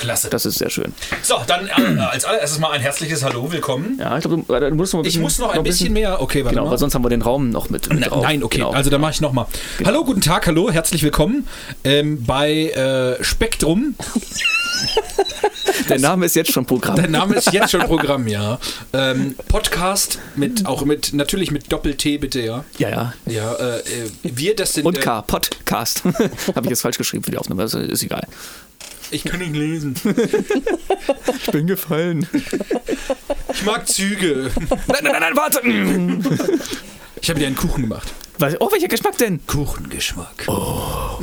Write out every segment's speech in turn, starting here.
Klasse. Das ist sehr schön. So, dann äh, als allererstes mal ein herzliches Hallo, willkommen. Ja, ich glaube, du, du musst noch ein Ich bisschen, muss noch ein bisschen, mehr. Okay, warte Genau, mal. weil sonst haben wir den Raum noch mit, mit drauf. Nein, okay, Genau. also dann mache ich nochmal. Hallo, guten Tag, hallo, herzlich willkommen ähm, bei äh, Spektrum. Der Name ist jetzt schon Programm. Der Name ist jetzt schon Programm, ja. Ähm, Podcast mit, auch mit, natürlich mit Doppel-T bitte, ja. ja, ja. Ja, äh, äh, wir, das sind. Und äh, K, Podcast. Habe ich jetzt falsch geschrieben für die Aufnahme, das ist egal. Ich kann nicht lesen. Ich bin gefallen. Ich mag Züge. Nein, nein, nein, nein, warte! Ich habe dir einen Kuchen gemacht. Was- Oh, welcher Geschmack denn? Kuchengeschmack.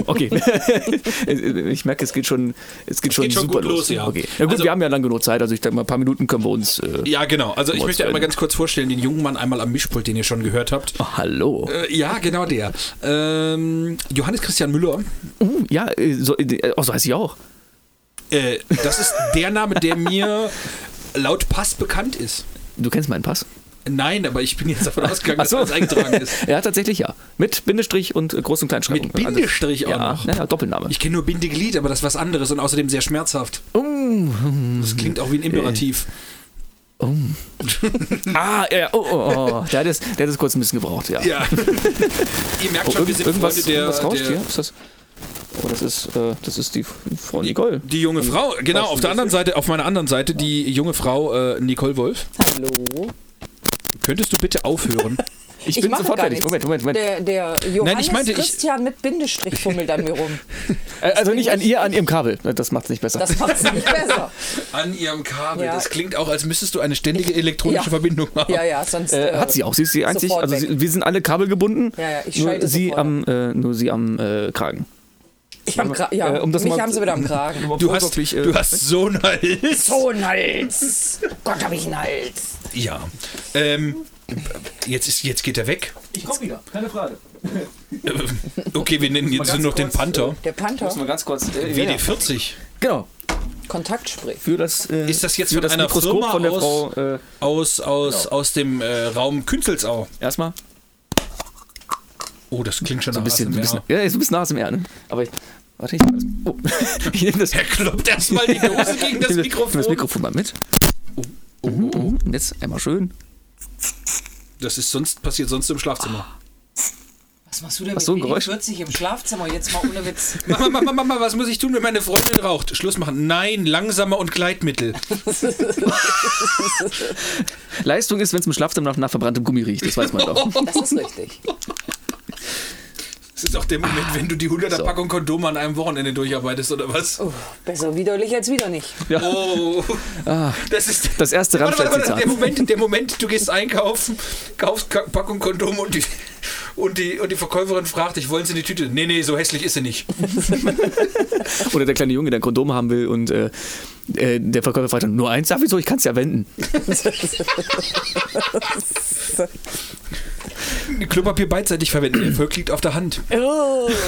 Okay. ich merke, es geht schon, es geht schon geht schon super gut los, ja. Okay. Ja gut, Also- wir haben ja lang genug Zeit, also ich denke mal, ein paar Minuten können wir uns. Äh, Ja, genau. Also ich möchte einmal ganz kurz vorstellen, den jungen Mann einmal am Mischpult, den ihr schon gehört habt. oh, hallo. Äh, ja, genau der. Ähm, Johannes Christian Müller. Uh, ja, äh, so, äh, oh, so heißt ich auch. Äh, das ist der Name, der mir laut Pass bekannt ist. Du kennst meinen Pass? Nein, aber ich bin jetzt davon ausgegangen, Ach dass so. alles eingetragen ist. Ja, tatsächlich ja. Mit Bindestrich und äh, Groß- und Kleinschreibung. Mit Bindestrich auch ja, noch. Ja, Doppelname. Ich kenne nur Bindeglied, aber das ist was anderes und außerdem sehr schmerzhaft. Uh, Das klingt auch wie ein Imperativ. ah, ja, oh, oh, oh. Der, hat es, der hat es kurz ein bisschen gebraucht, ja. Ja. Ihr merkt Oh, schon, wir sind irgendwas, Freunde der, irgendwas rauscht der hier? Ist das, oh, das ist, äh, das ist die Frau Nicole. die junge Frau. Genau, auf der anderen Seite, auf meiner anderen Seite die junge Frau äh, Nicole Wolf. Hallo. Könntest du bitte aufhören? Ich, Ich bin mache sofort gar fertig. Moment, Moment, Moment. Der, der Johannes ich meinte, ich- Christian mit Bindestrich fummelt an mir rum. Äh, also nicht an ihr, an ihrem Kabel. Das macht es nicht besser. Das macht es nicht besser. An ihrem Kabel. Ja. Das klingt auch, als müsstest du eine ständige elektronische Ja. Verbindung haben. Ja, ja, sonst. Äh, äh, hat sie auch. Sie ist die einzig. Also sie, wir sind alle kabelgebunden. Ja, ja, ich nur sie am, äh, nur sie am äh, Kragen. Ich am Kra ja, Äh, um das mich mal- haben sie wieder am Kragen. Du hast, Wirklich, äh, du hast so einen Hals. So ein Hals. Gott, hab ich einen Hals. Ja. Ähm, jetzt, ist, jetzt geht er weg. Ich komme wieder, keine Frage. Okay, wir nennen jetzt nur noch den Panther. Der Panther. Mal ganz kurz. Äh, ja, ja. WD40. Genau. Kontaktspray. Für das, äh, Ist das jetzt für von das einer Mikroskop Firma von der aus- Frau? Äh, Aus, aus, aus dem äh, Raum Künzelsau. erstmal Oh, das klingt schon so ein bisschen, ein ASMR. bisschen, ja, ist ein bisschen nah zum ne? Aber ich, warte, ich, oh, ich nehme das, Er kloppt erstmal die Hose gegen das ich nehme Mikrofon. Ich nehme das Mikrofon mal mit. Oh, oh, oh. Und jetzt einmal schön. Das ist sonst passiert sonst im Schlafzimmer. Was machst du denn Was, so ein mit Geräusch? 40 im Schlafzimmer? Jetzt mal ohne Witz. Mama, Mama, Mama, was muss ich tun, wenn meine Freundin raucht? Schluss machen. Nein, langsamer und Gleitmittel. Leistung ist, wenn es im Schlafzimmer nach, nach verbranntem Gummi riecht. Das weiß man doch. Das ist richtig. Das ist auch der Moment, wenn du die 100er So. Packung Kondome an einem Wochenende durcharbeitest, oder was? Oh, besser widerlich als wieder nicht. Oh, das ist Das erste Warte, warte, warte, der Moment, der Moment, du gehst einkaufen, kaufst Ka- Packung Kondome und die, und, die, und die Verkäuferin fragt dich, wollen sie in die Tüte? Nee, nee, so hässlich ist sie nicht. Oder der kleine Junge, der ein Kondom haben will und äh, äh, der Verkäufer fragt dann, nur eins? Sag wieso? Ich kann es ja wenden. Klopapier beidseitig verwenden, der Erfolg liegt auf der Hand. Oh.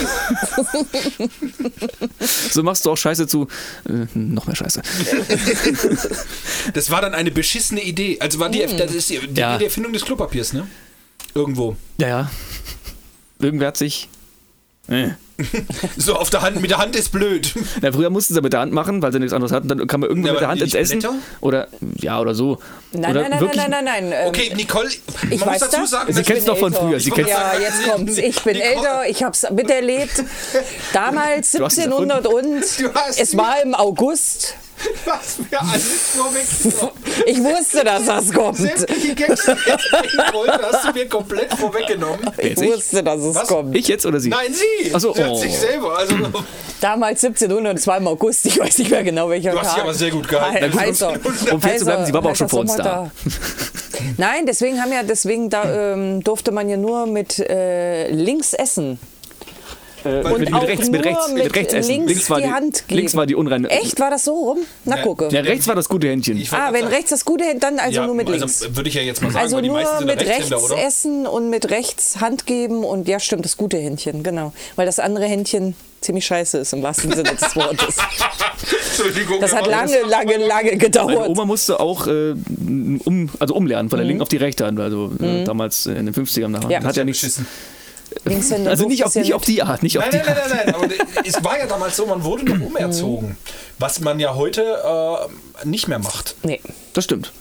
So machst du auch Scheiße zu äh, noch mehr Scheiße. Das war dann eine beschissene Idee. Also war die, das ist die, die Ja. Idee der Erfindung des Klopapiers, ne? Irgendwo. Ja, ja. Irgendwer hat sich. Äh. So auf der Hand, mit der Hand ist blöd. Na, früher mussten sie mit der Hand machen, weil sie nichts anderes hatten. Dann kann man irgendwann Ja, mit der Hand ins Essen. Blätter? Oder ja, oder so. Nein, oder nein, nein, wirklich, nein, nein, nein, nein. ähm, Okay, Nicole, man Ich muss weiß dazu das. sagen, Sie dass- kennt's doch von früher. Sie kennt's ja, jetzt kommt's. Ich bin Nicole- älter, ich hab's miterlebt. Damals Du hast es 1700 und Du hast es war im August. was wir alles vorweg. Ich wusste, dass das kommt. Sämtliche Gags, die ich wollte, hast du mir komplett vorweggenommen. Ich Jetzt ich? wusste, dass es Was? kommt. Ich jetzt oder sie? Nein, sie! Ach so, sie hat oh. sich selber. Also, Damals 1700, es war im August, ich weiß nicht mehr genau welcher du hast dich Tag. aber sehr gut gehalten. Gut, heißer, um fair zu bleiben, sie war aber auch schon vor uns da. Nein, deswegen haben ja, deswegen da, ähm, durfte man ja nur mit äh, links essen. Äh, Und mit, auch mit rechts, mit rechts, mit mit rechts essen. links war die Hand geben. links war die unreine. Echt? War das so rum? Na Ja. gucke. Ja, rechts war das gute Händchen. Ah, wenn sagen, rechts das Gute, dann also ja, nur mit links. Also würde ich ja jetzt mal sagen, Also weil die meisten nur sind mit rechts oder? essen und mit rechts Hand geben und ja, stimmt, das gute Händchen, genau. Weil das andere Händchen ziemlich scheiße ist im wahrsten Sinne des Wortes. Das hat lange, lange, lange Meine gedauert. Oma musste auch äh, um, also umlernen, von der linken auf die rechte Hand. Also äh, damals äh, in den 50ern. Nach. Ja. Hat ja nichts. Also nicht auf, nicht auf die Art, nicht auf Nein, die nein, nein, Art. nein, nein. Aber es war ja damals so, man wurde noch umerzogen. Was man ja heute äh, nicht mehr macht. Nee. Das stimmt.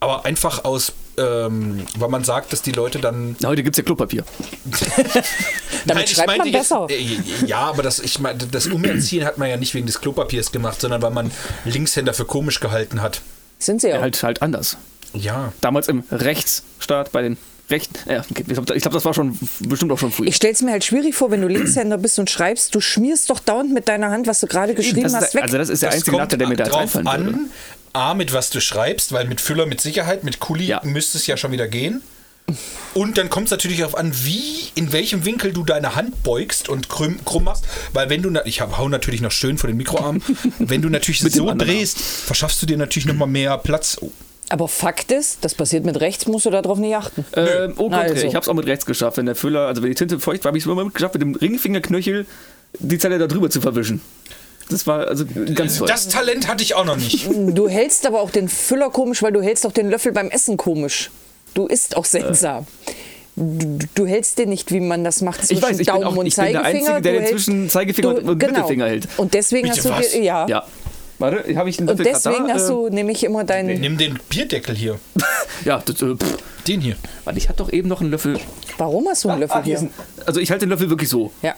Aber einfach aus, ähm, weil man sagt, dass die Leute dann. Na, heute gibt es ja Klopapier. Damit schreibt man besser. äh, ja, aber das, ich meine, das Umerziehen hat man ja nicht wegen des Klopapiers gemacht, sondern weil man Linkshänder für komisch gehalten hat. Sind sie ja. Ja, halt, halt anders. Ja. Damals im Rechtsstaat bei den Rechten. Ja, okay, ich glaube, glaub, das war schon bestimmt auch schon früh. Ich stelle es mir halt schwierig vor, wenn du Linkshänder bist und schreibst, du schmierst doch dauernd mit deiner Hand, was du gerade geschrieben das hast, weg. also das ist der Das einzige Nachteil, der mir da einfallen an, würde. A, mit was du schreibst, weil mit Füller mit Sicherheit, mit Kuli Ja. müsste es ja schon wieder gehen. Und dann kommt es natürlich darauf an, wie, in welchem Winkel du deine Hand beugst und krumm, krumm machst. Weil wenn du, na- ich hau natürlich noch schön vor den Mikroarm, wenn du natürlich so drehst, verschaffst du dir natürlich nochmal mehr Platz. Oh, Aber Fakt ist, das passiert mit rechts, musst du darauf nicht achten. Ähm, oh, Gott, also. ich habe es auch mit rechts geschafft. Wenn der Füller, also wenn die Tinte feucht war, habe ich es immer mit geschafft, mit dem Ringfingerknöchel die Zelle da drüber zu verwischen. Das war also ganz toll. Das Talent hatte ich auch noch nicht. Du hältst aber auch den Füller komisch, weil du hältst auch den Löffel beim Essen komisch. Du isst auch seltsam. Du, du hältst den nicht, wie man das macht, zwischen Ich weiß, ich bin Daumen auch- und ich bin der Zeigefinger. Einzige, der Du den zwischen Zeigefinger und Mittelfinger hält. Und deswegen Bitte hast du was? dir, ja. ja. Warte, habe ich einen Und Löffel grad deswegen da? hast Äh, du nämlich immer deinen. Nimm den Bierdeckel hier. Ja, das, äh. Den hier. Warte, ich hatte doch eben noch einen Löffel. Warum hast du einen Löffel Ah, hier also ich halte den Löffel wirklich so. Ja.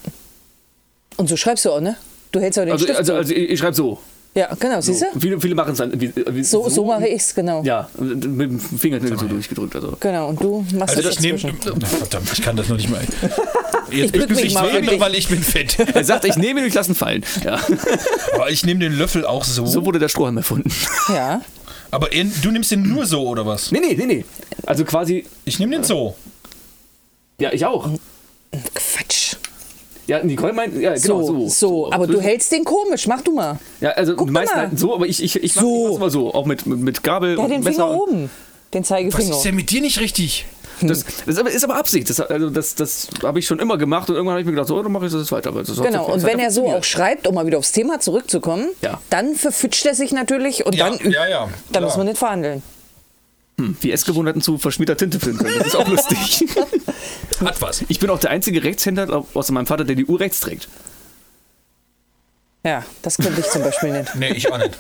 Und so schreibst du auch, ne? Du hältst auch den Also, Stift. also, so. also ich, ich schreibe so. ja, genau, siehst du? Viele, viele machen es dann. Wie, wie, So, so mache ich's, genau. Ja, mit dem Fingerknöchel so durchgedrückt. Also. Genau, und du machst Also das ich nehme. dazwischen. Verdammt, ich kann das noch nicht mal. Jetzt mich ich mal nehme, weil ich bin fett. Er sagt, ich nehme ihn, ich lasse ihn fallen. Ja. Aber ich nehme den Löffel auch so. So wurde der Strohhalm erfunden. Ja. Aber in, du nimmst den nur so oder was? Nee, nee, nee, nee. Also quasi, Ich nehme den so. ja, ich auch. Quatsch. Ja, Nicole meint, ja, genau, So, so. so, aber du hältst den komisch, mach du mal. Ja, also Guck die meisten mal. halten so, aber ich, ich, ich mach, So. ich mach's mal so. Auch mit, mit, mit Gabel hat und den Messer. Finger oben. Den Was Zeigefinger. ist denn mit dir nicht richtig? Das, das ist aber- Absicht. Das, also das, das habe ich schon immer gemacht und irgendwann habe ich mir gedacht, so, dann mache ich das jetzt weiter. Aber das Genau, und wenn er so auch schreibt, um mal wieder aufs Thema zurückzukommen, Ja. dann verfütscht er sich natürlich und Ja, dann, ja, ja, dann müssen wir nicht verhandeln. Wie Essgewohnheiten zu verschmierter Tinte finden können. Das ist auch lustig. Hat was. Ich bin auch der einzige Rechtshänder außer meinem Vater, der die Uhr rechts trägt. Ja, das könnte ich zum Beispiel nicht. Nee, ich auch nicht.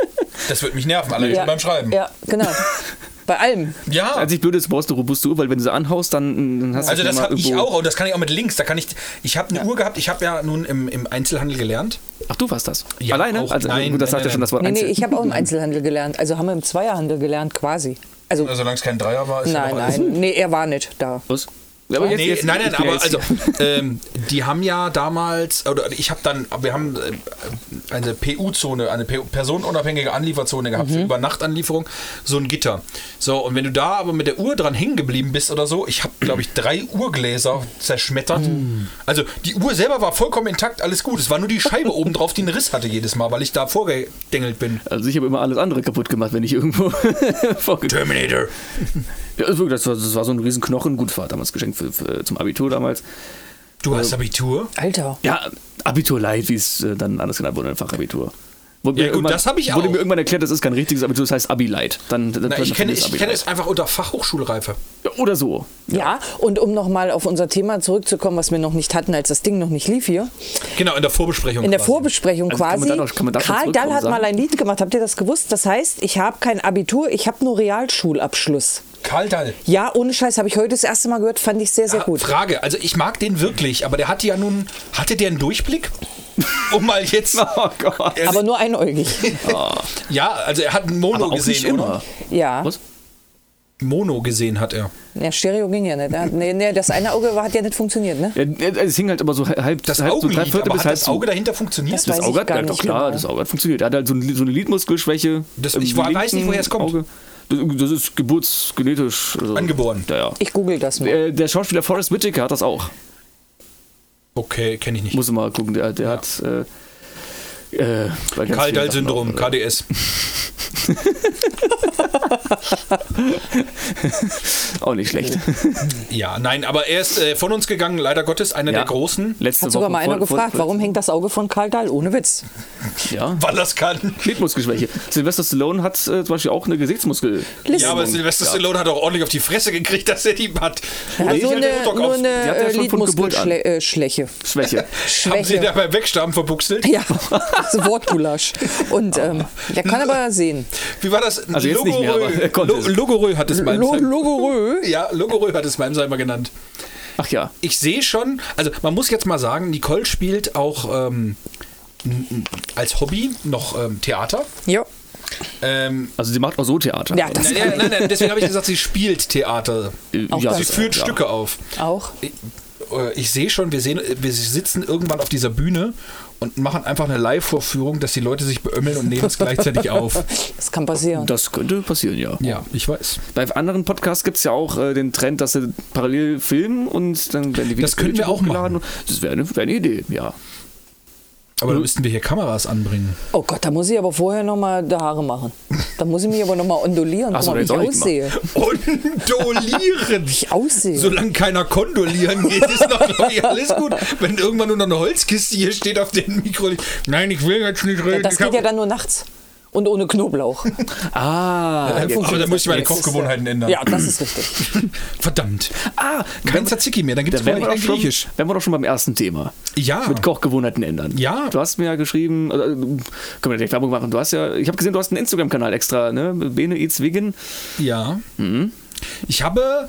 Das wird mich nerven, allein Ja. beim Schreiben. Ja, genau. Bei allem. Ja. Als ich blöd ist, brauchst du eine robuste Uhr, weil wenn du sie anhaust, dann, dann hast Also du das immer habe ich auch und das kann ich auch mit links. Da kann ich. Ich habe eine Uhr gehabt. Ich habe ja nun im, im Einzelhandel gelernt. Ach, du warst das? Ja, Alleine? auch. Also, Nein, gut, das nein, sagt ja nein, schon das Wort Nee, nee, Einzel. ich habe auch im Einzelhandel gelernt. Also haben wir im Zweierhandel gelernt, quasi. Also, Also, Solange es kein Dreier war. Ist ja nein, nein, nee, er war nicht da. Was? Ja, aber jetzt, Nee, jetzt, nein, nein, bin aber also, ähm, die haben ja damals, oder ich habe dann, wir haben äh, eine PU-Zone, eine personenunabhängige Anlieferzone gehabt Mhm. für Übernachtanlieferung, so ein Gitter. So, und wenn du da aber mit der Uhr dran hängen geblieben bist oder so, ich habe, glaube ich, drei Uhrgläser zerschmettert. Mhm. Also, die Uhr selber war vollkommen intakt, alles gut. Es war nur die Scheibe oben drauf, die einen Riss hatte jedes Mal, weil ich da vorgedengelt bin. Also ich habe immer alles andere kaputt gemacht, wenn ich irgendwo vorgegangen Terminator. Ja, also wirklich, das, war, das war so ein riesen Knochen. Gut, war damals geschenkt für, für, zum Abitur damals. Du hast Abitur? Alter. Ja, Abitur Light, wie es äh, dann anders genannt wurde, einfach Abitur. Wurde Ja, mir gut, irgendwann- das hab ich Wurde auch. mir irgendwann erklärt, das ist kein richtiges Abitur, das heißt Abi Light. Dann, dann Na, ich kenne kenn es einfach unter Fachhochschulreife. Ja, Oder so. Ja, und um nochmal auf unser Thema zurückzukommen, was wir noch nicht hatten, als das Ding noch nicht lief hier. Genau, in der Vorbesprechung. In der quasi. Vorbesprechung Also kann man quasi. noch- kann man Karl Dall hat sagen? mal ein Lied gemacht. Habt ihr das gewusst? Das heißt, ich habe kein Abitur, ich habe nur Realschulabschluss. Karl Dall. Ja, ohne Scheiß, habe ich heute das erste Mal gehört, fand ich sehr, sehr Ah, gut. Frage, also ich mag den wirklich, aber der hatte ja nun, hatte der einen Durchblick? Um mal jetzt. Oh Gott. Er- Aber nur einäugig. ja, also er hat ein Mono Aber auch gesehen, nicht immer. oder? ja. Was? Mono gesehen hat er. ja, Stereo ging ja nicht. Nee, nee, das eine Auge war, hat ja nicht funktioniert, ne? Ja, es hing halt immer so halb, Das halb so Augenlid, Viertel aber bis halb das. Auge dahinter funktioniert? Das Das Auge hat gar ja, doch nicht klar, genau. das Auge hat funktioniert. Er hat halt so, eine- so eine Lidmuskelschwäche. Das- im ich weiß nicht, woher es kommt. Auge. Das, das ist geburtsgenetisch. Also, Angeboren. Ja, ja. Ich google das mal. Äh, Der Schauspieler Forrest Whitaker hat das auch. Okay, kenne ich nicht. Muss mal gucken. Der, der hat. Äh, äh, bei ganz Karl vielen Dall-Syndrom, Sachen auch, äh, KDS. Auch nicht schlecht. Ja, nein, aber er ist äh, von uns gegangen, leider Gottes, einer Ja. der Großen, Letzte Hat sogar Woche mal einer vor- vor- gefragt, warum hängt das Auge von Karl Dahl? Ohne Witz. Ja. weil das kann. Schnittmuskelschwäche. Sylvester Stallone hat äh, zum Beispiel auch eine Gesichtsmuskel. Listen. Ja, aber Sylvester Stallone hat auch ordentlich auf die Fresse gekriegt, dass er die hat. Er nur hatte eine, nur eine er äh, schon von Geburt an. Lidmuskelschwäche. Schwäche. Haben sie da Schwäche. beim Wegsterben verbuchselt? Ja, das ist Wortgulasch. Und ähm, der kann aber sehen. Wie war das? Also jetzt nicht mehr, aber er konnte Lo. Logorö hat es Lo Malmsheimer. Logorö. Ja, Logorö hat es Malmsheimer genannt. Ach ja. Ich sehe schon, also man muss jetzt mal sagen, Nicole spielt auch ähm, als Hobby noch ähm, Theater. Ja. Ähm, Also sie macht auch so Theater. Ja, das nein, nein, nein, nein, deswegen habe ich gesagt, sie spielt Theater. Äh, Auch ja, Sie das- führt ja. Stücke auf. auch. Ich, äh, ich sehe schon, wir, sehen, wir sitzen irgendwann auf dieser Bühne und machen einfach eine Live-Vorführung, dass die Leute sich beömmeln und nehmen es gleichzeitig auf. Das kann passieren. Das könnte passieren, ja. Ja, ich weiß. Bei anderen Podcasts gibt es ja auch äh, den Trend, dass sie parallel filmen und dann werden die Videos Das könnten wir auch hochgeladen. Das wäre eine, wär eine Idee, ja. Aber dann müssten wir hier Kameras anbringen. Oh Gott, da muss ich aber vorher nochmal die Haare machen. Da muss ich mich aber nochmal ondulieren. Ach so, mal, wie ich aussehe. Kondolieren! Wie ich aussehe. Solange keiner kondolieren geht, ist noch, glaub ich, alles gut. Wenn irgendwann nur noch eine Holzkiste hier steht auf dem Mikro. Nein, ich will jetzt nicht reden. das ich geht ja dann nur nachts. Und ohne Knoblauch. Ah, aber da muss ich meine Kochgewohnheiten ändern. Ja, das ist richtig. Verdammt. ah Kein Tzatziki mehr, dann gibt es doch ein Griechisch. wären wir doch schon beim ersten Thema. Ja. Mit Kochgewohnheiten ändern. Ja. Du hast mir ja geschrieben, äh, können wir direkt Werbung machen. Du hast ja, ich habe gesehen, du hast einen Instagram-Kanal extra, ne? Bene Eats Vegan. Ja. Mhm. Ich habe,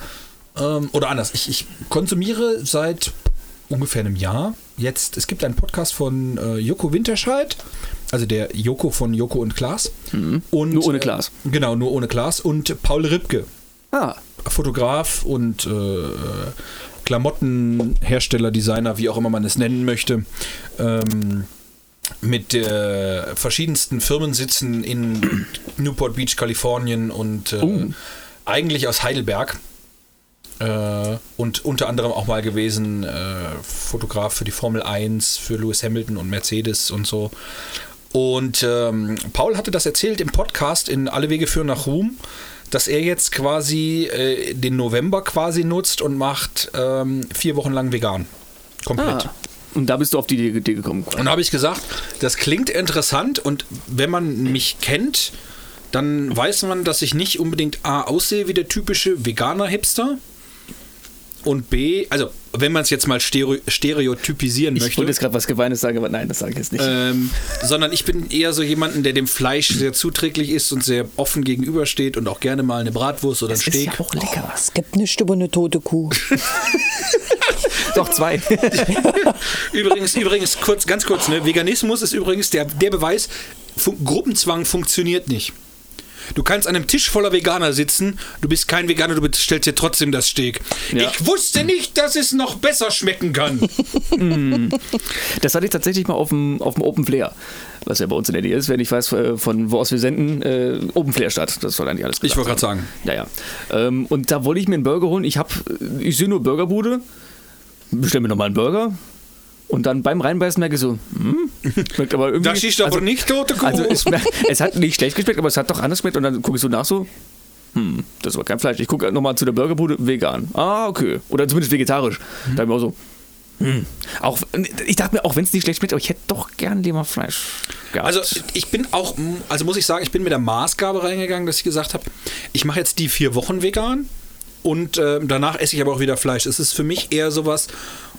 ähm, oder anders, ich, ich konsumiere seit ungefähr einem Jahr jetzt, es gibt einen Podcast von äh, Joko Winterscheid, also der Joko von Joko und Klaas. Und, Mhm. Nur ohne Klaas. Äh, genau, nur ohne Klaas. Und Paul Ripke, Ah, Fotograf und äh, Klamottenhersteller, Designer, wie auch immer man es nennen möchte. Ähm, mit äh, verschiedensten Firmensitzen in Newport Beach, Kalifornien und äh, eigentlich aus Heidelberg. Äh, und unter anderem auch mal gewesen äh, Fotograf für die Formel 1, für Lewis Hamilton und Mercedes und so. Und ähm, Paul hatte das erzählt im Podcast in Alle Wege führen nach Ruhm, dass er jetzt quasi äh, den November quasi nutzt und macht ähm, vier Wochen lang vegan. Komplett. ah. Und da bist du auf die Idee gekommen. Und da habe ich gesagt, das klingt interessant und wenn man mich kennt, dann weiß man, dass ich nicht unbedingt A aussehe wie der typische Veganer-Hipster und B, also wenn man es jetzt mal stereo stereotypisieren Ich möchte. wollte jetzt gerade was Gemeines sagen, aber nein, das sage ich jetzt nicht. Ähm, sondern ich bin eher so jemanden, der dem Fleisch sehr zuträglich ist und sehr offen gegenübersteht und auch gerne mal eine Bratwurst oder ein ist Steak. ja auch lecker. Oh, es gibt nicht über eine tote Kuh. Doch, zwei. Übrigens, übrigens, kurz, ganz kurz, ne? Veganismus ist übrigens der, der Beweis, Fun Gruppenzwang funktioniert nicht. Du kannst an einem Tisch voller Veganer sitzen, du bist kein Veganer, du bestellst dir trotzdem das Steak. Ja. Ich wusste nicht, dass es noch besser schmecken kann. Das hatte ich tatsächlich mal auf dem, auf dem Open Flair, was ja bei uns in der Nähe ist, wenn ich weiß, äh, von wo aus wir senden, äh, Open Flair statt. Das soll eigentlich alles Ich gesagt wollte gerade sagen. Ja, ja. Ähm, und da wollte ich mir einen Burger holen. Ich habe, ich sehe nur Burgerbude, bestelle mir nochmal einen Burger. Und dann beim Reinbeißen merke ich so, hm, schmeckt aber irgendwie. Das ist aber nicht tote Kuh. Also es, es hat nicht schlecht geschmeckt, aber es hat doch anders geschmeckt. Und dann gucke ich so nach so, hm, das war kein Fleisch. Ich gucke nochmal zu der Burgerbude, vegan. Ah, okay. Oder zumindest vegetarisch. Da habe ich auch so, hm. Auch, ich dachte mir, auch wenn es nicht schlecht schmeckt, aber ich hätte doch gern lieber Fleisch gehabt. Also ich bin auch, also muss ich sagen, ich bin mit der Maßgabe reingegangen, dass ich gesagt habe, ich mache jetzt die vier Wochen vegan und äh, danach esse ich aber auch wieder Fleisch. Es ist für mich eher sowas,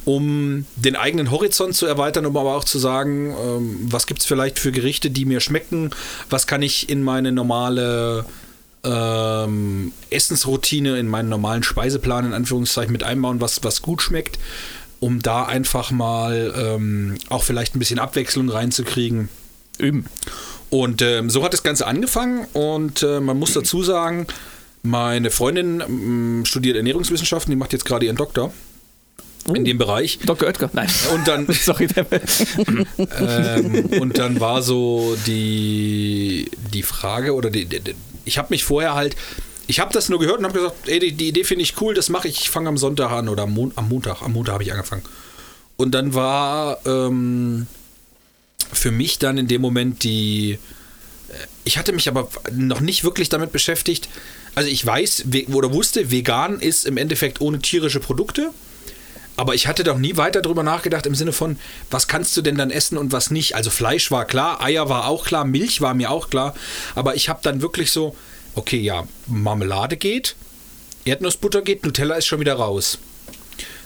um den eigenen Horizont zu erweitern, um aber auch zu sagen, ähm, was gibt es vielleicht für Gerichte, die mir schmecken, was kann ich in meine normale ähm, Essensroutine, in meinen normalen Speiseplan in Anführungszeichen mit einbauen, was, was gut schmeckt, um da einfach mal ähm, auch vielleicht ein bisschen Abwechslung reinzukriegen. Üben. Und ähm, so hat das Ganze angefangen und äh, man muss dazu sagen, meine Freundin ähm, studiert Ernährungswissenschaften, die macht jetzt gerade ihren Doktor in dem Bereich. Dr. Oetker, nein. Und dann, Sorry. ähm, und dann war so die, die Frage oder die, die, ich habe mich vorher halt, ich habe das nur gehört und habe gesagt, ey, die, die Idee finde ich cool, das mache ich, ich fange am Sonntag an oder am, Mon am Montag, am Montag habe ich angefangen. Und dann war ähm, für mich dann in dem Moment die, äh, ich hatte mich aber noch nicht wirklich damit beschäftigt. Also ich weiß we- oder wusste, vegan ist im Endeffekt ohne tierische Produkte. Aber ich hatte doch nie weiter darüber nachgedacht im Sinne von, was kannst du denn dann essen und was nicht. Also Fleisch war klar, Eier war auch klar, Milch war mir auch klar. Aber ich habe dann wirklich so, okay, ja, Marmelade geht, Erdnussbutter geht, Nutella ist schon wieder raus.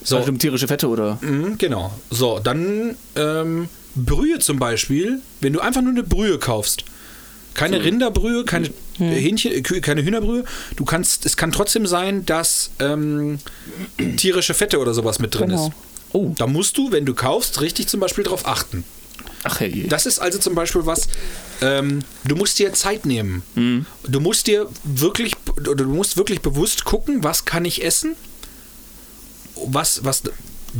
So, Also tierische Fette oder? Mhm, genau. So, dann ähm, Brühe zum Beispiel. Wenn du einfach nur eine Brühe kaufst, keine Rinderbrühe, keine Hähnchen, äh, Kühe- keine Hühnerbrühe. Du kannst, es kann trotzdem sein, dass ähm, tierische Fette oder sowas mit drin Genau. ist. Oh, Da musst du, wenn du kaufst, richtig zum Beispiel darauf achten. ach hey. Das ist also zum Beispiel was, ähm, du musst dir Zeit nehmen. Du musst dir wirklich, oder du musst wirklich bewusst gucken, was kann ich essen, was, was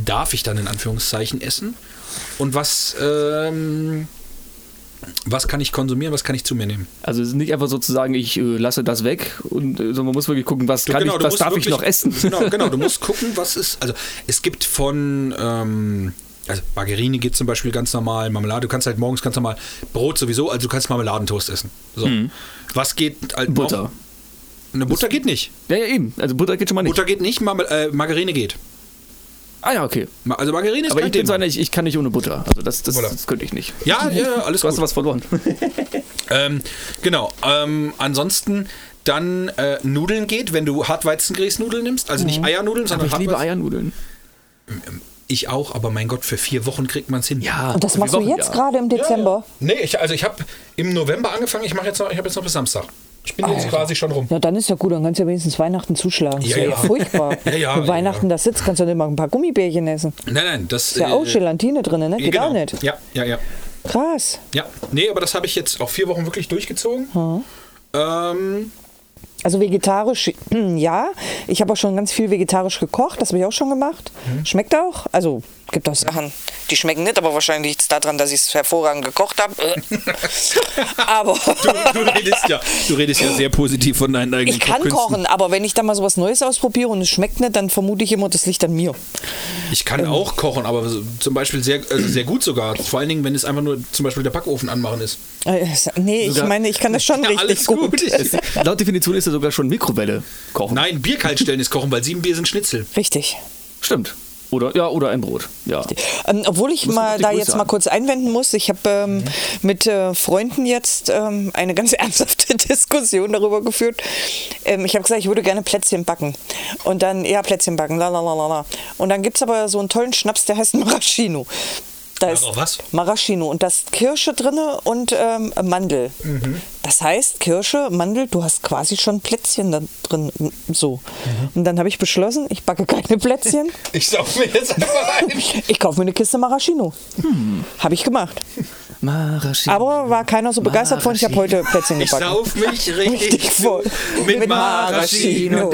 darf ich dann in Anführungszeichen essen und was, ähm, was kann ich konsumieren, was kann ich zu mir nehmen. Also es ist nicht einfach sozusagen, ich äh, lasse das weg, und, äh, sondern man muss wirklich gucken, was, kann genau, ich, was darf ich wirklich- noch essen. Genau, genau, du musst gucken, was ist. Also es gibt von ähm, also Margarine geht zum Beispiel ganz normal, Marmelade, du kannst halt morgens ganz normal Brot sowieso, also du kannst Marmeladentoast essen. So. Was geht halt noch? Butter. Eine Butter geht nicht. Ja, ja, eben. Also Butter geht schon mal nicht. Butter geht nicht, Marmel äh, Margarine geht. Ah ja, okay. Ma- Also Margarine ist Aber kein ich bin so einer, ich, ich kann nicht ohne Butter. Also das, das, Voilà. das könnte ich nicht. Ja, ja, alles Du hast gut. was verloren. Ähm, genau. Ähm, ansonsten dann äh, Nudeln geht, wenn du Hartweizengrießnudeln nimmst, also nicht Eiernudeln, Aber sondern ich liebe Eiernudeln. Ich auch, aber mein Gott, für vier Wochen kriegt man es hin. Ja. Und das machst du jetzt ja. gerade im Dezember? Nee, ich, also ich habe im November angefangen, ich mache jetzt noch, ich habe jetzt noch bis Samstag. Ich bin jetzt quasi schon rum. Ja, dann ist ja gut, dann kannst du ja wenigstens Weihnachten zuschlagen. Das Ja, wäre ja, ja. furchtbar. Ja, ja, Wenn Weihnachten ja. da sitzt, kannst du nicht mal ein paar Gummibärchen essen. Nein, nein, das Ist ja auch Gelatine drin, ne? Geht genau. auch nicht. Ja, ja, ja. Krass. Ja, nee, aber das habe ich jetzt auch vier Wochen wirklich durchgezogen. Ähm, Also vegetarisch, ja. Ich habe auch schon ganz viel vegetarisch gekocht, das habe ich auch schon gemacht. Mhm. Schmeckt auch. Also gibt auch Sachen, die schmecken nicht, aber wahrscheinlich liegt es daran, dass ich es hervorragend gekocht habe. aber du, du, redest ja, du redest ja sehr positiv von deinen eigenen ich kann kochen, aber wenn ich dann mal sowas Neues ausprobiere und es schmeckt nicht, dann vermute ich immer, das liegt an mir. Ich kann auch kochen, aber so- zum Beispiel sehr, also sehr gut sogar. Vor allen Dingen, wenn es einfach nur zum Beispiel der Backofen anmachen ist. Äh, Nee, ich meine, ich kann das schon Ja, richtig alles gut. gut. Es, laut Definition ist ja sogar schon Mikrowelle kochen. Nein, Bier kalt stellen ist kochen, weil sieben Bier sind Schnitzel. Richtig. Stimmt. Oder, ja, oder ein Brot. Ja. Ähm, obwohl ich mal da Größe jetzt mal kurz einwenden muss, ich habe ähm, mit äh, Freunden jetzt ähm, eine ganz ernsthafte Diskussion darüber geführt. Ähm, ich habe gesagt, ich würde gerne Plätzchen backen. Und dann, ja, Plätzchen backen, la la la la la. Und dann gibt es aber so einen tollen Schnaps, der heißt Maraschino. Da ist was? Maraschino und da ist Kirsche drin und ähm, Mandel. Mhm. Das heißt, Kirsche, Mandel, du hast quasi schon Plätzchen da drin. So. Mhm. Und dann habe ich beschlossen, ich backe keine Plätzchen. Ich saug mir jetzt einfach ein. Ich kaufe mir eine Kiste Maraschino. Hm. Habe ich gemacht. Maraschino. Aber war keiner so begeistert von. Ich habe heute Plätzchen Ich gebacken. sauf mich richtig, Richtig voll. mit, Mit Maraschino. Maraschino.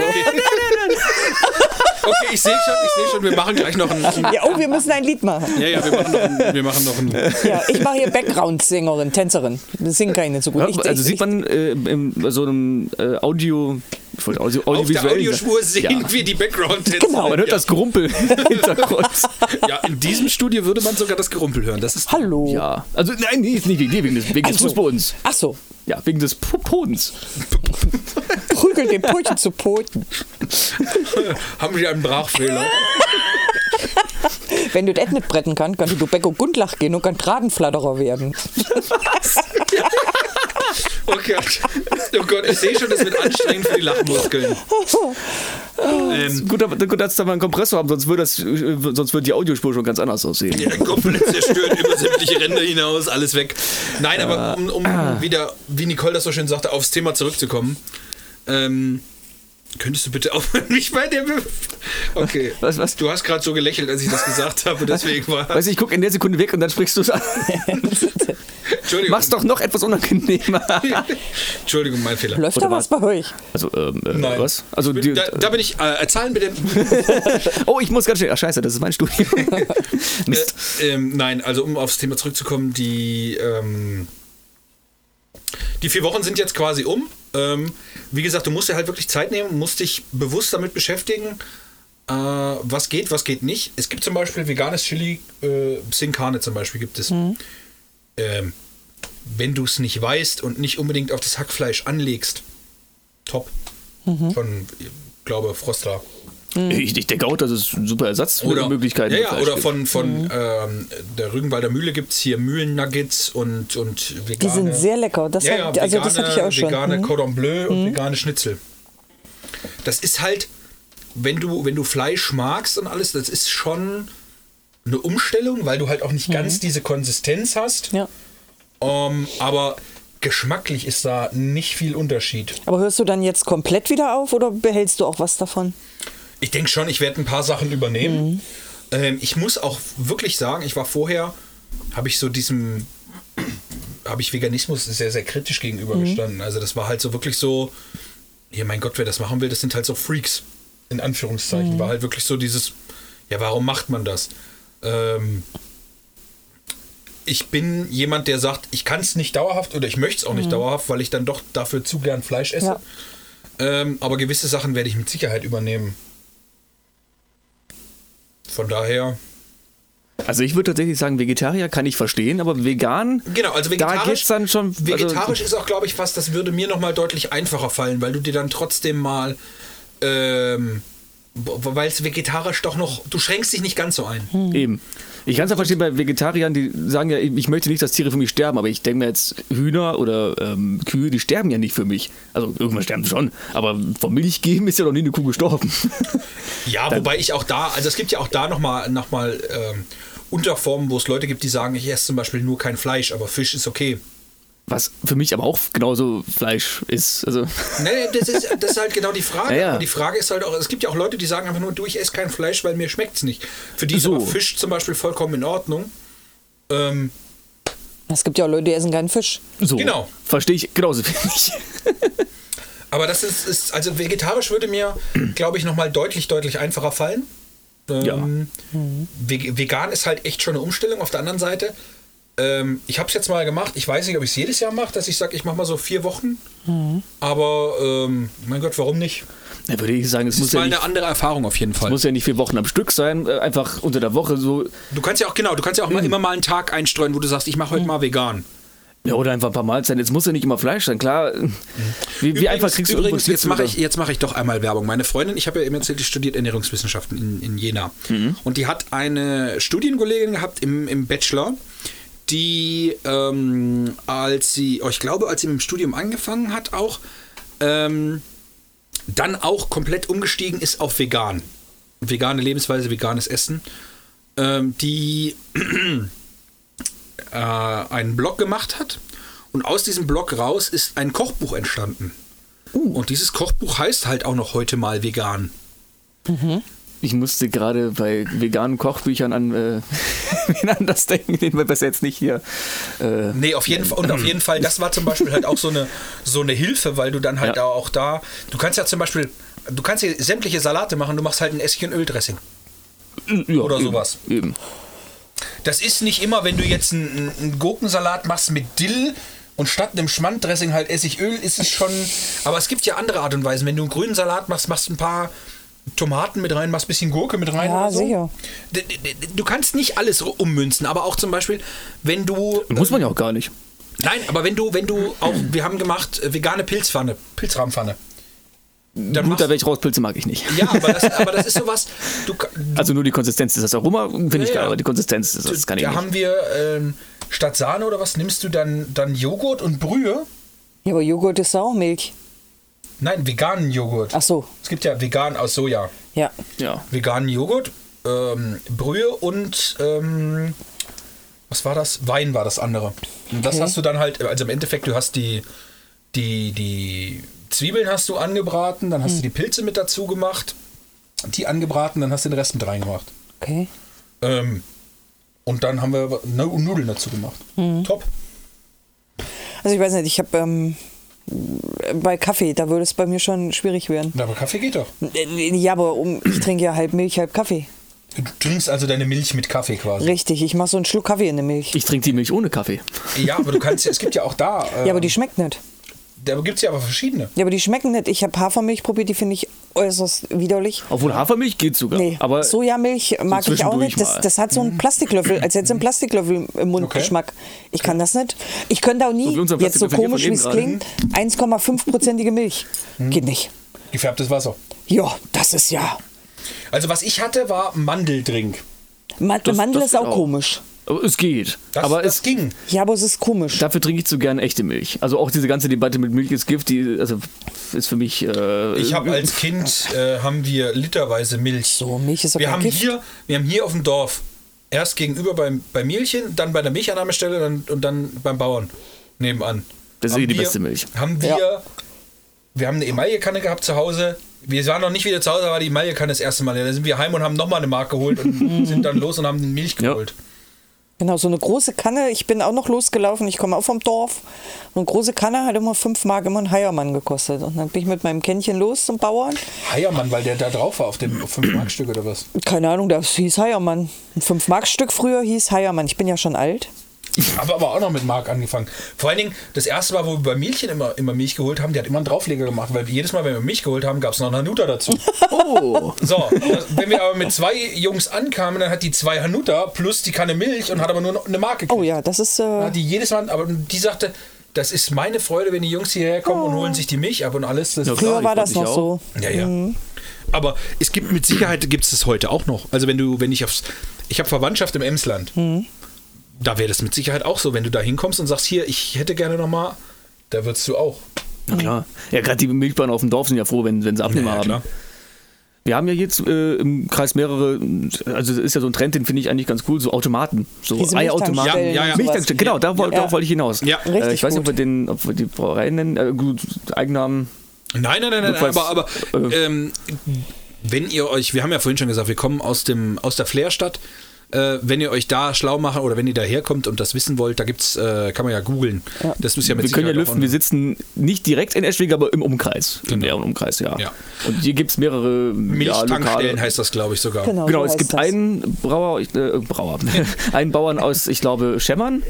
Okay, ich sehe schon, ich sehe schon, wir machen gleich noch ein. Ja, oh, wir müssen ein Lied machen. Ja, ja, wir machen noch ein. Wir machen noch ein Ja, ich mache hier Background-Sängerin, Tänzerin. Das singen nicht so gut. Ich, also ich, sieht man äh, in so einem äh, Audio, ich wollte Audio, Auf der Audiospur sehen ja. wir die Background-Tänzer. Genau. Man hört ja. das Gerumpel im Hintergrund. Ja, in diesem Studio würde man sogar das Gerumpel hören. Das ist Hallo. Ja, also nein, nee, nicht wegen, wegen des, wegen des Ach so. Fußbodens. Ach so, Ja, wegen des Po- Podens. prügel den Pulchen zu Poten. haben wir einen Brachfehler. Wenn du das nicht bretten kannst, kannst du Becko Gundlach gehen und kann Dradenflatterer werden. Oh Gott. Oh Gott, ich sehe schon, das wird anstrengend für die Lachmuskeln. Ähm, Gut, aber- gut, dass da mal einen Kompressor haben, sonst würde, das, äh, sonst würde die Audiospur schon ganz anders aussehen. ja, komplett zerstört, über sämtliche Ränder hinaus, alles weg. Nein, aber um, um wieder, wie Nicole das so schön sagte, aufs Thema zurückzukommen. Ähm, könntest du bitte aufhören, mich bei der... Be okay. Was, was? Du hast gerade so gelächelt, als ich das gesagt habe, deswegen war... Weißt du, ich gucke in der Sekunde weg und dann sprichst du es an. Entschuldigung. Mach's doch noch etwas unangenehmer. Entschuldigung, mein Fehler. Läuft Oder da was bei euch? Also, ähm, äh, Nein. was? Also, bin, die, da, da bin ich... Äh, Zahlen bitte... oh, ich muss ganz schnell. Ach, scheiße, das ist mein Studio. Mist. Äh, ähm, nein, also um aufs Thema zurückzukommen, die, ähm, die vier Wochen sind jetzt quasi um. Ähm, wie gesagt, du musst dir halt wirklich Zeit nehmen, musst dich bewusst damit beschäftigen, äh, was geht, was geht nicht. Es gibt zum Beispiel veganes Chili, äh, Sin Carne zum Beispiel gibt es. Ähm, wenn du es nicht weißt und nicht unbedingt auf das Hackfleisch anlegst, top. Von, ich glaube, Froster. Ich, ich denke auch, dass es ein super Ersatz Oder, Möglichkeiten ja, ja, oder von, von ähm, der Rügenwalder Mühle gibt es hier Mühlennuggets und, und vegane. Die sind sehr lecker. Das ja, ja, hab, also das hatte ich auch schon. Vegane Mhm. Cordon Bleu und vegane Schnitzel. Das ist halt, wenn du, wenn du Fleisch magst und alles, das ist schon eine Umstellung, weil du halt auch nicht ganz diese Konsistenz hast. Ja. Ähm, aber geschmacklich ist da nicht viel Unterschied. Aber hörst du dann jetzt komplett wieder auf oder behältst du auch was davon? Ich denke schon, ich werde ein paar Sachen übernehmen. Ähm, ich muss auch wirklich sagen, ich war vorher, habe ich so diesem, habe ich Veganismus sehr, sehr kritisch gegenübergestanden. Also das war halt so wirklich so, ja mein Gott, wer das machen will, das sind halt so Freaks, in Anführungszeichen. War halt wirklich so dieses, ja warum macht man das? Ähm, ich bin jemand, der sagt, ich kann es nicht dauerhaft oder ich möchte es auch nicht dauerhaft, weil ich dann doch dafür zu gern Fleisch esse. Ja. Ähm, aber gewisse Sachen werde ich mit Sicherheit übernehmen. Von daher. Also ich würde tatsächlich sagen, Vegetarier kann ich verstehen, aber vegan, Genau, also da vegetarisch. geht's dann schon. also- vegetarisch ist auch, glaube ich, fast, das würde mir nochmal deutlich einfacher fallen, weil du dir dann trotzdem mal. Ähm, weil es vegetarisch doch noch. Du schränkst dich nicht ganz so ein. Eben. Ich kann es ja verstehen bei Vegetariern, die sagen ja, ich möchte nicht, dass Tiere für mich sterben, aber ich denke mir jetzt, Hühner oder ähm, Kühe, die sterben ja nicht für mich. Also irgendwann sterben sie schon, aber vom Milch geben ist ja noch nie eine Kuh gestorben. Ja, wobei ich auch da, also es gibt ja auch da nochmal noch mal, ähm, Unterformen, wo es Leute gibt, die sagen, ich esse zum Beispiel nur kein Fleisch, aber Fisch ist okay. Was für mich aber auch genauso Fleisch ist. Also, Nee, das ist, das ist halt genau die Frage. Ja, ja. Aber die Frage ist halt auch, es gibt ja auch Leute, die sagen einfach nur, du, ich esse kein Fleisch, weil mir schmeckt es nicht. Für die ist So. aber Fisch zum Beispiel vollkommen in Ordnung. Ähm, Es gibt ja auch Leute, die essen keinen Fisch. so. Genau. Verstehe ich genauso wenig. aber das ist, ist, also vegetarisch würde mir, glaube ich, nochmal deutlich, deutlich einfacher fallen. Ja. Ähm, Ve- Vegan ist halt echt schon eine Umstellung. Auf der anderen Seite, ähm, ich habe es jetzt mal gemacht. Ich weiß nicht, ob ich es jedes Jahr mache, dass ich sage, ich mache mal so vier Wochen. Aber ähm, mein Gott, warum nicht? Da würde ich sagen, es Das muss ist ja, mal nicht, eine andere Erfahrung auf jeden Fall. muss ja nicht vier Wochen am Stück sein, äh, einfach unter der Woche so. Du kannst ja auch, genau, du kannst ja auch Mhm. mal, immer mal einen Tag einstreuen, wo du sagst, ich mache heute mal vegan. Ja, oder einfach ein paar Mahlzeiten. Jetzt muss ja nicht immer Fleisch sein, klar. Wie, wie einfach kriegst du übrigens, jetzt mache ich, jetzt mache ich doch einmal Werbung. Meine Freundin, ich habe ja eben erzählt, die studiert Ernährungswissenschaften in, in Jena. Mhm. Und die hat eine Studienkollegin gehabt im, im Bachelor, die, ähm, als sie, oh, ich glaube, als sie mit dem Studium angefangen hat, auch, ähm, dann auch komplett umgestiegen ist auf vegan. Vegane Lebensweise, veganes Essen. Ähm, die äh, einen Blog gemacht hat. Und aus diesem Blog raus ist ein Kochbuch entstanden. Und dieses Kochbuch heißt halt auch noch heute mal vegan. Ich musste gerade bei veganen Kochbüchern an äh, wen anders denken, den wir besser jetzt nicht hier. Äh, Nee, auf jeden Fall. Und auf jeden Fall, das war zum Beispiel halt auch so eine, so eine Hilfe, weil du dann halt Ja. auch da, du kannst ja zum Beispiel, du kannst hier sämtliche Salate machen, du machst halt ein Essig- und Öldressing. ja, Oder eben, sowas. Eben. Das ist nicht immer, wenn du jetzt einen, einen Gurkensalat machst mit Dill und statt einem Schmanddressing halt Essigöl, ist es schon. Aber es gibt ja andere Art und Weisen. Wenn du einen grünen Salat machst, machst du ein paar Tomaten mit rein, machst ein bisschen Gurke mit rein. Ja, oder so. sicher. Du kannst nicht alles ummünzen, aber auch zum Beispiel, wenn du. Muss man ja auch gar nicht. Nein, aber wenn du, wenn du auch, wir haben gemacht äh, vegane Pilzpfanne, Pilzrahmenpfanne. Dann Gut, da welche Rauspilze mag ich nicht. ja, aber das, aber das ist sowas. Du, ka- Also nur die Konsistenz ist das Aroma, finde ich Ja, geil, ja. aber die Konsistenz ist das kann ich da nicht. haben wir ähm, statt Sahne oder was nimmst du dann, dann Joghurt und Brühe? Ja, aber Joghurt ist auch Milch. Nein, veganen Joghurt. Ach so, Es gibt ja vegan aus Soja. ja. Ja. Veganen Joghurt, ähm, Brühe und ähm, was war das? Wein war das andere. Und das Okay. hast du dann halt, also im Endeffekt, du hast die, die, die Zwiebeln hast du angebraten, dann hast du die Pilze mit dazu gemacht, die angebraten, dann hast du den Rest mit reingemacht. Okay. Ähm, und dann haben wir Nu- Nudeln dazu gemacht. Top. Also ich weiß nicht, ich habe ähm, bei Kaffee, da würde es bei mir schon schwierig werden. Na, aber Kaffee geht doch. Ja, aber um, ich trinke ja halb Milch, halb Kaffee. Du trinkst also deine Milch mit Kaffee quasi. Richtig, ich mache so einen Schluck Kaffee in der Milch. Ich trinke die Milch ohne Kaffee. Ja, aber du kannst, es gibt ja auch da. Äh, Ja, aber die schmeckt nicht. Da gibt es ja aber verschiedene. Ja, aber die schmecken nicht. Ich habe Hafermilch probiert, die finde ich äußerst widerlich. Obwohl Hafermilch geht sogar. Nee, aber Sojamilch mag ich auch nicht. Das, das hat so einen Plastiklöffel, als hätte es einen Plastiklöffel im Mundgeschmack. Ich kann das nicht. Ich könnte auch So nie, unser jetzt so komisch wie es klingt, 1,5-prozentige Milch. Geht nicht. Gefärbtes Wasser. Ja, das ist ja. Also was ich hatte, war Mandeldrink. Ma Das- Mandel das ist auch auch. komisch. Es geht. Das, aber das es, ging. Ja, aber es ist komisch. dafür trinke ich zu gern echte Milch. Also auch diese ganze Debatte mit Milch ist Gift, die also ist für mich. Äh, Ich habe als Kind äh, haben wir literweise Milch. So, Milch ist wir haben Gift. hier, wir haben hier auf dem Dorf erst gegenüber beim, bei Mielchen, dann bei der Milchannahmestelle dann, und dann beim Bauern nebenan. Das ist eh die wir- beste Milch. Haben wir, Ja. wir haben eine Emaillekanne gehabt zu Hause. Wir waren noch nicht wieder zu Hause, aber die Emaillekanne das erste Mal. Da sind wir heim und haben nochmal eine Mark geholt und sind dann los und haben Milch Ja. Genau, so eine große Kanne. Ich bin auch noch losgelaufen. Ich komme auch vom Dorf. Eine große Kanne hat immer 5 Mark immer ein Heiermann gekostet. Und dann bin ich mit meinem Kännchen los zum Bauern. Heiermann, weil der da drauf war auf dem 5-Mark-Stück oder was? Keine Ahnung, das hieß Heiermann. Ein 5-Mark-Stück früher hieß Heiermann. Ich bin ja schon alt. Ich habe aber auch noch mit Mark angefangen. Vor allen Dingen, das erste Mal, wo wir bei Mielchen immer, immer Milch geholt haben, der hat immer einen Draufleger gemacht, weil jedes Mal, wenn wir Milch geholt haben, gab es noch einen Hanuta dazu. Oh, So, wenn wir aber mit zwei Jungs ankamen, dann hat die zwei Hanuta plus die Kanne Milch und hat aber nur noch eine Marke gekriegt. Oh ja, das ist. Äh, Hat die jedes Mal, aber die sagte, das ist meine Freude, wenn die Jungs hierher kommen und holen sich die Milch ab und alles. Das Ja, früher klar, war die das noch ich so. ja, ja. Aber es gibt mit Sicherheit gibt es das heute auch noch. Also wenn du, wenn ich aufs, ich habe Verwandtschaft im Emsland. Da wäre das mit Sicherheit auch so, wenn du da hinkommst und sagst, hier, ich hätte gerne noch mal, da würdest du auch. na klar. Ja, gerade die Milchbahnen auf dem Dorf sind ja froh, wenn, wenn sie Abnehmer Ja, haben. klar. Wir haben ja jetzt äh, im Kreis mehrere, also das ist ja so ein Trend, den finde ich eigentlich ganz cool, so Automaten, so Diese Eierautomaten. Ja, ja, ja. Milchtankstellen, genau, da, Ja. darauf wollte ich hinaus. Ja. äh, Richtig ich weiß nicht, ob wir, den, ob wir die Brauerei nennen, äh, gut, Eigennamen. Nein, nein, nein, nein, aber, aber äh, ähm, wenn ihr euch, wir haben ja vorhin schon gesagt, wir kommen aus, dem, aus der Flairstadt. Äh, wenn ihr euch da schlau machen oder wenn ihr da herkommt und das wissen wollt, da gibt's, äh, kann man ja googeln. Das ist ja mit Wir können ja lüften, wir sitzen nicht direkt in Eschwege, aber im Umkreis. Im Genau. näheren Umkreis, ja. Ja. Und hier gibt es mehrere ja, Milchtankstellen Lokale. heißt das, glaube ich, sogar. Genau, Genau, so es gibt das. einen Brauer, äh, Brauer, einen Bauern aus, ich glaube, Schemmern.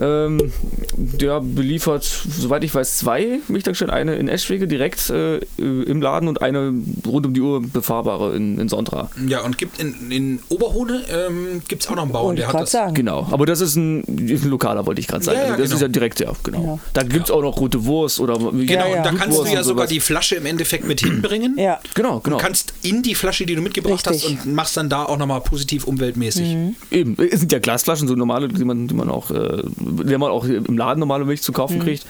Ähm, der beliefert, soweit ich weiß, zwei Milchtankstellen. Eine in Eschwege direkt äh, im Laden und eine rund um die Uhr befahrbare in, in Sondra. Ja, und gibt in, in Oberhohne ähm, gibt es auch noch einen Bauern, der hat das. sagen. Genau, aber das ist ein, ein lokaler, wollte ich gerade sagen. Ja, ja, also das genau. ist ja direkt, ja, genau. Ja. Da gibt es auch noch rote Wurst oder Genau, Ja, ja. und da kannst du Blutwurst ja sogar die Flasche im Endeffekt mit hinbringen. Ja. Genau, genau. Du kannst in die Flasche, die du mitgebracht Richtig. hast, und machst dann da auch nochmal positiv umweltmäßig. Eben, es sind ja Glasflaschen, so normale, die man, die man auch, äh, die man auch im Laden normale Milch zu kaufen kriegt.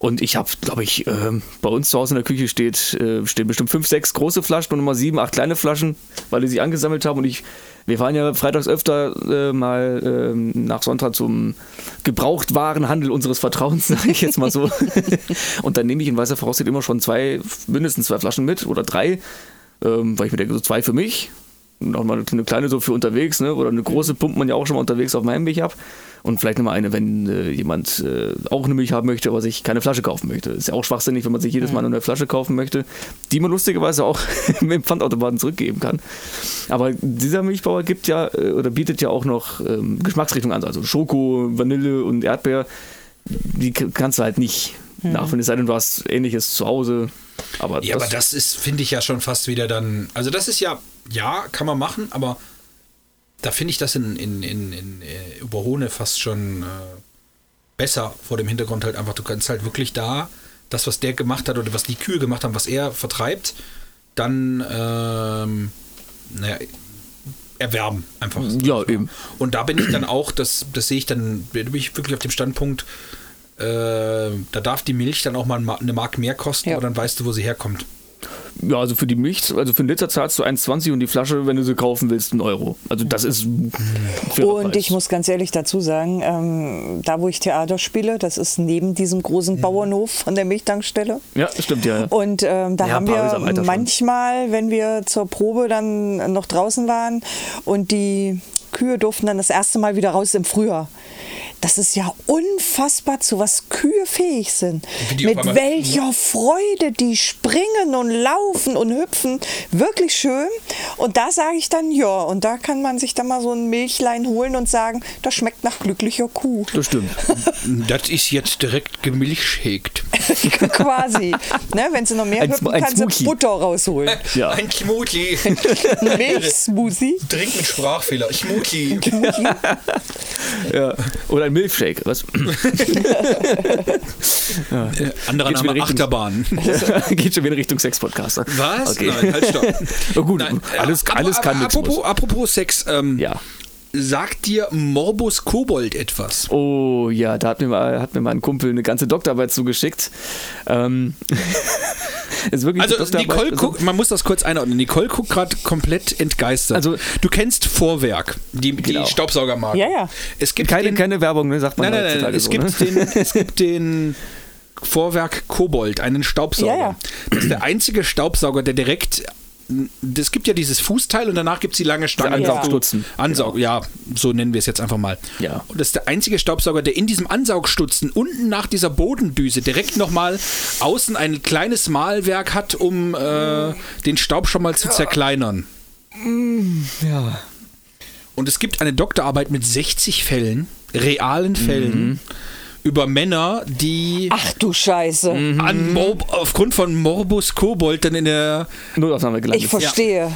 Und ich habe, glaube ich, ähm, bei uns zu Hause in der Küche steht, äh, stehen bestimmt fünf, sechs große Flaschen und nochmal sieben, acht kleine Flaschen, weil die sich angesammelt haben. Und ich, wir fahren ja freitags öfter äh, mal ähm, nach Sonntag zum Gebrauchtwarenhandel unseres Vertrauens, sage ich jetzt mal so. und dann nehme ich in weißer Voraussicht immer schon zwei, mindestens zwei Flaschen mit oder drei, ähm, weil ich mir denke, so zwei für mich, noch mal eine kleine so für unterwegs, ne? oder eine große pumpt man ja auch schon mal unterwegs auf meinem Weg ab. Und vielleicht nochmal eine, wenn äh, jemand äh, auch eine Milch haben möchte, aber sich keine Flasche kaufen möchte. Ist ja auch schwachsinnig, wenn man sich jedes Mal eine neue Flasche kaufen möchte, die man lustigerweise auch mit dem Pfandautomaten zurückgeben kann. Aber dieser Milchbauer gibt ja äh, oder bietet ja auch noch ähm, Geschmacksrichtungen an, also Schoko, Vanille und Erdbeer. Die kannst du halt nicht nachfinden, es sei denn, du hast ähnliches zu Hause. Aber Ja, aber das ist, finde ich ja schon fast wieder dann. Also, das ist ja, ja, kann man machen, aber da finde ich das in, in, in, in äh, Oberhohne fast schon äh, besser vor dem Hintergrund halt einfach. Du kannst halt wirklich da das, was der gemacht hat oder was die Kühe gemacht haben, was er vertreibt, dann, ähm, naja, erwerben einfach. Ja, eben. Und da bin ich dann auch, das, das sehe ich dann, da bin ich wirklich auf dem Standpunkt, äh, da darf die Milch dann auch mal eine Mark mehr kosten, Ja. aber dann weißt du, wo sie herkommt. Ja, also für die Milch, also für einen Liter zahlst du 1,20 und die Flasche, wenn du sie kaufen willst, einen Euro. Also das ist Und ich muss ganz ehrlich dazu sagen, ähm, da wo ich Theater spiele, das ist neben diesem großen Mhm. Bauernhof von der Milchtankstelle. Ja, stimmt, ja. ja. Und ähm, da Ja, haben wir weiter schon. manchmal, wenn wir zur Probe dann noch draußen waren und die Kühe durften dann das erste Mal wieder raus im Frühjahr. Das ist ja unfassbar, zu was Kühe fähig sind. Mit welcher Freude die springen und laufen und hüpfen. Wirklich schön. Und da sage ich dann, ja, und da kann man sich dann mal so ein Milchlein holen und sagen, das schmeckt nach glücklicher Kuh. Das stimmt. Das ist jetzt direkt gemilchschägt. Quasi. ne, wenn sie noch mehr Ein- hüpfen, ein kann sie Smoothie. Butter rausholen. Ja. Ein Smoothie. Milchsmoothie. Trink mit Sprachfehler. Smoothie. Ja. Oder ein Milchshake. Was? Anderer Geht's wieder Name Richtung- Achterbahn. Geht schon wieder Richtung Sex-Podcaster. Was? Okay. Nein, halt stopp. Oh, gut, Nein, alles, äh, alles ap- kann, nichts apropos, apropos Sex, ähm, Ja. Sagt dir Morbus Kobold etwas? Oh ja, da hat mir, mal, hat mir mal ein Kumpel eine ganze Doktorarbeit zugeschickt. Ähm, ist wirklich Also Nicole also- guckt, man muss das kurz einordnen. Nicole guckt gerade komplett entgeistert. Also- du kennst Vorwerk, die, die Genau. Staubsaugermarke. Ja, ja. Es gibt keine, den, keine Werbung, ne, sagt man Nein, nein, nein, es, so, gibt ne? den, es gibt den Vorwerk Kobold, einen Staubsauger. Ja, ja. Das ist der einzige Staubsauger, der direkt. Es gibt ja dieses Fußteil und danach gibt es die lange Stange. Dieser die du- Ansaugstutzen. Ansaug, ja, so nennen wir es jetzt einfach mal. Ja. Und das ist der einzige Staubsauger, der in diesem Ansaugstutzen unten nach dieser Bodendüse direkt nochmal außen ein kleines Mahlwerk hat, um äh, den Staub schon mal zu zerkleinern. Ja. Und es gibt eine Doktorarbeit mit 60 Fällen, realen Fällen, über Männer, die Ach du Scheiße. An Mor aufgrund von Morbus Kobold dann in der. Notaufnahme gelandet. Ich verstehe.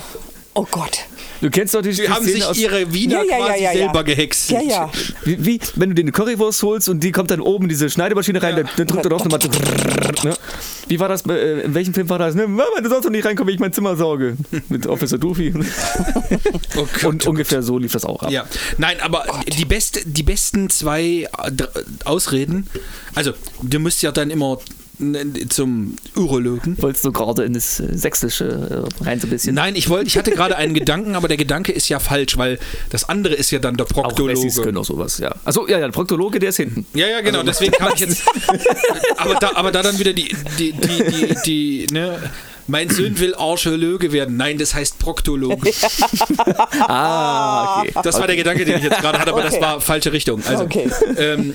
Oh Gott. Du kennst doch die, Sie die haben Szene sich aus, ihre Wiener Ja, ja, quasi ja, ja. selber gehext. Ja, ja. wie, wie, wenn du dir eine Currywurst holst und die kommt dann oben in diese Schneidemaschine rein, dann, dann drückt er drauf nochmal. Ne? Wie war das, äh, in welchem Film war das? Ne? Mama, du sollst doch nicht reinkommen, wenn ich mein Zimmer sauge. Mit Officer Doofy. Oh Gott, Und ungefähr so lief das auch ab. Ja, nein, aber die, beste, die besten zwei Ausreden, also du musst ja dann immer zum Urologen. Wolltest du gerade in das äh, Sächsische äh, rein so ein bisschen? Nein, ich wollte, ich hatte gerade einen Gedanken, aber der Gedanke ist ja falsch, weil das andere ist ja dann der Auch Wessis können Proktologe. auch sowas, ja. Achso, ja, ja, der Proktologe, der ist hinten. Ja, ja, genau, deswegen kam ich jetzt. aber, da, aber da dann wieder die, die, die, die, die ne, mein Sohn will Archäologe werden. Nein, das heißt Proktologe. Ah, okay. Das war der Gedanke, den ich jetzt gerade hatte, aber das Okay. war falsche Richtung. Also, Okay. ähm,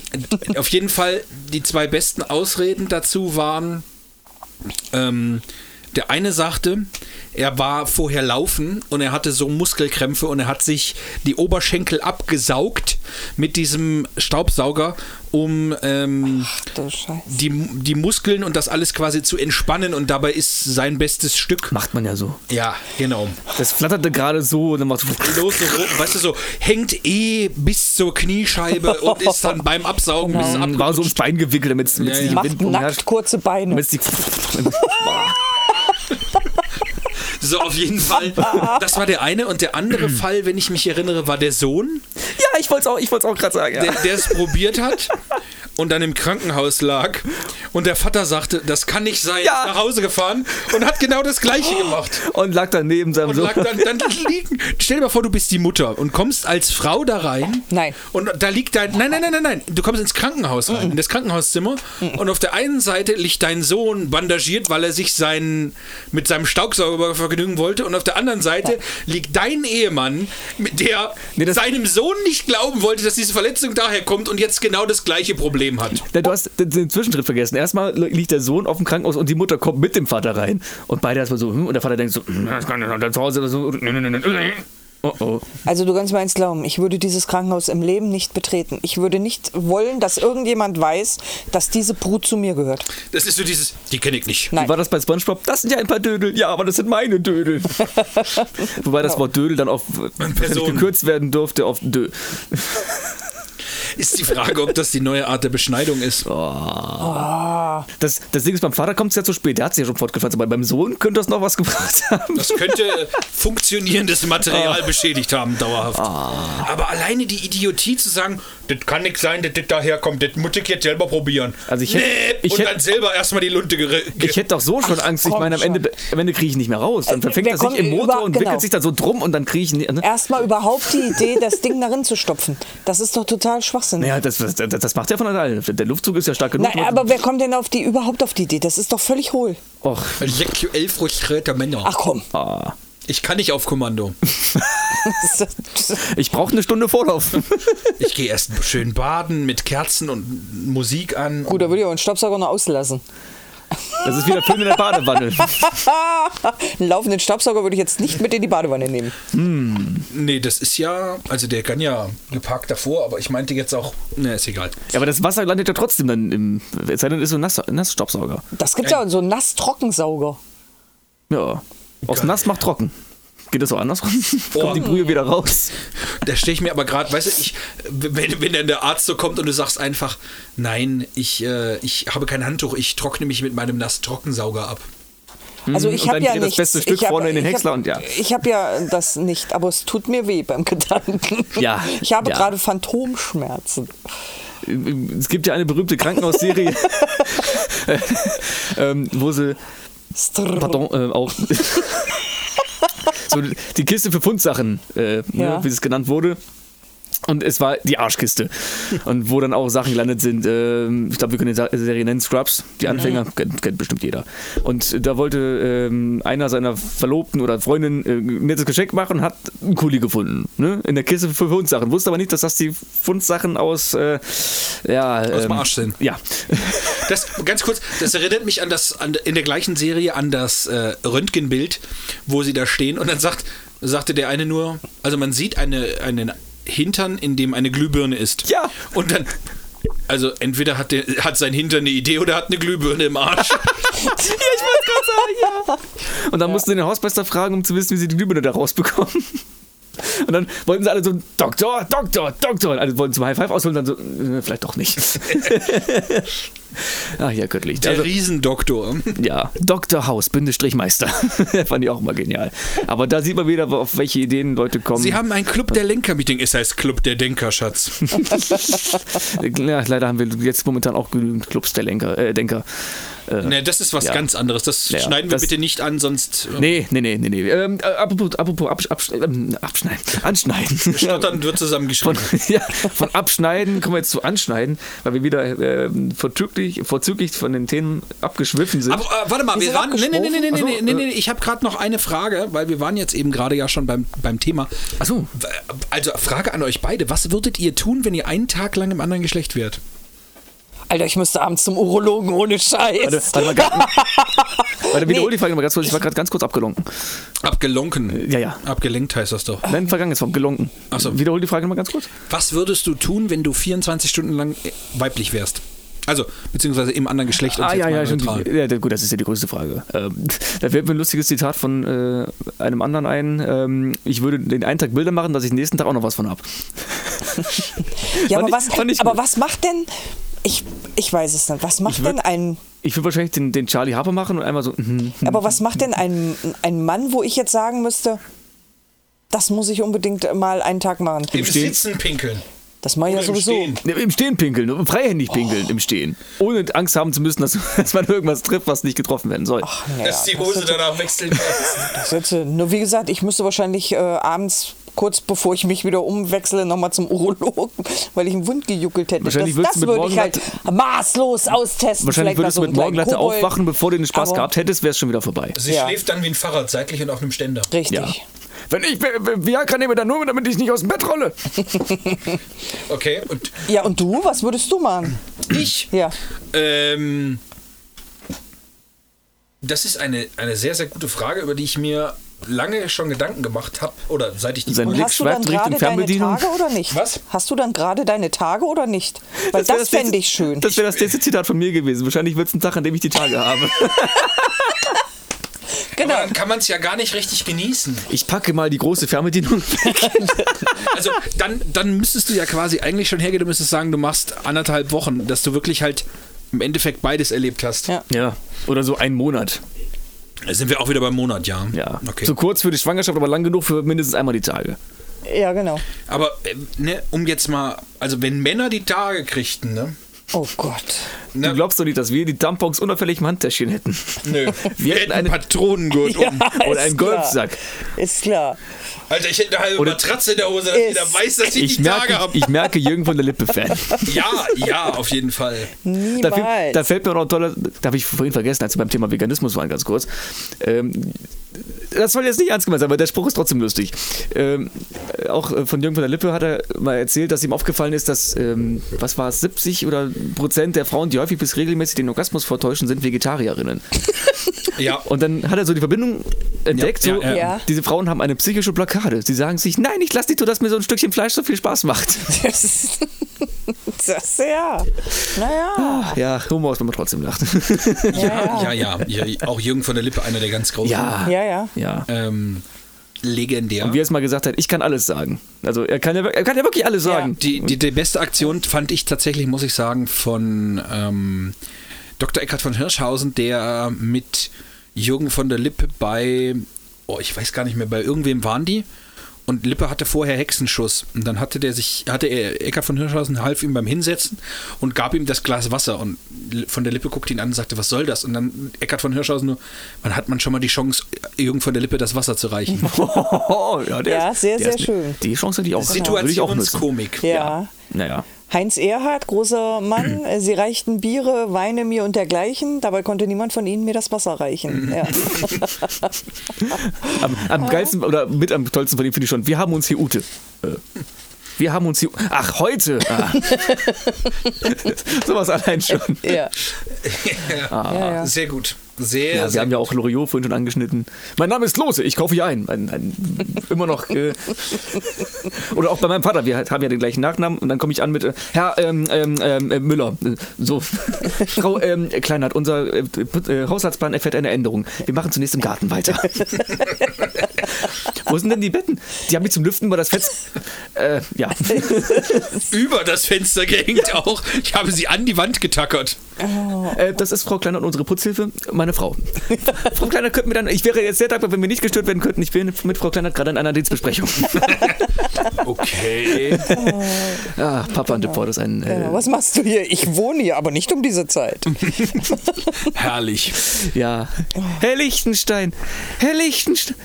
auf jeden Fall, die zwei besten Ausreden dazu waren, ähm, der eine sagte, er war vorher laufen und er hatte so Muskelkrämpfe und er hat sich die Oberschenkel abgesaugt mit diesem Staubsauger, um ähm, Scheiße. die, die Muskeln und das alles quasi zu entspannen und dabei ist sein bestes Stück. Macht man ja so. Ja, genau. Das flatterte gerade so und dann macht Los, so, weißt du, so hängt eh bis zur Kniescheibe und ist dann beim Absaugen bis es Dann war so ums Bein gewickelt, damit es Ja, nicht ja. im Macht Wind nackt kurze Beine. Damit es die So, auf jeden Fall. Das war der eine. Und der andere Fall, wenn ich mich erinnere, war der Sohn, Ja, ich wollte es auch, ich auch gerade sagen. Ja. der es probiert hat und dann im Krankenhaus lag. Und der Vater sagte, das kann nicht sein, Ja. nach Hause gefahren und hat genau das Gleiche gemacht. Und lag dann neben seinem Und Sohn. lag dann, dann liegen. Stell dir mal vor, du bist die Mutter und kommst als Frau da rein. Nein. Und da liegt dein. Nein, nein, nein, nein, nein. Du kommst ins Krankenhaus rein, in das Krankenhauszimmer. Und auf der einen Seite liegt dein Sohn bandagiert, weil er sich seinen, mit seinem Staubsauger vergnügen wollte. Und auf der anderen Seite liegt dein Ehemann, mit der Nee, seinem Sohn nicht glauben wollte, dass diese Verletzung daher kommt und jetzt genau das gleiche Problem hat. Ja, Du hast den, den Zwischenschritt vergessen. Erstmal liegt der Sohn auf dem Krankenhaus und die Mutter kommt mit dem Vater rein. Und beide erstmal so, hm, und der Vater denkt so, hm, das kann ja dann zu Hause oder so. nö, nö. Oh oh. Also du kannst mir eins glauben, ich würde dieses Krankenhaus im Leben nicht betreten. Ich würde nicht wollen, dass irgendjemand weiß, dass diese Brut zu mir gehört. Das ist so dieses, die kenne ich nicht. Nein. Wie war das bei Spongebob? Das sind ja ein paar Dödel. Ja, aber das sind meine Dödel. Wobei das Wort Dödel dann auf gekürzt werden durfte auf Dö. Ist die Frage, ob das die neue Art der Beschneidung ist. Das, das Ding ist, beim Vater kommt es ja zu spät. Der hat sich ja schon fortgepflanzt. Aber beim Sohn könnte das noch was gebracht haben. Das könnte funktionierendes Material beschädigt haben, dauerhaft. Aber alleine die Idiotie zu sagen, das kann nicht sein, dass das daherkommt, das muss ich jetzt selber probieren. Also ich hätte- nee, ich und hätte- dann selber erstmal die Lunte gere Ich hätte doch so schon Angst. Ich meine, am Ende, am Ende kriege ich nicht mehr raus. Dann Äh, verfängt er sich im Motor über- und genau. wickelt sich da so drum und dann kriege ich nicht. Ne? Erstmal überhaupt die Idee, das Ding darin zu stopfen. Das ist doch total Schwachsinn. Naja, das, das, das macht er von alleine. Der Luftzug ist ja stark genug. Na, aber wer kommt denn auf die überhaupt auf die Idee? Das ist doch völlig hohl. Och, Sexuell frustrierter Männer. Ach komm. ah. Ich kann nicht auf Kommando. Ich brauche eine Stunde Vorlauf. Ich gehe erst schön baden mit Kerzen und Musik an. Gut, da würde ich auch einen Staubsauger noch auslassen. Das ist wieder Film in der Badewanne. Einen laufenden Staubsauger würde ich jetzt nicht mit in die Badewanne nehmen. Nee, das ist ja, also der kann ja geparkt davor, aber ich meinte jetzt auch, ne, ist egal. Ja, aber das Wasser landet ja trotzdem dann im. Es sei denn, es ist so ein Nass, Nassstaubsauger. Das gibt ja so einen Nass-Trockensauger. Ja. Aus nass macht trocken. Geht das so andersrum? Oh. Kommt die Brühe wieder raus? Da stehe ich mir aber gerade, weißt du, ich, wenn, wenn dann der Arzt so kommt und du sagst einfach, nein, ich, äh, ich habe kein Handtuch, ich trockne mich mit meinem Nass-Trockensauger ab. Also ich und habe dann ja geht das beste Stück ich hab, vorne in den Häcksler hab, und ja. Ich habe ja das nicht, aber es tut mir weh beim Gedanken. Ja, Ich habe ja. gerade Phantomschmerzen. Es gibt ja eine berühmte Krankenhausserie, ähm, wo sie Strrr. pardon, äh, auch so die Kiste für Fundsachen, äh, Ja. ne, wie es genannt wurde. Und es war die Arschkiste. Und wo dann auch Sachen gelandet sind. ähm, ich glaube, wir können die Serie nennen Scrubs. Die Anfänger kennt, kennt bestimmt jeder. Und da wollte ähm, einer seiner Verlobten oder Freundin äh, ein nettes Geschenk machen und hat einen Kuli gefunden. Ne? In der Kiste für Fundsachen. Wusste aber nicht, dass das die Fundsachen aus, äh, ja, Aus dem ähm, Arsch sind. Ja. Das, ganz kurz, das erinnert mich an das, an, in der gleichen Serie an das äh, Röntgenbild, wo sie da stehen und dann sagt, sagte der eine nur, also man sieht eine, einen Hintern, in dem eine Glühbirne ist. Ja. Und dann, also entweder hat, der, hat sein Hintern eine Idee oder hat eine Glühbirne im Arsch. Und dann mussten sie den Hausmeister fragen, um zu wissen, wie sie die Glühbirne da rausbekommen. Und dann wollten sie alle so, Doktor, Doktor, Doktor. Und alle wollten zum High Five ausholen, dann so, äh, vielleicht doch nicht. Ach ja, göttlich. Der Also, Riesendoktor. ja, Dr. Haus, Bindestrich Meister. Fand ich auch immer genial. Aber da sieht man wieder, auf welche Ideen Leute kommen. Sie haben ein Club der Lenker-Meeting. Es heißt Club der Denker, Schatz. ja, leider haben wir jetzt momentan auch genügend Clubs der Lenker, äh, Denker. Ne, das ist was Ja. ganz anderes. Das Ja, schneiden wir das- bitte nicht an, sonst äh, Nee, nee, nee, nee, nee. Ähm, äh, apropos, apropos absch absch ähm, abschneiden. Anschneiden. stottern wird Von, zusammengeschrieben. ja, von Abschneiden kommen wir jetzt zu Anschneiden, weil wir wieder ähm, vorzüglich, vorzüglich von den Themen abgeschwiffen sind. Aber äh, warte mal, Wir waren. Nee, nee, nee, nee, nee, Ach so, nee, nee, nee, äh. ich habe gerade noch eine Frage, weil wir waren jetzt eben gerade ja schon beim, beim Thema. Achso, Also, Frage an euch beide. Was würdet ihr tun, wenn ihr einen Tag lang im anderen Geschlecht wärt? Alter, ich müsste abends zum Urologen ohne Scheiß. warte, warte mal, warte, wiederhol Nee. die Frage mal ganz kurz. Ich war gerade ganz kurz abgelunken. Abgelunken. Ja, ja. Abgelenkt heißt das doch. Nein, vergangenes vom gelunken. Ach so. Wiederhol die Frage mal ganz kurz. Was würdest du tun, wenn du 24 Stunden lang weiblich wärst? Also, beziehungsweise im anderen Geschlecht. es Ah, ja, ja, ja, gut, das ist ja die größte Frage. Ähm, da fällt mir ein lustiges Zitat von äh, einem anderen ein. Ähm, ich würde den einen Tag Bilder machen, dass ich den nächsten Tag auch noch was von habe. ja, aber, ich- was, aber gut. was macht denn, ich, ich weiß es nicht, was macht würd- denn ein, Ich würde wahrscheinlich den, den Charlie Harper machen und einmal so. mhm, mhm. aber was macht denn ein, ein Mann, wo ich jetzt sagen müsste, das muss ich unbedingt mal einen Tag machen. Im. Sitzen pinkeln. Das mache ich ja Oder im sowieso. Stehen. Ja, Im Stehen pinkeln, freihändig pinkeln im Stehen. Ohne Angst haben zu müssen, dass, dass man irgendwas trifft, was nicht getroffen werden soll. Ach, naja, Dass die das Hose ist- danach wechseln kann. Das jetzt, nur wie gesagt, ich müsste wahrscheinlich äh, abends, kurz bevor ich mich wieder umwechsle, nochmal zum Urologen, weil ich einen Wund gejuckelt hätte. Wahrscheinlich das das du mit würde ich halt maßlos austesten. Wahrscheinlich würdest du mit so Morgenlatte Kobold. aufwachen, bevor du den Spaß Aber- gehabt hättest, wäre es schon wieder vorbei. Sie Ja. schläft dann wie ein Fahrrad, seitlich und auf einem Ständer. Richtig. Ja. Wenn ich Viagra nehme, dann nur, damit ich nicht aus dem Bett rolle. Okay, und Ja, und du? Was würdest du machen? ich? Ja. Ähm, das ist eine, eine sehr, sehr gute Frage, über die ich mir lange schon Gedanken gemacht habe. Oder seit ich die Sein Und Blick hast du dann schweift Richtung gerade deine Fernbedienung. Tage oder nicht? Was? Hast du dann gerade deine Tage oder nicht? Weil das, wär fände nächste- ich schön. Das wäre das nächste Zitat von mir gewesen. Wahrscheinlich wird es ein Tag, an dem ich die Tage habe. genau. Aber dann kann man es ja gar nicht richtig genießen. Ich packe mal die große Fernbedienung weg. Also dann, dann müsstest du ja quasi eigentlich schon hergehen, du müsstest sagen, du machst anderthalb Wochen, dass du wirklich halt im Endeffekt beides erlebt hast. Ja. Ja, oder so ein Monat. Da sind wir auch wieder beim Monat, ja. Ja. Okay. Zu kurz für die Schwangerschaft, aber lang genug für mindestens einmal die Tage. Ja, genau. Aber äh, ne, um jetzt mal, also wenn Männer die Tage kriegten, ne? Oh Gott. Ne? Du glaubst doch nicht, dass wir die Tampons unauffällig im Handtäschchen hätten. Nö. Wir hätten eine- Patronengurt um. Oder ist einen klar. Golfsack. Ist klar. Alter, ich hätte eine halbe Oder- Matratze in der Hose, dass Ist- jeder weiß, dass ich, Ich die Tage merke, habe. ich merke Jürgen von der Lippe-Fan. Ja, ja, auf jeden Fall. Da, Niemals. fällt- da fällt mir noch ein toller, da habe ich vorhin vergessen, als wir beim Thema Veganismus waren, ganz kurz. Ähm, das soll jetzt nicht ernst gemeint sein, aber der Spruch ist trotzdem lustig. Ähm, auch äh, von Jürgen von der Lippe hat er mal erzählt, dass ihm aufgefallen ist, dass, ähm, was war es, 70 oder Prozent der Frauen, die häufig bis regelmäßig den Orgasmus vortäuschen, sind Vegetarierinnen. Ja. Und dann hat er so die Verbindung entdeckt, Ja, so, ja, ja. diese Frauen haben eine psychische Blockade. Sie sagen sich, nein, ich lass nicht zu, dass mir so ein Stückchen Fleisch so viel Spaß macht. Das, ist- das ja. Naja. Ja, Humor ist, wenn man trotzdem lacht. Ja, ja, ja, ja. Auch Jürgen von der Lippe, einer der ganz großen. Ja, Ja, ja. ja. Ähm, legendär. Und wie er es mal gesagt hat, ich kann alles sagen. Also er kann ja, er kann ja wirklich alles sagen. Die, die, die beste Aktion fand ich tatsächlich, muss ich sagen, von ähm, Dr. Eckhard von Hirschhausen, der mit Jürgen von der Lippe bei, oh, ich weiß gar nicht mehr, bei irgendwem waren die. Und Lippe hatte vorher Hexenschuss. Und dann hatte der sich, hatte er, Eckhard von Hirschhausen half ihm beim Hinsetzen und gab ihm das Glas Wasser. Und von der Lippe guckte ihn an und sagte, was soll das? Und dann Eckhard von Hirschhausen nur, wann hat man schon mal die Chance, Jürgen von der Lippe das Wasser zu reichen? Oh, ja, der Ja, ist, sehr, der sehr ist, schön. Die Chance hätte ich auch. Situationskomik. Ja. Naja. Heinz Erhardt, großer Mann, äh, sie reichten Biere, Weine mir und dergleichen. Dabei konnte niemand von ihnen mir das Wasser reichen. Ja. Am, am geilsten oder mit am tollsten von ihm finde ich schon, wir haben uns hier Ute. Äh, Wir haben uns hier. Ach, heute! Ah. Sowas allein schon. ja. ja. Ja, ja. Sehr gut. Sehr, Ja, wir sehr haben ja auch Loriot vorhin schon angeschnitten. Mein Name ist Lose, ich kaufe hier ein. ein, ein immer noch. Äh, oder auch bei meinem Vater, wir haben ja den gleichen Nachnamen und dann komme ich an mit äh, Herr ähm, ähm, ähm, äh, Müller. So. Frau ähm, Kleinert, unser äh, äh, Haushaltsplan erfährt eine Änderung. Wir machen zunächst im Garten weiter. Wo sind denn die Betten? Die haben mich zum Lüften über das Fenster. Äh, ja. über das Fenster gehängt auch. Ich habe sie an die Wand getackert. Äh, das ist Frau Kleinert, unsere Putzhilfe, meine Frau. Frau Kleinert, könnten wir dann, ich wäre jetzt sehr dankbar, wenn wir nicht gestört werden könnten. Ich bin mit Frau Kleinert gerade in einer Dienstbesprechung. Okay. Ah, Papa und Deport ist ein. Äh, Ja, was machst du hier? Ich wohne hier, aber nicht um diese Zeit. Herrlich. ja. Herr Lichtenstein, Herr Lichtenstein,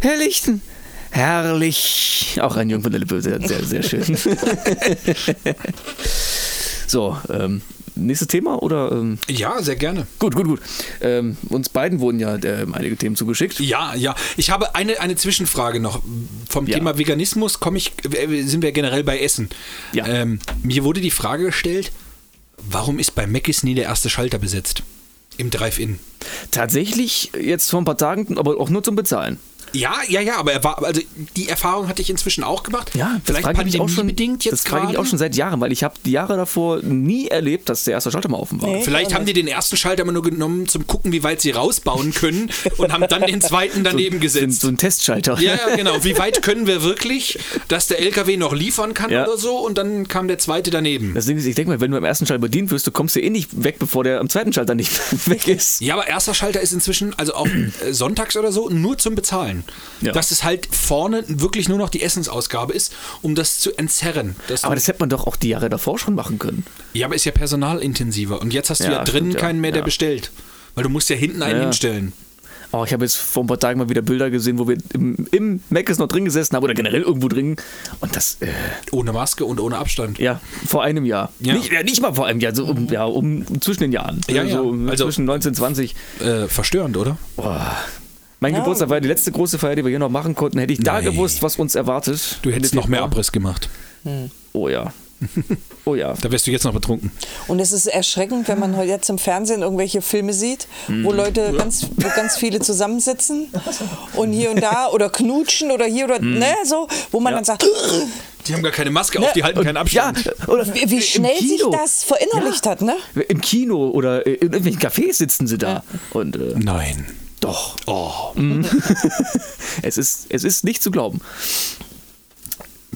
Herr Lichten. Herrlich. Auch ein Jung von der Lippe, sehr, sehr, sehr schön. so, ähm, nächstes Thema oder? Ähm, Ja, sehr gerne. gut, gut, gut. Ähm, uns beiden wurden ja äh, einige Themen zugeschickt. Ja, ja. Ich habe eine, eine Zwischenfrage noch. Vom Ja. Thema Veganismus komme ich, äh, sind wir generell bei Essen. Ja. Ähm, mir wurde die Frage gestellt, warum ist bei Mc's nie der erste Schalter besetzt? Im Drive-In. Tatsächlich jetzt vor ein paar Tagen, aber auch nur zum Bezahlen. Ja, ja, ja, aber er war, also die Erfahrung hatte ich inzwischen auch gemacht. Ja, das vielleicht frage ich auch schon, pandemiebedingt jetzt das frage ich auch schon seit Jahren, weil ich habe die Jahre davor nie erlebt, dass der erste Schalter mal offen war. Nee. Vielleicht haben die den ersten Schalter mal nur genommen zum gucken, wie weit sie rausbauen können und haben dann den zweiten daneben So, gesetzt. so ein Testschalter. Ja, ja, genau. Wie weit können wir wirklich, dass der LKW noch liefern kann Ja. oder so? Und dann kam der zweite daneben. Das Ding ist, ich denke mal, wenn du am ersten Schalter bedient wirst, du kommst du eh nicht weg, bevor der am zweiten Schalter nicht weg ist. Ja, aber erster Schalter ist inzwischen, also auch sonntags oder so, nur zum Bezahlen. Ja. Dass es halt vorne wirklich nur noch die Essensausgabe ist, um das zu entzerren. Aber das hätte man doch auch die Jahre davor schon machen können. ja, aber ist ja personalintensiver. Und jetzt hast du Ja, ja, drinnen stimmt, ja. keinen mehr, der Ja. bestellt. Weil du musst ja hinten einen Ja. hinstellen. Oh, ich habe jetzt vor ein paar Tagen mal wieder Bilder gesehen, wo wir im, im Mac noch drin gesessen haben oder generell irgendwo drin. Und das, äh, Ohne Maske und ohne Abstand. ja, vor einem Jahr. Ja. Nicht, ja, nicht mal vor einem Jahr, so um, ja, um zwischen den Jahren. Ja, ja. So Also- zwischen 19 20. Äh, verstörend, oder? Boah. Mein Ja. Geburtstag war die letzte große Feier, die wir hier noch machen konnten. Hätte ich da Nein. gewusst, was uns erwartet. Du hättest noch mehr. Abriss gemacht. Oh ja. Oh ja. Da wärst du jetzt noch betrunken. Und es ist erschreckend, wenn man heute jetzt im Fernsehen irgendwelche Filme sieht, wo Leute ganz, wo ganz viele zusammensitzen und hier und da oder knutschen oder hier oder ne, so, wo man Ja. dann sagt, Die haben gar keine Maske auf, die halten keinen Ja, Abstand. oder wie, wie schnell sich das verinnerlicht Ja. hat, ne? Im Kino oder in irgendwelchen Cafés sitzen sie da. Und äh, Nein. Doch, Oh, es ist, es ist nicht zu glauben.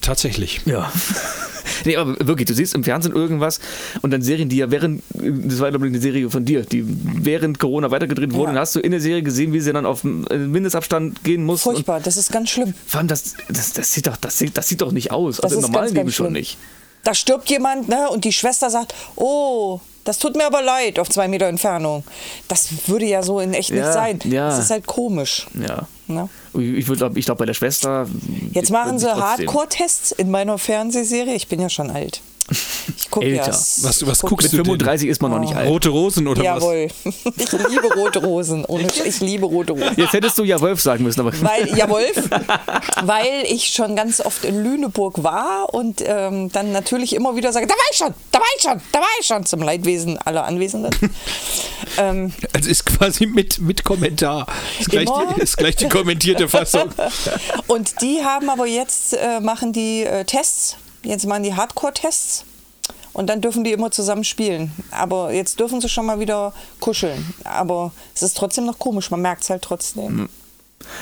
tatsächlich. Ja. nee, aber wirklich, du siehst im Fernsehen irgendwas und dann Serien, die ja während, das war glaube ich eine Serie von dir, die während Corona weitergedreht wurde, Ja. und hast du in der Serie gesehen, wie sie dann auf Mindestabstand gehen muss. Furchtbar, das ist ganz schlimm. vor allem, das, das, das, sieht doch, das, sieht, das sieht doch nicht aus. Das Also im normalen ganz, Leben ganz schon schlimm. nicht. Da stirbt jemand, ne? Und die Schwester sagt, oh, das tut mir aber leid, auf zwei Meter Entfernung. Das würde ja so in echt Ja, nicht sein. ja. Das ist halt komisch. Ja. Ne? Ich, ich, würd- ich glaube, bei der Schwester. Jetzt machen sie Hardcore-Tests in meiner Fernsehserie. Ich bin ja schon alt. Ich gucke ja. Älter. Was- was guck- guckst Mit du denn? 35 ist man noch nicht alt. Rote Rosen oder Jawohl. Ich liebe rote Rosen. Ohne, ich liebe rote Rosen. Jetzt hättest du ja Wolf sagen müssen, aber. Weil, ja, Wolf, weil ich schon ganz oft in Lüneburg war und ähm, dann natürlich immer wieder sage, da war ich schon, da war ich schon, da war ich schon, zum Leidwesen aller Anwesenden. ähm, was? Also ist quasi mit, mit Kommentar. Ist gleich, die, ist gleich die kommentierte Fassung. und die haben aber jetzt, äh, machen die äh, Tests, jetzt machen die Hardcore-Tests und dann dürfen die immer zusammen spielen. Aber jetzt dürfen sie schon mal wieder kuscheln. Aber es ist trotzdem noch komisch, man merkt es halt trotzdem.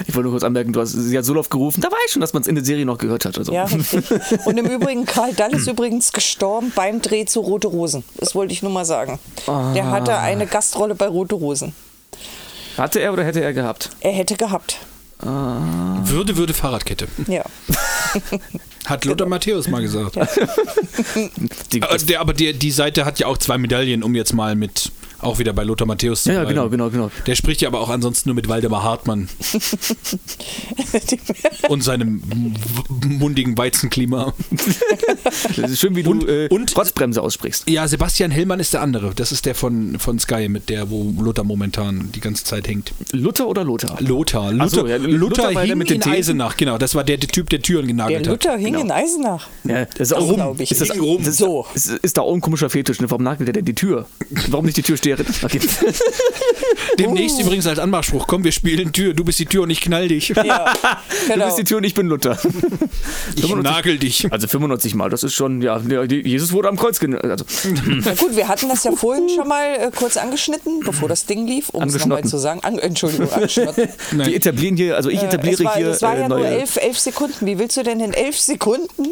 Ich wollte nur kurz anmerken, du hast sie hat so oft gerufen, da war ich schon, dass man es in der Serie noch gehört hat. Also. Ja, richtig. Und im Übrigen, Karl Dall ist übrigens gestorben beim Dreh zu Rote Rosen. Das wollte ich nur mal sagen. Der hatte eine Gastrolle bei Rote Rosen. Hatte er oder hätte er gehabt? Er hätte gehabt. Würde, würde Fahrradkette. Ja. Hat Lothar Matthäus mal gesagt. Die, Aber, der, aber die, die Seite hat ja auch zwei Medaillen, um jetzt mal mit auch wieder bei Lothar Matthäus zu ja, ja, genau, genau, genau. Der spricht ja aber auch ansonsten nur mit Waldemar Hartmann und seinem mundigen Weizenklima. Das ist schön, wie Und- du äh, und- Rotzbremse aussprichst. Ja, Sebastian Hillmann ist der andere. Das ist der von, von Sky, mit der, wo Lothar momentan die ganze Zeit hängt. Luther oder Lothar? Lothar. Ach so, Luther, ja, Luther, Luther hing mit den in Thesen. Eisenach, genau. Das war der, der Typ, der Türen Der genagelt hat. Luther hing Genau. in Eisenach. Ja, das ist auch, glaub ich. ist das, rum. das ist, So. ist, ist da auch ein komischer Fetisch. Ne? Warum nagelt der denn die Tür? Warum nicht die Türsteherin? Okay. Demnächst übrigens als Anmachspruch, komm, wir spielen Tür, du bist die Tür und ich knall dich. Ja, Du genau. bist die Tür und ich bin Luther. Ich nagel dich. Also 95 Mal, das ist schon, ja, Jesus wurde am Kreuz genagelt. Also, Na gut, wir hatten das ja vorhin schon mal äh, kurz angeschnitten, bevor das Ding lief, um es nochmal zu sagen. An, Entschuldigung, angeschnotten. Nein. wir etablieren hier, also ich Äh, etabliere es war, hier das war äh, ja nur elf, elf Sekunden. Wie willst du denn in elf Sekunden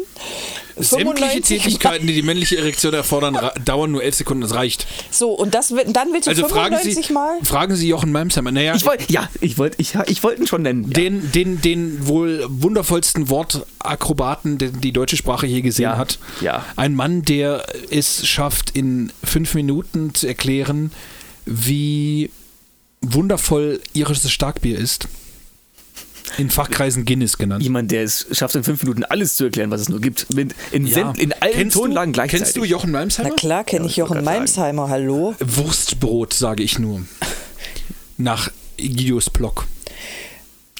Sämtliche 95 Tätigkeiten, die die männliche Erektion erfordern, dauern nur elf Sekunden, das reicht. So, und das, wird- dann willst du Also fragen 95 Sie, Mal? fragen Sie Jochen Malmsheimer. Naja, Ich wollte, ja, ich wollte, ich, ich wollte ihn schon nennen. Ja. den, den, den wohl wundervollsten Wortakrobaten, den die deutsche Sprache je gesehen Ja, hat. ja. Ein Mann, der es schafft, in fünf Minuten zu erklären, wie wundervoll irisches Starkbier ist. In Fachkreisen Guinness genannt. Jemand, der es schafft, in fünf Minuten alles zu erklären, was es nur gibt. Mit, in, Ja. in allen Kennst Tonlagen du, gleichzeitig. Kennst du Jochen Malmsheimer? Na klar kenne ich ich Jochen Malmsheimer, hallo. Wurstbrot, sage ich nur. Nach Egidius Block.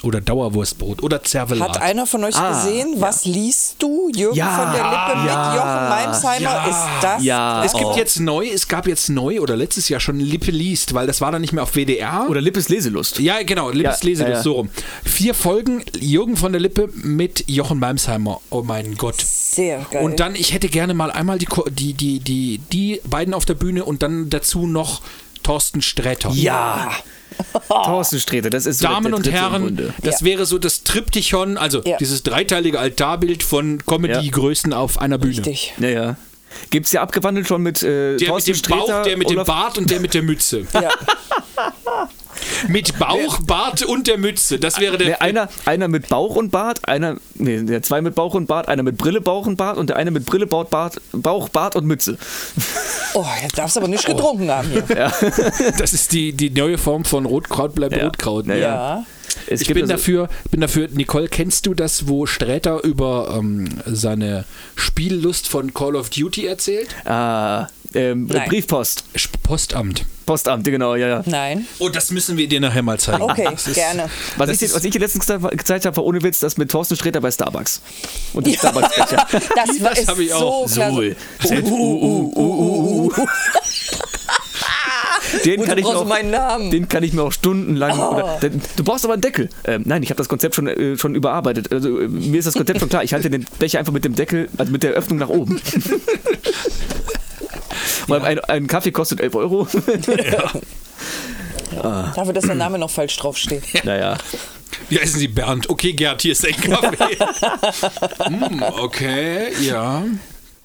Oder Dauerwurstbrot. Oder Zervelat. Hat einer von euch Ah, gesehen, was liest du? Jürgen Ja, von der Lippe mit ja, Jochen Malmsheimer? ja, ist das ja. es gibt Oh. jetzt neu, es gab jetzt neu oder letztes Jahr schon Lippe liest, weil das war dann nicht mehr auf WDR. Oder Lippes Leselust. ja, genau, Lippes Ja, Leselust, ja, ja. so rum. Vier Folgen, Jürgen von der Lippe mit Jochen Malmsheimer. Oh mein Gott. sehr geil. Und dann, ich hätte gerne mal einmal die, die, die, die, die beiden auf der Bühne und dann dazu noch Thorsten Sträter. Ja. Thorsten Sträter, das ist so Damen der und Dritte im Herren, das Ja. wäre so das Triptychon, also Ja. dieses dreiteilige Altarbild von Comedy-Größen auf einer Bühne. Richtig. Ja, ja. Gibt es ja abgewandelt schon mit äh, Der mit Thorsten dem Sträter, Bauch, der mit dem Olaf- Bart und der mit der Mütze. Ja. Mit Bauch, Bart und der Mütze. Das wäre der. Nee, einer, einer mit Bauch und Bart, einer, nee, der zwei mit Bauch und Bart, einer mit Brille, Bauch und Bart und der eine mit Brille, Bauch, Bart, Bauch, Bart und Mütze. Oh, jetzt darfst du aber nicht getrunken haben hier. Das ist die, die neue Form von Rotkraut bleibt Ja. Rotkraut. Ja, Ja. Es Ich bin also- dafür, bin dafür, Nicole, kennst du das, wo Sträter über ähm, seine Spiellust von Call of Duty erzählt? Ah, ähm, Nein. Briefpost. Postamt. Postamt, genau, ja, ja. Nein. Oh, das müssen wir dir nachher mal zeigen. Okay, Das ist- gerne. Was Das ich, was ich dir letztens gezeigt habe, war ohne Witz, das mit Thorsten Sträter bei Starbucks. Und die Starbucks-Becher. Das, war Das ist hab ich so auch. klasse. Den kann, ich auch, meinen Namen. den kann ich mir auch stundenlang. Oh. Oder, denn, du brauchst aber einen Deckel. Ähm, nein, ich habe das Konzept schon, äh, schon überarbeitet. Also, äh, mir ist das Konzept schon klar. Ich halte den Becher einfach mit dem Deckel, also mit der Öffnung nach oben. Weil ein, ein Kaffee kostet 11 Euro. Dafür, dass der Name noch falsch draufsteht. naja. Wie heißen Sie Bernd? Okay, Gerd, hier ist dein Kaffee. hm, okay, ja.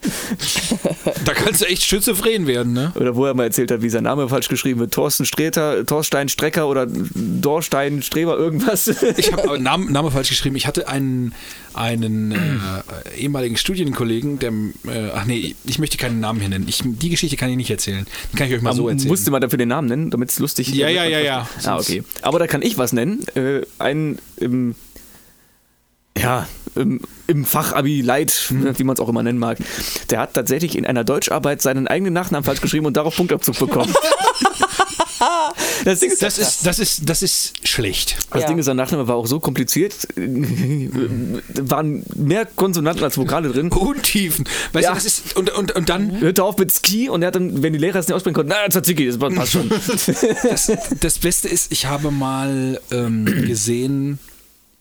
Da kannst du echt schizophren werden, ne? Oder wo er mal erzählt hat, wie sein Name falsch geschrieben wird. Thorsten Streter, Thorstein Strecker oder Dorstein Streber, irgendwas. Ich habe Namen, Name falsch geschrieben. Ich hatte einen, einen äh, ehemaligen Studienkollegen, der, äh, ach nee, ich möchte keinen Namen hier nennen. Ich, die Geschichte kann ich nicht erzählen. Die kann ich euch mal so erzählen. Musste man dafür den Namen nennen, damit es lustig Ja, ja, ja, ja. Ah, okay. Aber da kann ich was nennen. Äh, einen im, ja, im, im Fachabi Leid, Hm. wie man es auch immer nennen mag. Der hat tatsächlich in einer Deutscharbeit seinen eigenen Nachnamen falsch geschrieben und darauf Punktabzug bekommen. das Ding ist, Das ist, das ist, das ist schlecht. das Ja. Ding ist, sein Nachname war auch so kompliziert. waren mehr Konsonanten als Vokale drin. Untiefen. Weißt Ja. du, das ist, und, und, und dann, Hörte auf mit Ski und er hat dann, wenn die Lehrer es nicht aussprechen konnten, na, Tzatziki, das passt schon. das, das Beste ist, ich habe mal ähm, gesehen,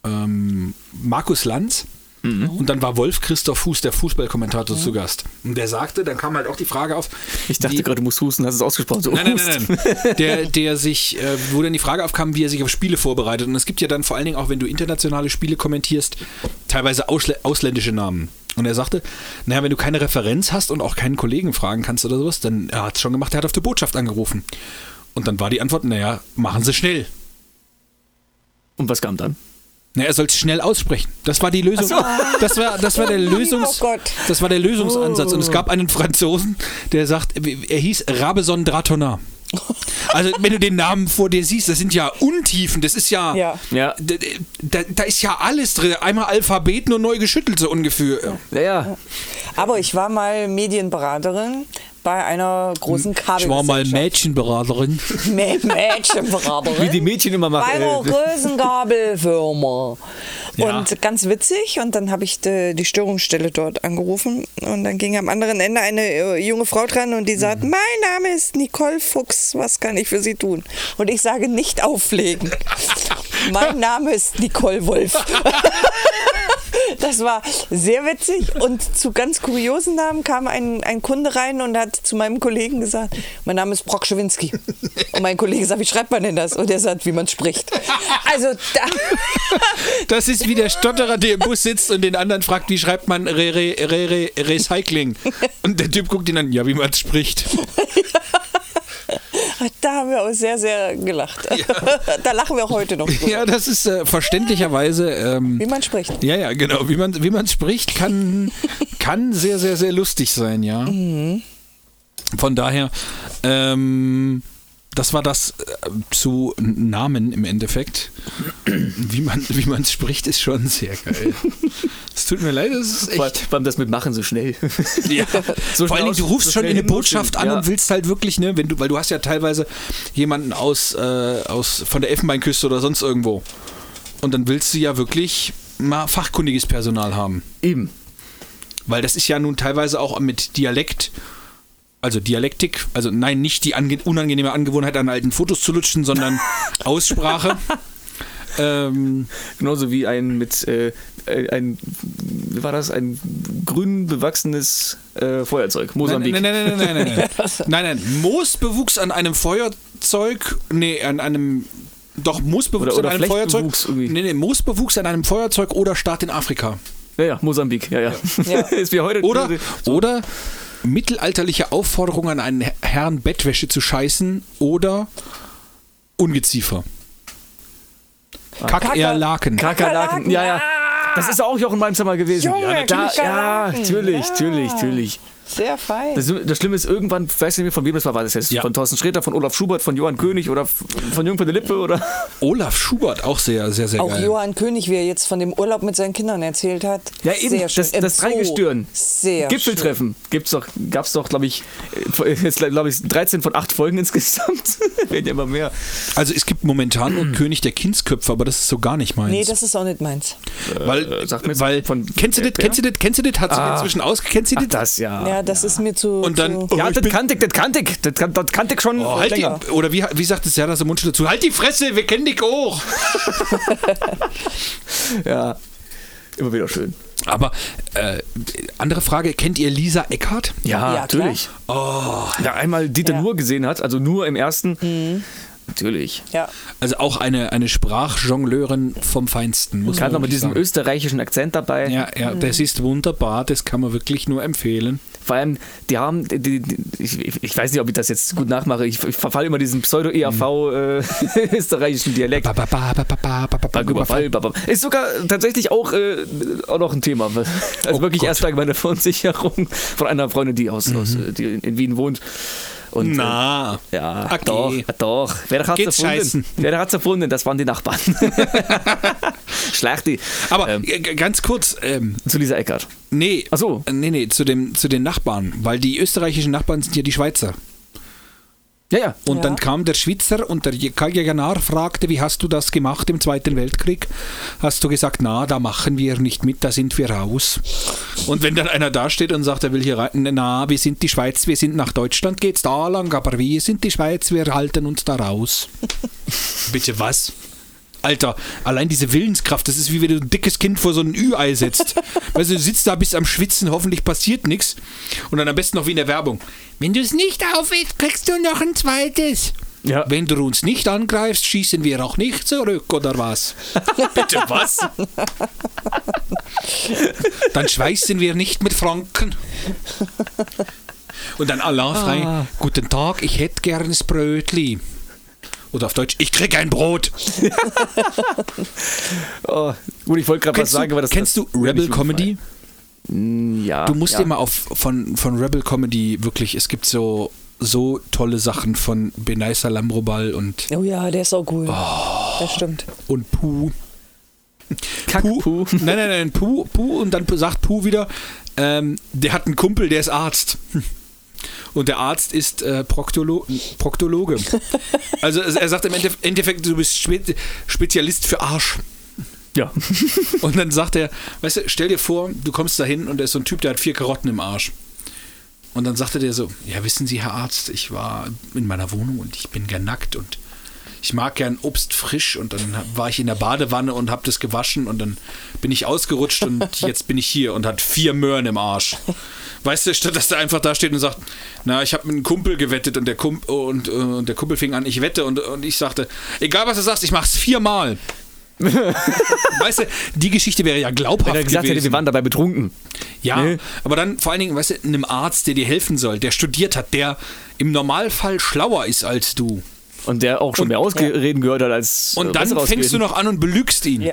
ähm, Markus Lanz. Und dann war Wolf Christoph Fuß, der Fußballkommentator, zu Gast. Und der sagte, dann kam halt auch die Frage auf. Ich dachte wie- gerade, du musst husten, hast es ausgesprochen. So, Nein, nein, nein, nein. Der, der sich, äh, wo dann die Frage aufkam, wie er sich auf Spiele vorbereitet. Und es gibt ja dann vor allen Dingen auch, wenn du internationale Spiele kommentierst, teilweise ausle ausländische Namen. Und er sagte, naja, wenn du keine Referenz hast und auch keinen Kollegen fragen kannst oder sowas, dann er hat es schon gemacht, er hat auf die Botschaft angerufen. Und dann war die Antwort, naja, machen Sie schnell. Und was kam dann? Na, er soll es schnell aussprechen. Das war die Lösung. Das war, das war der Lösungs, Oh Gott. das war der Lösungsansatz. Und es gab einen Franzosen, der sagt, er hieß Rabeson Dratonnat. Also wenn du den Namen vor dir siehst, das sind ja Untiefen. Das ist ja, Ja. Ja. Da, da, da ist ja alles drin. Einmal Alphabet nur neu geschüttelt so ungefähr. Naja, Aber ich war mal Medienberaterin bei einer großen Kabel. Ich war mal Mädchenberaterin. Mädchenberaterin. wie die Mädchen immer bei machen. einer Äh, großen Kabelfirma. Ja. Und ganz witzig. Und dann habe ich die, die Störungsstelle dort angerufen. Und dann ging am anderen Ende eine äh, junge Frau dran und die sagt, Mhm. mein Name ist Nicole Fuchs, was kann ich für Sie tun? Und ich sage, nicht auflegen. mein Name ist Nicole Wolf. Das war sehr witzig und zu ganz kuriosen Namen kam ein, ein Kunde rein und hat zu meinem Kollegen gesagt, mein Name ist Brock Schawinski. Und mein Kollege sagt, wie schreibt man denn das? Und er sagt, wie man spricht. Also da, Das ist wie der Stotterer, der im Bus sitzt und den anderen fragt, wie schreibt man Re -Re -Re -Re Recycling? Und der Typ guckt ihn an, ja, wie man es spricht. da haben wir auch sehr, sehr gelacht. Da lachen wir auch heute noch drüber. Ja, das ist äh, verständlicherweise. Ähm, Wie man spricht. ja, ja, genau. Wie man, wie man spricht, kann, kann sehr, sehr, sehr lustig sein, ja. Von daher, ähm, das war das äh, zu Namen im Endeffekt. Wie man wie man es spricht, ist schon sehr geil. Es tut mir leid, das ist vor, echt. vor allem das mit Machen so schnell. Ja. So Vor allen Dingen, schnell du rufst so schon eine Botschaft an ja. und willst halt wirklich, ne, wenn du, weil du hast ja teilweise jemanden aus, äh, aus von der Elfenbeinküste oder sonst irgendwo. Und dann willst du ja wirklich mal fachkundiges Personal haben. Eben. Weil das ist ja nun teilweise auch mit Dialekt, also Dialektik, also nein, nicht die ange unangenehme Angewohnheit, an alten Fotos zu lutschen, sondern Aussprache. ähm, Genauso wie ein mit äh, ein, wie war das? Ein grün bewachsenes äh, Feuerzeug. Mosambik. Nein, nein, nein, nein, nein, nein, nein. nein, nein. Moosbewuchs an einem Feuerzeug, nee, an einem, doch Moosbewuchs Oder- oder an einem Feuerzeug. Irgendwie. Nee, nee, Moosbewuchs an einem Feuerzeug oder Start in Afrika. Ja, ja, Mosambik. Ja, ja. Ja. Ist wie heute. Oder, oder mittelalterliche Aufforderung an einen Herrn Bettwäsche zu scheißen oder Ungeziefer. Kackerlaken. Kakerlaken. Ja, ja. Das ist auch Jochen Malmsheimer gewesen. Junge, ja, natürlich. Ja, natürlich, Ja. natürlich, natürlich. Sehr fein. Das, das Schlimme ist, irgendwann, ich weiß nicht mehr, von wem das war, war das jetzt Ja. von Thorsten Sträter, von Olaf Schubert, von Johann König oder von Jürgen von der Lippe oder. Olaf Schubert, auch sehr, sehr, sehr Auch geil. Johann König, wie er jetzt von dem Urlaub mit seinen Kindern erzählt hat. Ja, eben, Sehr schön. das, das. Dreigestirn. Sehr Gipfeltreffen. Gibt's doch, gab's doch, glaube ich, äh, jetzt glaube ich 13 von 8 Folgen insgesamt. Werden ja immer mehr. Also es gibt momentan nur König der Kindsköpfe, aber das ist so gar nicht meins. schön. Nee, das ist auch nicht meins. weil, äh, sag mir jetzt weil von- kennst du das, kennst du das, kennst du das, hat sich Ah. inzwischen aus, kennst du das? das ja. Ja, das ist mir zu. Und dann- zu Ja, ich das kannte ich, das kannte ich. Das, kan- das kannte ich schon Oh, halt länger. die, oder wie, wie sagt es ja das im Mundschutz dazu? Halt die Fresse, wir kennen dich auch. Ja, immer wieder schön. Aber äh, andere Frage, kennt ihr Lisa Eckhardt? Ja, Ja, natürlich. Oh. Wer einmal Dieter Ja. Nur gesehen hat, also nur im ersten, natürlich. Ja. Also auch eine, eine Sprachjongleurin vom Feinsten. Muss Gerade noch mit diesem sagen. österreichischen Akzent dabei. Ja, ja, das ist wunderbar, das kann man wirklich nur empfehlen. Vor allem, die haben, die, die, ich, ich, weiß nicht, ob ich das jetzt gut nachmache, ich, ich verfalle immer diesen Pseudo-EAV-österreichischen mhm. äh, Dialekt. Ist sogar tatsächlich auch, äh, auch noch ein Thema. Also oh wirklich Gott. erst bei meiner Verunsicherung von einer Freundin, die, aus, mhm. aus äh, die in Wien wohnt. Und, Na. Äh, ja, Okay. doch, doch. Wer hat's Geht's erfunden? scheißen? Wer hat's erfunden? Das waren die Nachbarn. Schlechte. Aber ähm, äh, ganz kurz, ähm, zu Lisa Eckert. nee, Ach so. nee, nee, zu, dem, zu den Nachbarn, weil die österreichischen Nachbarn sind ja die Schweizer. Ja, ja. Und Ja. dann kam der Schweizer und der Kajaganar fragte, wie hast du das gemacht im Zweiten Weltkrieg? Hast du gesagt, na, da machen wir nicht mit, da sind wir raus. Und wenn dann einer da steht und sagt, er will hier rein, na, wir sind die Schweiz, wir sind nach Deutschland, geht's da lang, aber wir sind die Schweiz, wir halten uns da raus. Bitte was? Alter, allein diese Willenskraft, das ist wie wenn du ein dickes Kind vor so ein Ü-Ei setzt. weißt du, du sitzt da, bist am Schwitzen, hoffentlich passiert nichts. Und dann am besten noch wie in der Werbung. Wenn du es nicht aufisst, kriegst du noch ein zweites. Ja. Wenn du uns nicht angreifst, schießen wir auch nicht zurück, oder was? Bitte was? Dann schweißen wir nicht mit Franken. Und dann Allah frei, Ah. guten Tag, ich hätte gern das Brötli. Oder auf Deutsch, ich krieg ein Brot. Oh, gut, ich wollte gerade was sagen, du, aber das kennst du das Rebel Comedy? Mm, Ja. Du musst ja. dir mal auf von, von Rebel Comedy wirklich, es gibt so, so tolle Sachen von Benay Salamrobal und, Oh ja, der ist auch cool. Das stimmt. und Puh. Kackpuh. Nein, nein, nein, Puh, Puh und dann sagt Puh wieder, ähm, der hat einen Kumpel, der ist Arzt. Und der Arzt ist äh, Proktolo Proktologe. Also er sagt im Endeffekt, du bist Spe Spezialist für Arsch. Ja. Und dann sagt er, weißt du, stell dir vor, du kommst da hin und da ist so ein Typ, der hat vier Karotten im Arsch. Und dann sagte der so, ja, wissen Sie, Herr Arzt, ich war in meiner Wohnung und ich bin gern nackt und ich mag gern Obst frisch und dann war ich in der Badewanne und habe das gewaschen und dann bin ich ausgerutscht und jetzt bin ich hier und hat vier Möhren im Arsch. Weißt du, statt dass der einfach da steht und sagt, na, ich habe mit einem Kumpel gewettet und der, Kump und, äh, und der Kumpel fing an, ich wette und, und ich sagte, egal was du sagst, ich mach's viermal. weißt du, die Geschichte wäre ja glaubhaft Wenn er gesagt gewesen. hätte, wir waren dabei betrunken. Ja, Nee. aber dann vor allen Dingen, weißt du, einem Arzt, der dir helfen soll, der studiert hat, der im Normalfall schlauer ist als du. Und der auch schon Und- mehr Ausreden gehört hat als. Und äh, dann fängst du noch an und belügst ihn. Ja.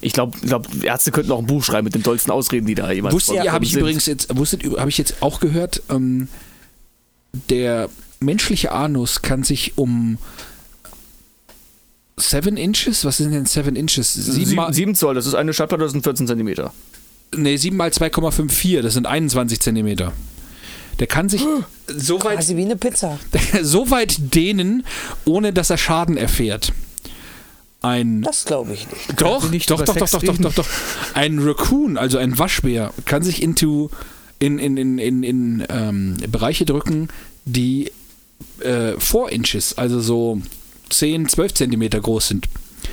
Ich glaube, glaub, Ärzte könnten auch ein Buch schreiben mit den tollsten Ausreden, die da jemals Wusstet ihr, habe ich sind. übrigens jetzt, wusstet, habe ich jetzt auch gehört, ähm, der menschliche Anus kann sich um 7 Inches, was sind denn 7 Inches? 7 mal, 7, 7 Zoll, das ist eine Schallplatte, das sind 14 Zentimeter. nee, 7 mal 2,54, das sind 21 Zentimeter. Der kann sich so weit Quasi wie eine Pizza. so weit dehnen, ohne dass er Schaden erfährt. Ein Das glaube ich nicht. doch, nicht doch, doch, doch, doch, doch, doch, doch. Ein Raccoon, also ein Waschbär, kann sich into in, in, in, in, in ähm, Bereiche drücken, die äh, 4 Inches, also so 10, 12 Zentimeter groß sind.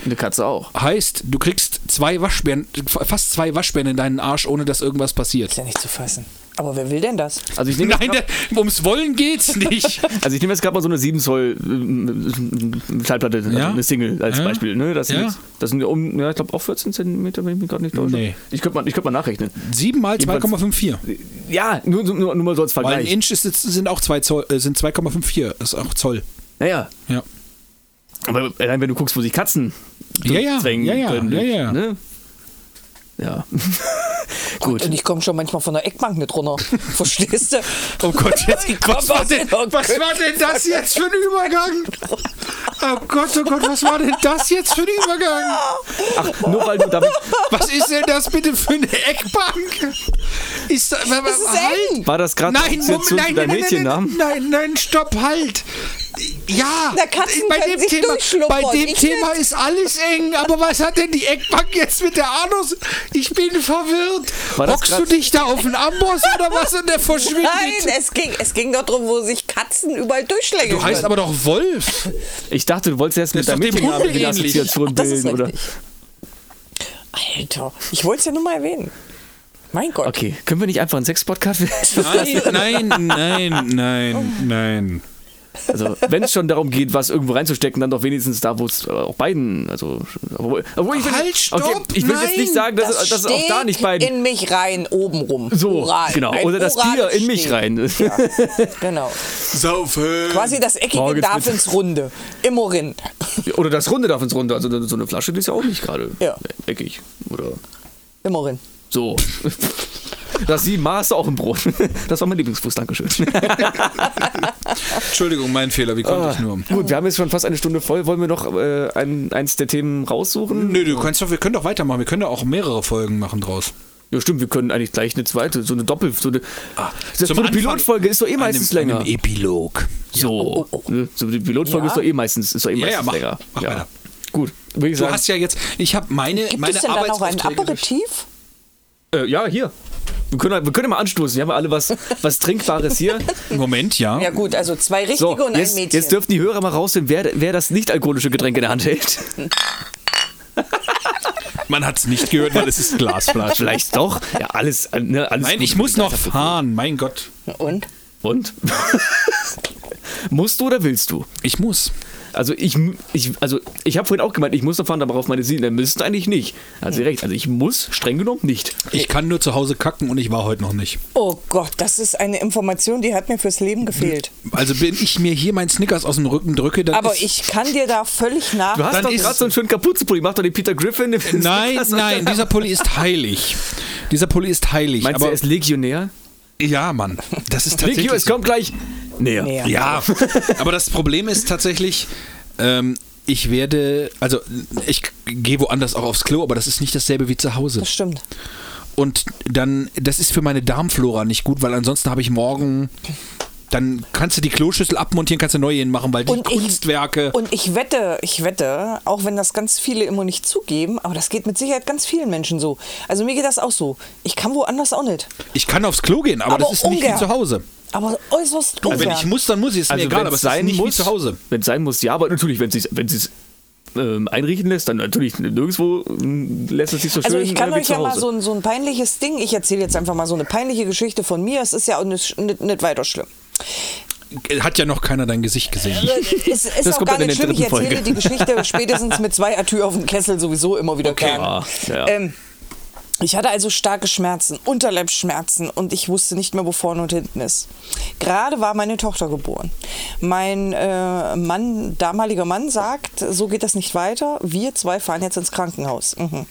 Eine Katze auch. Heißt, du kriegst zwei Waschbären, fast zwei Waschbären in deinen Arsch, ohne dass irgendwas passiert. Ist ja nicht zu fassen. Aber wer will denn das? Also ich nehme Nein, jetzt, der, ums Wollen geht's nicht. grad- also ich nehme jetzt gerade mal so eine 7 Zoll äh, Schallplatte, also Ja? eine Single als Ja? Beispiel. Ne? Das, sind Ja. jetzt, das sind um, ja, ich glaube auch 14 Zentimeter, wenn ich mich gerade nicht täusche. Nee. Ich könnte mal, ich könnt mal nachrechnen. 7 mal Jedenfalls- 2,54. Ja, nur, nur, nur mal so als Weil ein Vergleich. Inch ist, sind auch zwei Zoll, äh, sind 2,54, ist auch Zoll. Naja, Ja. aber allein wenn du guckst, wo sich Katzen Ja, ja, zwängen ja, ja, können. ja, ja. Ne? Ja. Gut. Und ich komme schon manchmal von der Eckbank nicht runter. Verstehst du? Oh Gott, jetzt, was, war Was denn, was war denn das jetzt für ein Übergang? Oh Gott, oh Gott, was war denn das jetzt für ein Übergang? Ach, nur weil du damit. Was ist denn das bitte für eine Eckbank? Ist da, Das ist eng. War das gerade Nein, Moment, nein, nein, nein, nein, nein, stopp, halt. Ja, Na, Katzen bei dem sich Thema, bei dem ich Thema nicht. ist alles eng, aber was hat denn die Eckbank jetzt mit der Anus? Ich bin verwirrt. Hockst du dich da auf den Amboss oder was und der verschwindet? Nein, es ging, es ging doch darum, wo sich Katzen überall durchschlägen Du heißt können. aber doch Wolf. Ich dachte, du wolltest jetzt mit deinem Mädchennamen die. Assoziation bilden, oder? Alter, ich wollte es ja nur mal erwähnen. Mein Gott. Okay, können wir nicht einfach einen Sex-Podcast Nein, nein, nein, nein, nein. Also, wenn es schon darum geht, was irgendwo reinzustecken, dann doch wenigstens da, wo es äh, auch beiden, also, obwohl, obwohl ich will, Halt, stopp, okay, ich will jetzt nein, nicht sagen, dass, dass es auch da nicht beiden. in mich rein, oben rum. so, Oral. genau. Ein Oder das Bier in mich rein. Ja, genau. Saufen. Quasi das Eckige Morgens darf ins Runde. Immer rin. Oder das Runde darf ins Runde. Also so eine Flasche, die ist ja auch nicht gerade Ja. eckig. Oder Immer rin. so. Das sie Maß auch im Brot. Das war mein Lieblingsfuß, Dankeschön. Entschuldigung, mein Fehler, wie konnte ich nur? Gut, wir haben jetzt schon fast eine Stunde voll. Wollen wir noch äh, ein, eins der Themen raussuchen? Nö, du kannst doch, wir können doch weitermachen. Wir können doch auch mehrere Folgen machen draus. Ja, stimmt, wir können eigentlich gleich eine zweite, so eine Doppel, so eine, so zum eine Anfang Pilotfolge ist doch eh meistens einem, länger. Einem Epilog. so, ne? so die Pilotfolge Ja. ist doch eh meistens, ist doch eh Ja, meistens ja, mach- länger. mach ja. weiter. Gut, würde ich Du hast ja jetzt, ich habe meine, Gibt meine es denn dann auch ein Aperitif? Äh, ja, hier. Wir können, wir können mal anstoßen. Wir haben alle was, was Trinkbares hier. Moment, ja. Ja gut, also zwei richtige So, und ein jetzt, Mädchen. jetzt dürfen die Hörer mal rausfinden, wer, wer das nicht alkoholische Getränk in der Hand hält. Man hat es nicht gehört, weil es ist Glasflasche. Vielleicht doch. Ja, alles, äh, ne, alles Nein, gut. ich muss noch fahren, mein Gott. und? Und? Musst du oder willst du? Ich muss. Also ich, ich, also ich habe vorhin auch gemeint, ich muss noch fahren, darauf meine Sie, dann müssten eigentlich nicht. Hat sie recht. Also ich muss, streng genommen, nicht. Ich kann nur zu Hause kacken und ich war heute noch nicht. Oh Gott, das ist eine Information, die hat mir fürs Leben gefehlt. Also wenn ich mir hier meinen Snickers aus dem Rücken drücke, dann Aber ist, ich kann dir da völlig nach. Du hast Dann doch gerade so einen schönen Kapuzenpulli. Mach doch den Peter Griffin. den Nein, Snickers- nein, dieser Pulli ist heilig. Dieser Pulli ist heilig. Meinst du, aber er ist Legionär? Ja, Mann, das ist tatsächlich. es kommt gleich näher. Näher. Ja, aber das Problem ist tatsächlich, ähm, ich werde, also ich gehe woanders auch aufs Klo, aber das ist nicht dasselbe wie zu Hause. Das stimmt. Und dann, das ist für meine Darmflora nicht gut, weil ansonsten habe ich morgen, dann kannst du die Kloschüssel abmontieren, kannst du neue hinmachen, weil die Und ich- Kunstwerke. Und ich wette, ich wette, auch wenn das ganz viele immer nicht zugeben, aber das geht mit Sicherheit ganz vielen Menschen so. Also mir geht das auch so. Ich kann woanders auch nicht. ich kann aufs Klo gehen, aber, Aber das ist nicht wie ungern. zu Hause. Aber äußerst Also wenn ungern. ich muss, dann muss ich. Ist mir egal, aber es ist nicht wie zu Hause. Wenn es sein muss, ja, aber natürlich, wenn sie wenn es ähm, einriechen lässt, dann natürlich nirgendwo ähm, lässt es sich so schön Also ich kann äh, euch ja mal so ein, so ein peinliches Ding, ich erzähle jetzt einfach mal so eine peinliche Geschichte von mir. Es ist ja auch nicht, nicht, nicht weiter schlimm. Hat ja noch keiner dein Gesicht gesehen. Es ist Das auch kommt gar nicht schlimm. Ich erzähle Folge. die Geschichte spätestens mit zwei Atü auf dem Kessel sowieso immer wieder Okay. gern. Ah, ja. Ähm, ich hatte also starke Schmerzen, Unterleibsschmerzen und ich wusste nicht mehr, wo vorne und hinten ist. Gerade war meine Tochter geboren. Mein äh, Mann, damaliger Mann sagt, so geht das nicht weiter. Wir zwei fahren jetzt ins Krankenhaus. Mhm.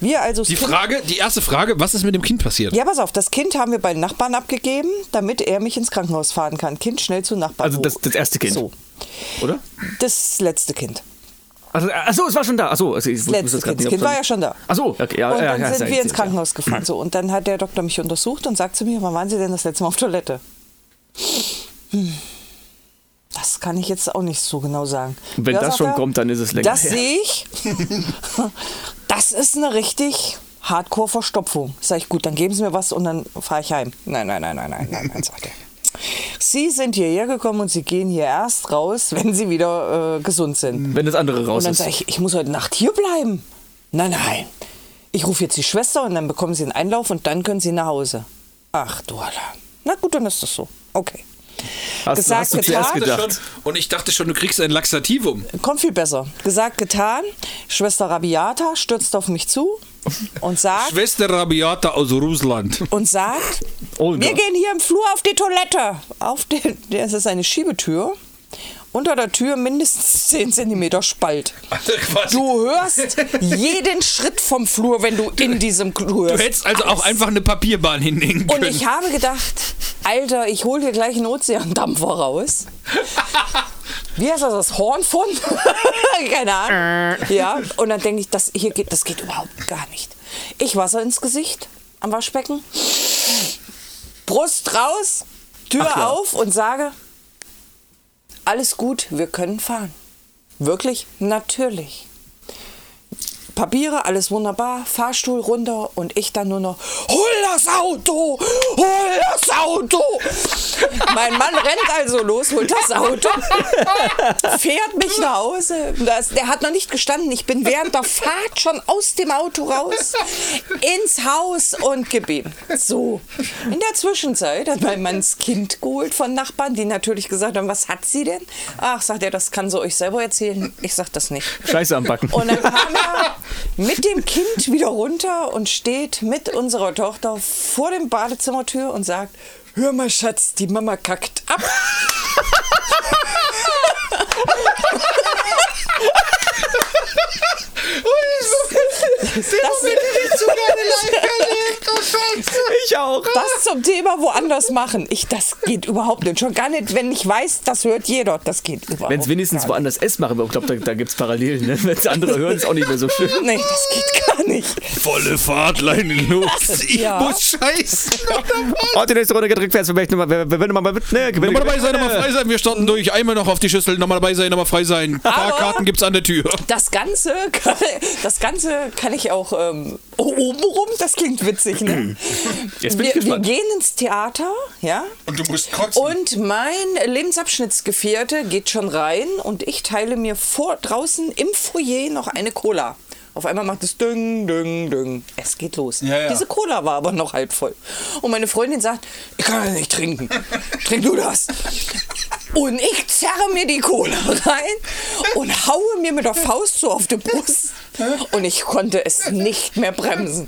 Wir also Die Kind- Frage, die erste Frage, was ist mit dem Kind passiert? ja, pass auf, das Kind haben wir bei den Nachbarn abgegeben, damit er mich ins Krankenhaus fahren kann. Kind schnell zu Nachbarn. Also das- das erste Kind? So, Oder? das letzte Kind. Also, achso, es war schon da. Achso, also ich Das letzte Kind. Das Kind war ja schon da. Achso, okay, ja, und ja, dann ja, sind ja, wir ja, ins ja. Krankenhaus gefahren. So, und dann hat der Doktor mich untersucht und sagt zu mir, wann waren Sie denn das letzte Mal auf Toilette? Hm. Das kann ich jetzt auch nicht so genau sagen. Wenn Ja, das schon er, kommt, dann ist es länger Das her. sehe ich. Das ist eine richtig Hardcore-Verstopfung. Sag ich, gut, dann geben Sie mir was und dann fahre ich heim. Nein, nein, nein, nein, nein, nein, nein, sagt er. Sie sind hierher gekommen und Sie gehen hier erst raus, wenn Sie wieder äh, gesund sind. Wenn das andere raus Und dann ist. sage ich, ich muss heute Nacht hier bleiben. Nein, nein. Ich rufe jetzt die Schwester und dann bekommen Sie einen Einlauf und dann können Sie nach Hause. Ach du Allah. Na gut, dann ist das so. Okay. Hast, gesagt, hast du zuerst getan. gedacht. Und ich dachte schon, du kriegst ein Laxativum. Kommt viel besser. Gesagt, getan. Schwester Rabiata stürzt auf mich zu und sagt, Schwester Rabiata aus Russland. und sagt, Olga. wir gehen hier im Flur auf die Toilette. Auf den, das ist eine Schiebetür. Unter der Tür mindestens 10 cm Spalt. Du hörst jeden Schritt vom Flur, wenn du in diesem Flur Du hättest also auch einfach eine Papierbahn hinlegen können. Und ich habe gedacht, Alter, ich hole hier gleich einen Ozeandampfer raus. Wie heißt das, das Horn von? Keine Ahnung. Ja, und dann denke ich, das, hier geht, das geht überhaupt gar nicht. Ich Wasser ins Gesicht am Waschbecken, Brust raus, Tür ja. auf und sage, alles gut, wir können fahren. Wirklich? Natürlich. Papiere, alles wunderbar, Fahrstuhl runter und ich dann nur noch, hol das Auto, hol das Auto. mein Mann rennt also los, holt das Auto, fährt mich nach Hause. Das, der hat noch nicht gestanden, ich bin während der Fahrt schon aus dem Auto raus, ins Haus und ihm. So, in der Zwischenzeit hat mein Mann das Kind geholt von Nachbarn, die natürlich gesagt haben, was hat sie denn? Ach, sagt er, das kann sie euch selber erzählen. Ich sag das nicht. Scheiße am Backen. Und dann kam er mit dem Kind wieder runter und steht mit unserer Tochter vor dem Badezimmertür und sagt, hör mal Schatz, die Mama kackt ab. Das, Ich auch. das zum Thema woanders machen. Ich, das geht überhaupt nicht. Schon gar nicht, wenn ich weiß, das hört jeder. Das geht überhaupt Wenn es wenigstens nicht. woanders S machen ich glaube, da, da gibt es Parallelen. Ne? Wenn es andere hören, ist auch nicht mehr so schön. Nee, das geht gar nicht. Volle Fahrtleine los. Ich Ja. muss scheißen. Oh, die nächste Runde geht rückwärts. Wer, wer, wer, wer, wer nochmal mit? Ne, Nochmal dabei sein, nochmal frei sein. Wir starten durch. Einmal noch auf die Schüssel. Nochmal dabei sein, nochmal frei sein. Fahrkarten gibt's an der Tür. Das Ganze, kann, das Ganze kann ich auch ähm, obenrum, das klingt witzig, ne? Jetzt bin wir, ich wir gespannt. gehen ins Theater, ja? Und du musst kotzen. Und mein Lebensabschnittsgefährte geht schon rein und ich teile mir vor draußen im Foyer noch eine Cola. Auf einmal macht es Düng, Düng, Düng. Es geht los. Ja, ja. Diese Cola war aber noch halb voll. Und meine Freundin sagt, ich kann das nicht trinken. Trink du das. Und ich zerre mir die Cola rein und haue mir mit der Faust so auf die Brust. Und ich konnte es nicht mehr bremsen.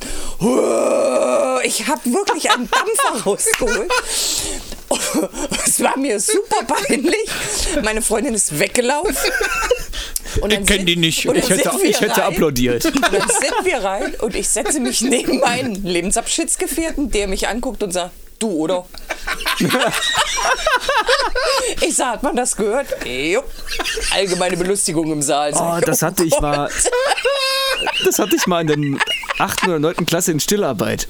Ich habe wirklich einen Dampfer rausgeholt. Es war mir super peinlich. Meine Freundin ist weggelaufen. Und Ich dann kenn sind- die nicht. Ich hätte, ich hätte rein. applaudiert. Und dann sind wir rein und ich setze mich neben meinen Lebensabschnittsgefährten, der mich anguckt und sagt, du oder? ich sag, hat man das gehört? Jupp. Allgemeine Belustigung im Saal. Oh, das hatte ich mal. Das hatte ich mal in der 8. oder 9. Klasse in Stillarbeit.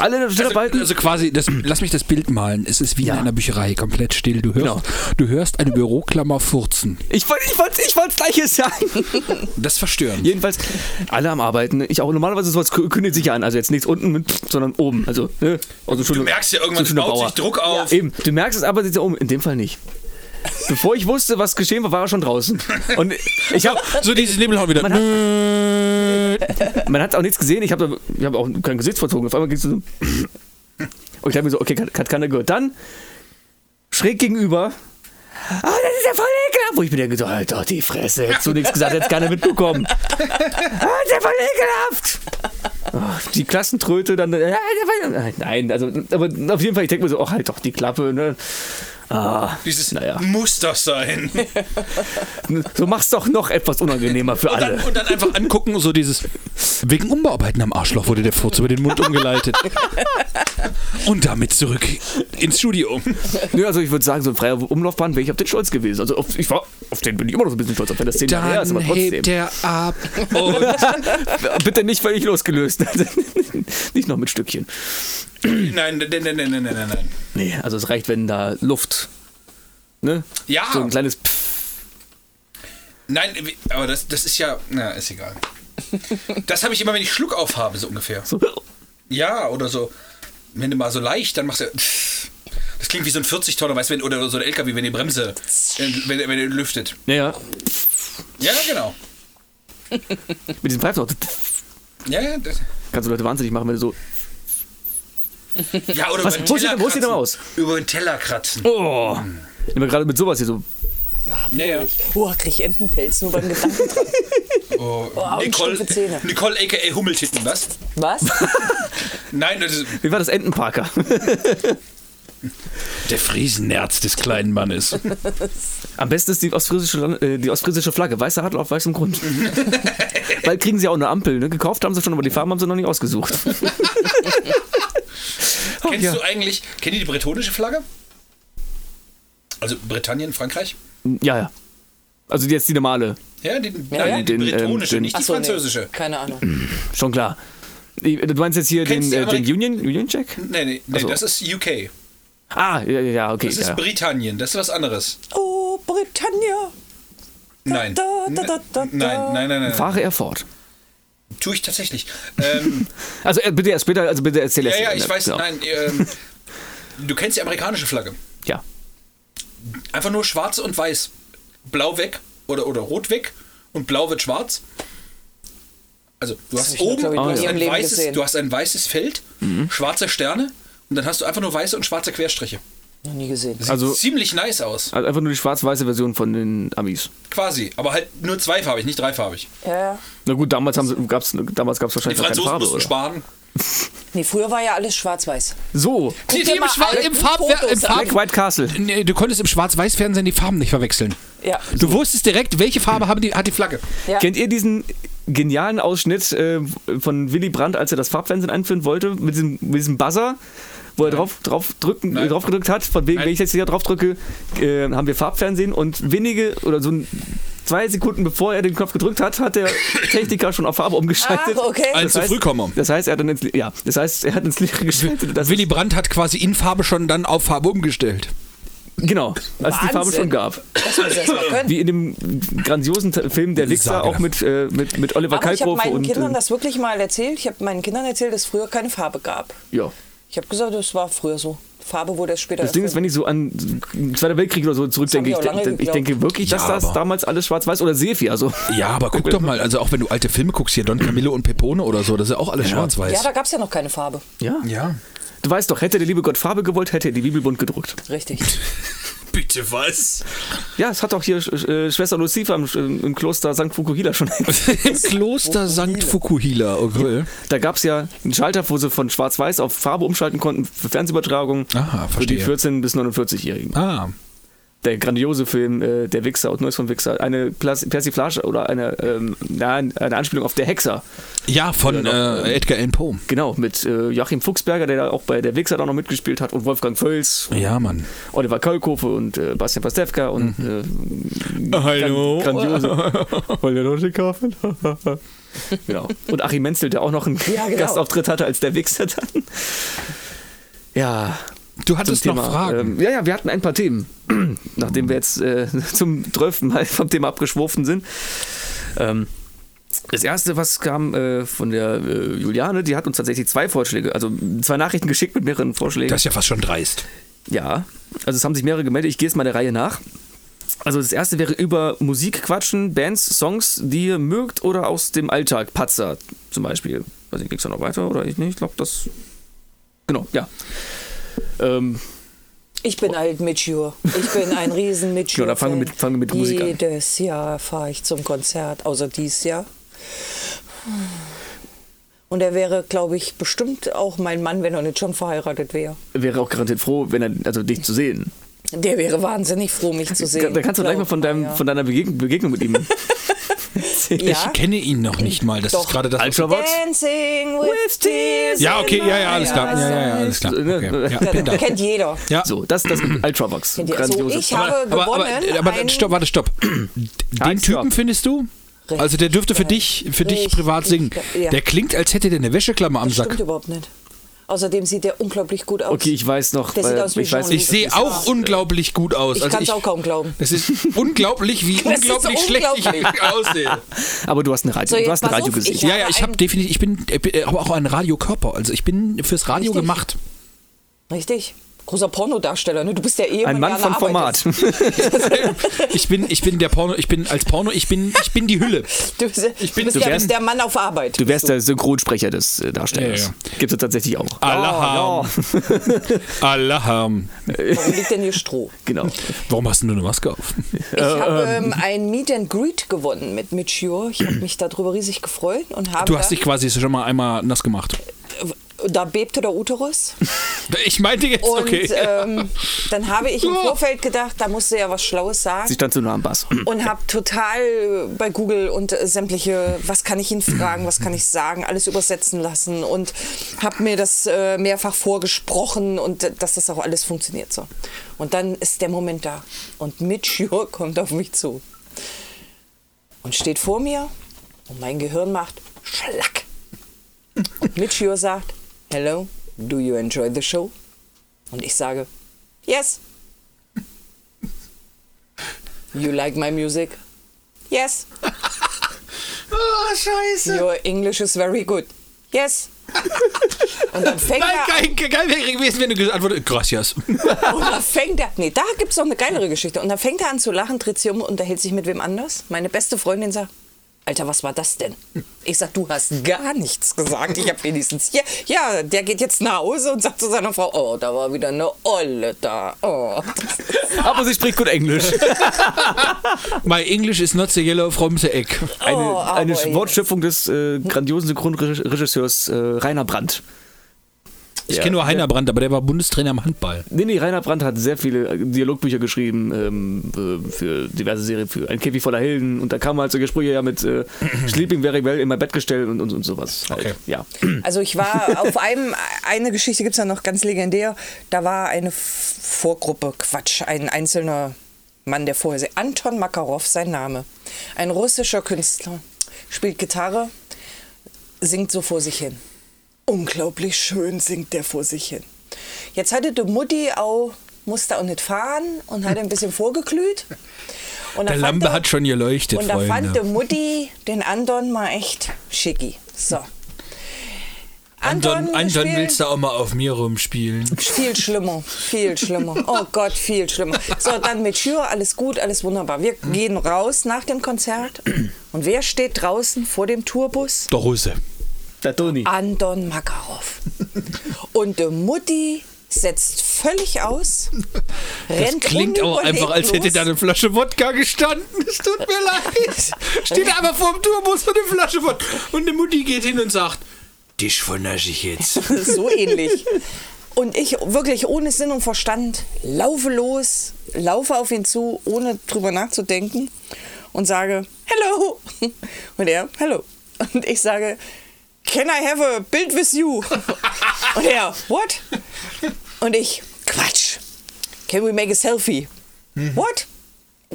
Alle in der Stillarbeit. Also quasi, das, lass mich das Bild malen. Es ist wie Ja. in einer Bücherei, komplett still. Du hörst, Genau. du hörst eine Büroklammer furzen. Ich wollte ich wollt, ich wollt Gleiches sagen. Das ist verstörend. Jedenfalls, alle am Arbeiten. Ich auch normalerweise sowas kü- kündigt sich an. Also jetzt nichts unten, mit, sondern oben. Also, ne? also schon, Du merkst ja irgendwann, es baut sich Druck auf. Eben, du merkst es aber, sitzt ja oben. In dem Fall nicht. Bevor ich wusste, was geschehen war, war er schon draußen. Und ich habe So dieses Nebelhorn wieder. Man hat- man hat auch nichts gesehen. Ich habe hab auch kein Gesicht verzogen. Auf einmal ging es so. Und ich dachte mir so, okay, hat, keiner gehört. Dann schräg gegenüber. Ah, das ist ja voll ekelhaft. Wo ich mir denke, so, halt doch die Fresse. Hättest du nichts gesagt, hättest keiner mitbekommen. Ah, das ist ja voll ekelhaft. Oh, die Klassentröte dann. äh, Nein, also, aber auf jeden Fall, ich denke mir so, oh, halt doch die Klappe. Ne? Ah, Dieses naja. muss das sein. So mach's doch noch etwas unangenehmer für Und dann, alle. und dann einfach angucken, so dieses. Wegen Umbauarbeiten am Arschloch wurde der Furz über den Mund umgeleitet. Und damit zurück ins Studio. Nö, also ich würde sagen, so ein freier Umlaufbahn wäre ich auf den stolz gewesen. Also auf, ich war, auf den bin ich immer noch so ein bisschen stolz, auch wenn das zehn Jahre her ist, aber trotzdem. hebt er ab. Bitte nicht völlig losgelöst. nicht noch mit Stückchen. Nein, nein, nein, nein, nein, nein, nein. Nee, also es reicht, wenn da Luft. Ne? Ja. So ein kleines Pfff. Nein, wie- aber das, das ist ja. Na, ist egal. Das habe ich immer, wenn ich Schluck auf habe, so ungefähr. So. Ja, oder so. Wenn du mal so leicht, dann machst du. Das klingt wie so ein 40-Tonner, weißt du, oder so ein LKW, wenn die Bremse, wenn, wenn, wenn lüftet. Ja, ja. Ja, genau. Mit diesem auch. Ja, ja, das, Kannst du Leute wahnsinnig machen, wenn du so. Ja oder Was- über den sieht er kratzen. aus? Über den Teller kratzen. Oh! Immer gerade mit sowas hier so. Ja, ja. Oh, krieg ich Entenpelz nur beim Gedanken dran. Oh, und Nicole, stumpfe Zähne. Nicole aka Hummeltitten, was? Was? Nein, das ist. Wie war das Entenparker? Der Friesennerz des kleinen Mannes. Am besten ist die ostfriesische, Land- äh, die ostfriesische Flagge. Weißer Adler auf weißem Grund. Bald kriegen sie auch eine Ampel. Ne? Gekauft haben sie schon, aber die Farben haben sie noch nicht ausgesucht. Kennst ja. du eigentlich, kennt ihr die bretonische Flagge? Also Britannien, Frankreich? ja, ja. Also jetzt die normale. Ja, die, Ja, nein, ja. die Den, ähm, bretonische, den- nicht die Ach so, nee. französische. Keine Ahnung. Schon klar. Du meinst jetzt hier Kennst den, äh, den Union, Union Jack? Nee, nee, nee so. das ist UK. Ah, ja, ja, okay. Das ist ja. Britannien, das ist was anderes. Oh, Britannia. Nein. Da, da, da, da, da. Nein, nein, nein, nein. nein. Fahre er fort. Tue ich tatsächlich. Ähm, Also äh, bitte erst später, also bitte erzähl ja, erst. ja, ich weiß, Genau. nein. Ähm, du kennst die amerikanische Flagge. Ja. Einfach nur schwarz und weiß. Blau weg oder, oder rot weg und blau wird schwarz. Also du hast nur, oben ich, du hast ein weißes, gesehen. du hast ein weißes Feld, schwarze Sterne und dann hast du einfach nur weiße und schwarze Querstriche. Noch nie gesehen. Sieht Also- ziemlich nice aus. Also einfach nur die schwarz-weiße Version von den Amis. Quasi. Aber halt nur zweifarbig, nicht dreifarbig. Ja, ja. Na gut, damals sie, gab's, damals gab es Die wahrscheinlich noch keine Franzosen Farbe. mussten Oder? sparen. Nee, früher war ja alles schwarz-weiß. So, Die, die im, alte im, Farb im an. Black Farb White Castle. Nee, du konntest im Schwarz-Weiß-Fernsehen die Farben nicht verwechseln. Ja. Du wusstest direkt, welche Farbe haben die, hat die Flagge. ja. Kennt ihr diesen genialen Ausschnitt äh, von Willy Brandt, als er das Farbfernsehen einführen wollte, mit diesem, mit diesem Buzzer, wo er drauf, drauf, drücken, Nein. drauf gedrückt hat, von wegen, Nein. wenn ich jetzt hier drauf drücke, äh, haben wir Farbfernsehen und wenige oder so ein, zwei Sekunden bevor er den Knopf gedrückt hat, hat der Techniker schon auf Farbe umgeschaltet. Ach, okay. Ein zu Frühkommer. Das heißt, er hat dann ins, ja, das heißt, er hat ins Leere geschaltet. Das Willy Brandt hat quasi in Farbe schon dann auf Farbe umgestellt. genau, als es die Farbe Wahnsinn. schon gab. Das muss erst mal können. Wie in dem grandiosen Film Der Wichser, auch mit, äh, mit, mit Oliver Aber ich habe Kalkofe meinen und. Kindern äh, das wirklich mal erzählt. Ich habe meinen Kindern erzählt, dass es früher keine Farbe gab. ja. Ich habe gesagt, das war früher so. Farbe wurde erst später Das Ding ist, wenn ich so an den Zweiten Weltkrieg oder so zurückdenke, ich, denk- ich denke wirklich, dass Ja, das damals alles schwarz-weiß oder Sepia so. Ja, aber guck doch mal, also auch wenn du alte Filme guckst, hier Don Camillo und Pepone oder so, das ist ja auch alles schwarz-weiß. ja, da gab es ja noch keine Farbe. Ja. Ja. Du weißt doch, hätte der liebe Gott Farbe gewollt, hätte er die Bibel bunt gedruckt. Richtig. Bitte was? Ja, es hat doch hier äh, Schwester Lucifer im, im Kloster St. Fukuhila schon. Im Kloster St. Fukuhila, okay. da gab es ja einen Schalter, wo sie von schwarz-weiß auf Farbe umschalten konnten für Fernsehübertragungen Aha, für die verstehe. 14- bis 49-Jährigen. Ah, Der grandiose Film äh, Der Wichser und Neues von Wichser. Eine Plas- Persiflage oder eine, ähm, eine Anspielung auf Der Hexer. ja, von äh, Edgar Allan Poe. Genau, mit äh, Joachim Fuchsberger, der da auch bei Der Wichser da noch mitgespielt hat und Wolfgang Völz, Ja, Mann. Oliver Kalkofe und äh, Bastian Pastewka und äh, Hallo. gran- grandiose. Wollt ihr noch Kaffee? genau. Und Achim Menzel, der auch noch einen Ja, genau. Gastauftritt hatte als Der Wichser dann. Ja, Du hattest Thema. noch Fragen. Ähm, ja, ja, wir hatten ein paar Themen, nachdem wir jetzt äh, zum 12. Mal vom Thema abgeschworfen sind. Ähm, das erste, was kam äh, von der äh, Juliane, die hat uns tatsächlich zwei Vorschläge, also zwei Nachrichten geschickt mit mehreren Vorschlägen. das ist ja fast schon dreist. Ja, also es haben sich mehrere gemeldet. Ich gehe jetzt mal der Reihe nach. Also das erste wäre über Musik quatschen, Bands, Songs, die ihr mögt oder aus dem Alltag, Patzer zum Beispiel. Weiß ich, geht's da noch weiter oder ich nicht? Ich glaube, das... Genau, ja. Ähm, Ich bin halt Mitschür. Ich bin ein riesen Mitschür. Ja, da fangen wir mit- fangen mit Musik an. Jedes Jahr fahre ich zum Konzert, außer dies Jahr. Und er wäre, glaube ich, bestimmt auch mein Mann, wenn er nicht schon verheiratet wäre. wäre auch garantiert froh, wenn er, also dich zu sehen. Der wäre wahnsinnig froh, mich zu sehen. Da kannst du gleich mal von, deinem, Ja. von deiner Begeg Begegnung mit ihm erzählen. Ja. Ich kenne ihn noch nicht mal. Das Doch. ist gerade das. Ultravox? Dancing with tears. Ja, okay, ja, ja, alles klar. Ja, ja, ja, alles klar. Okay. Ja, da. kennt jeder. Ja. So, das, das mit Ultravox. Also Grandioses. ich habe aber, aber, gewonnen. aber, ein- stopp, warte, stopp. Den Typen findest du? Also der dürfte für dich, für dich privat singen. Der klingt, als hätte der eine Wäscheklammer am Das Sack. stimmt überhaupt nicht. Außerdem sieht der unglaublich gut aus. Okay, ich weiß noch. Der sieht weil- aus wie ich weiß. Ich sehe auch unglaublich gut aus. ich Also kann es auch kaum glauben. Es ist unglaublich, wie unglaublich schlecht unglaublich. ich aussehe. aber du hast ein Radio, So, du hast ein auf, Radiogesicht. ich- Ja, ja, ich habe definitiv, ich bin, ich bin aber auch ein Radiokörper. Also ich bin fürs Radio Richtig. gemacht. Richtig. Großer Pornodarsteller, ne? Du bist der Ehemann, Ein Mann von. Format. Ich bin, ich bin der Porno, ich bin als Porno, ich bin, ich bin die Hülle. Du bist, Ich bin- du bist du der, wärst- der Mann auf Arbeit. Du wärst der Synchronsprecher des äh, Darstellers. Ja, ja. Gibt es tatsächlich auch. Alarm. Alarm. Warum liegt denn hier Stroh? Genau. Warum hast du nur eine Maske auf? Ich habe ähm, ein Meet and Greet gewonnen mit Mitchur. Ich habe mich darüber riesig gefreut und habe Du hast dich quasi schon mal einmal nass gemacht. Da bebte der Uterus. Ich meinte jetzt, Und okay. ähm, dann habe ich im Vorfeld gedacht, da musste ja was Schlaues sagen. Sie stand so nah am Bass. und habe total bei Google und äh, sämtliche, was kann ich ihn fragen, was kann ich sagen, alles übersetzen lassen und habe mir das äh, mehrfach vorgesprochen und äh, dass das auch alles funktioniert so. Und dann ist der Moment da und Mitch Jur kommt auf mich zu und steht vor mir und mein Gehirn macht Schlack. Und Mitch Jur sagt, Hello, do you enjoy the show? Und ich sage, Yes. You like my music? Yes. Ah, Scheiße. Your English is very good. Yes. Und dann fängt Nein, er geil, wäre gewesen, wenn du geantwortet Gracias. Und dann fängt er, nee, da gibt es noch eine geilere Geschichte. Und dann fängt er an zu lachen, dreht sich um, unterhält sich mit wem anders. Meine beste Freundin sagt, Alter, was war das denn? Ich sag, du hast gar nichts gesagt. Ich habe wenigstens hier, ja, der geht jetzt nach Hause und sagt zu seiner Frau, oh, da war wieder eine Olle da. Oh. Aber sie spricht gut Englisch. My English is not the yellow from the egg. Eine, Oh, eine. Wortschöpfung des äh, grandiosen Synchronregisseurs äh, Rainer Brandt. Ich Ja, kenne nur Heiner Brandt, aber der war Bundestrainer im Handball. Nee, nee, Rainer Brandt hat sehr viele Dialogbücher geschrieben ähm, äh, für diverse Serien, für Ein Käfig voller Helden. Und da kamen halt solche Sprüche ja mit äh, Sleeping very well in mein Bett gestellt und, und, und sowas. Halt. Okay. Ja. Also ich war auf einem, eine Geschichte gibt es ja noch ganz legendär, da war eine Vorgruppe, Quatsch, ein einzelner Mann, der vorher, Anton Makarov, sein Name, ein russischer Künstler, spielt Gitarre, singt so vor sich hin. Unglaublich schön singt der vor sich hin. Jetzt hatte die Mutti auch, musste auch nicht fahren und hatte ein bisschen vorgeglüht. Und da Der fand Lampe er- hat schon geleuchtet, Und da fand die Freunde. Mutti den Anton mal echt schicki. So. Anton, Anton spielt- willst du auch mal auf mir rumspielen? viel schlimmer, viel schlimmer. Oh Gott, viel schlimmer. So, dann mit Schür, alles gut, alles wunderbar. Wir gehen raus nach dem Konzert. Und wer steht draußen vor dem Tourbus? Der Russe. Der Toni. Anton Makarov. Und die Mutti setzt völlig aus, Das rennt klingt auch einfach, als hätte da eine Flasche Wodka gestanden. Es tut mir leid. Steht aber vor dem Tourbus mit eine Flasche Wodka. Und die Mutti geht hin und sagt, dich vernasche ich jetzt. so ähnlich. Und ich wirklich ohne Sinn und Verstand laufe los, laufe auf ihn zu, ohne drüber nachzudenken und sage, hello. Und er, hello. Und ich sage, can I have a bild with you? Und er, what? Und ich, Quatsch. Can we make a selfie? What?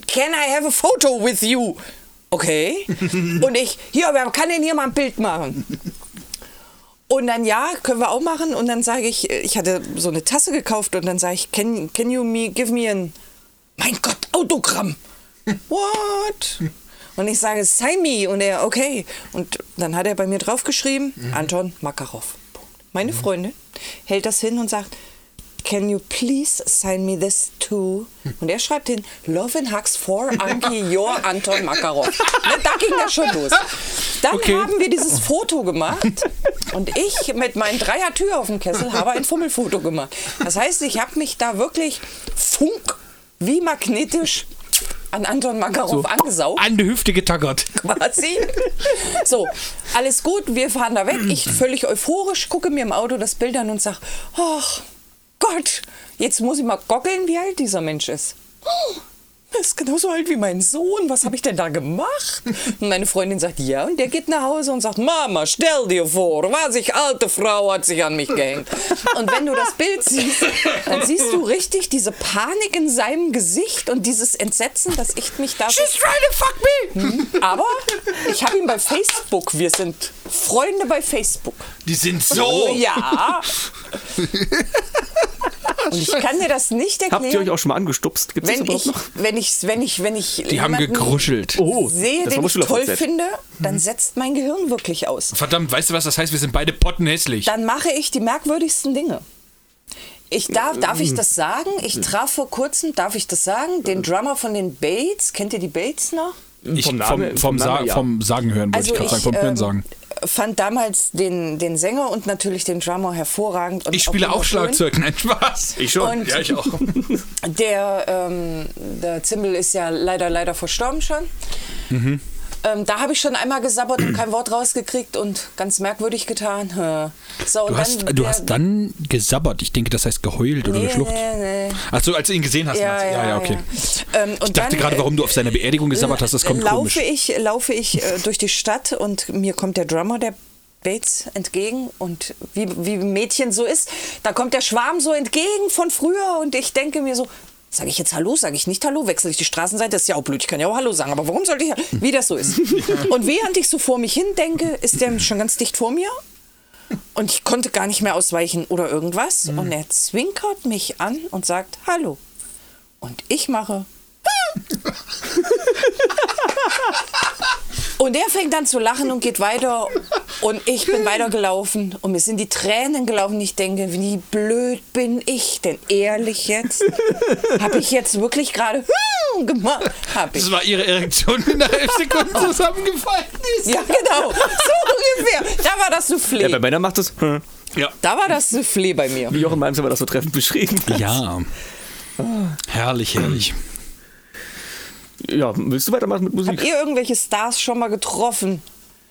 Can I have a photo with you? Okay. Und ich, hier, wer kann denn hier mal ein Bild machen? Und dann ja, können wir auch machen. Und dann sage ich, ich hatte so eine Tasse gekauft und dann sage ich, can, can you me, give me ein, mein Gott, Autogramm. What? Und ich sage, sign me. Und er, okay. Und dann hat er bei mir draufgeschrieben, Anton Makarov. Punkt. Meine Freundin hält das hin und sagt, Can you please sign me this too? Und er schreibt hin, Love and Hugs for Anki, your Anton Makarov. Ne, da ging das schon los. Dann Okay. haben wir dieses Foto gemacht und ich mit meinen Dreier Tür auf dem Kessel habe ein Fummelfoto gemacht. Das heißt, ich habe mich da wirklich funk wie magnetisch an Anton Makarov angesaugt An die Hüfte getackert. quasi. So, alles gut, wir fahren da weg. Ich völlig euphorisch gucke mir im Auto das Bild an und sage, ach Gott, jetzt muss ich mal goggeln, wie alt dieser Mensch ist. Ist genauso alt wie mein Sohn. Was habe ich denn da gemacht? Und meine Freundin sagt, ja, und der geht nach Hause und sagt, Mama, stell dir vor, was ich alte Frau hat sich an mich gehängt. Und wenn du das Bild siehst, dann siehst du richtig diese Panik in seinem Gesicht und dieses Entsetzen, dass ich mich da... She's trying to fuck me. Aber ich habe ihn bei Facebook. Wir sind Freunde bei Facebook. Die sind so. Ja. Und ich kann dir das nicht erklären. Habt ihr euch auch schon mal angestupst? Gibt es das wenn überhaupt ich, noch? wenn ich, wenn ich, wenn ich Die haben gekruschelt. Oh, sehe, das den ich toll finde, dann setzt mein Gehirn wirklich aus. Verdammt, weißt du was das heißt? Wir sind beide pottenhässlich. Dann mache ich die merkwürdigsten Dinge. Ich darf, darf ich das sagen? Ich traf vor kurzem, darf ich das sagen, den Drummer von den Bates. Kennt ihr die Bates noch? Ich, vom, Name- vom, vom Sa Name, ja. vom Sagen hören, wollte ich gerade sagen, vom Hören ähm, sagen. Fand damals den, den Sänger und natürlich den Drummer hervorragend. Und Ich spiele auch wunderschön. Schlagzeug, nein, Spaß. Ich schon. Und Ja, ich auch. der, ähm, der Zimbel ist ja leider, leider verstorben schon. Mhm. Ähm, da habe ich schon einmal gesabbert und kein Wort rausgekriegt und ganz merkwürdig getan. So, Du hast, dann du hast dann gesabbert. Ich denke, das heißt geheult oder Nee, geschluckt. nee, nee. Ach so, als du ihn gesehen hast. Ja, du? ja, ja, okay. ja. Ähm, und Ich dachte gerade, äh, warum du auf seiner Beerdigung gesabbert hast, das kommt laufe komisch. ich, laufe ich äh, durch die Stadt und mir kommt der Drummer, der Bates, entgegen und wie, wie ein Mädchen so ist, da kommt der Schwarm so entgegen von früher und ich denke mir so, sage ich jetzt Hallo, sage ich nicht Hallo, wechsle ich die Straßenseite, das ist ja auch blöd, ich kann ja auch Hallo sagen, aber warum sollte ich, wie das so ist. Und während ich so vor mich hin denke, ist der schon ganz dicht vor mir. Und ich konnte gar nicht mehr ausweichen oder irgendwas. Und er zwinkert mich an und sagt Hallo. Und ich mache Und der fängt dann zu lachen und geht weiter. Und ich bin weitergelaufen. Und mir sind die Tränen gelaufen. Ich denke, wie blöd bin ich denn? Ehrlich jetzt? Habe ich jetzt wirklich gerade gemacht? Hab ich. Das war ihre Erektion, die nach elf Sekunden zusammengefallen ist. Ja, genau. So ungefähr. Da war das Ja, Soufflé. bei Männern macht das, hm, Ja. Da war das Soufflé bei mir. wie auch in meinem Zimmer das so treffend beschrieben. Ja. Herrlich, herrlich. Ja, willst du weitermachen mit Musik? Habt ihr irgendwelche Stars schon mal getroffen?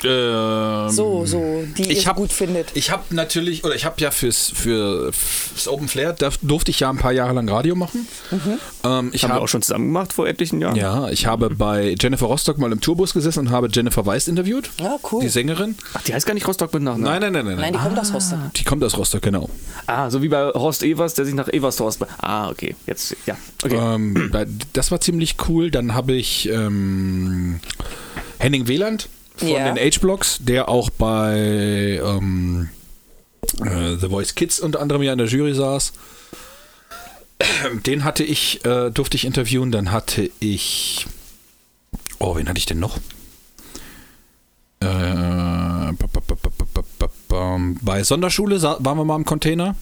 Ähm, So, so, die ich ihr hab, gut findet. Ich habe natürlich, oder ich habe ja fürs, für, fürs Open Flair, da durfte ich ja ein paar Jahre lang Radio machen. Ähm, ich Haben wir habe auch schon zusammen gemacht vor etlichen Jahren. ja, ich habe bei Jennifer Rostock mal im Tourbus gesessen und habe Jennifer Weiss interviewt. Ja, cool. Die Sängerin. Ach, die heißt gar nicht Rostock mit Nachnamen. Nein, nein, nein, nein. Nein, nein. die kommt aus Rostock. Die kommt aus Rostock, genau. Ah, so wie bei Horst Evers, der sich nach Evershorst. be- Ah, okay. Jetzt, ja. Okay. Ähm, da- das war ziemlich cool. Dann habe ich ähm, Henning Wieland von Ja. den H-Blocks, der auch bei ähm, äh, The Voice Kids unter anderem ja in der Jury saß. Den hatte ich, äh, durfte ich interviewen. Dann hatte ich. Oh, wen hatte ich denn noch? Äh, bei Sonderschule waren wir mal im Container.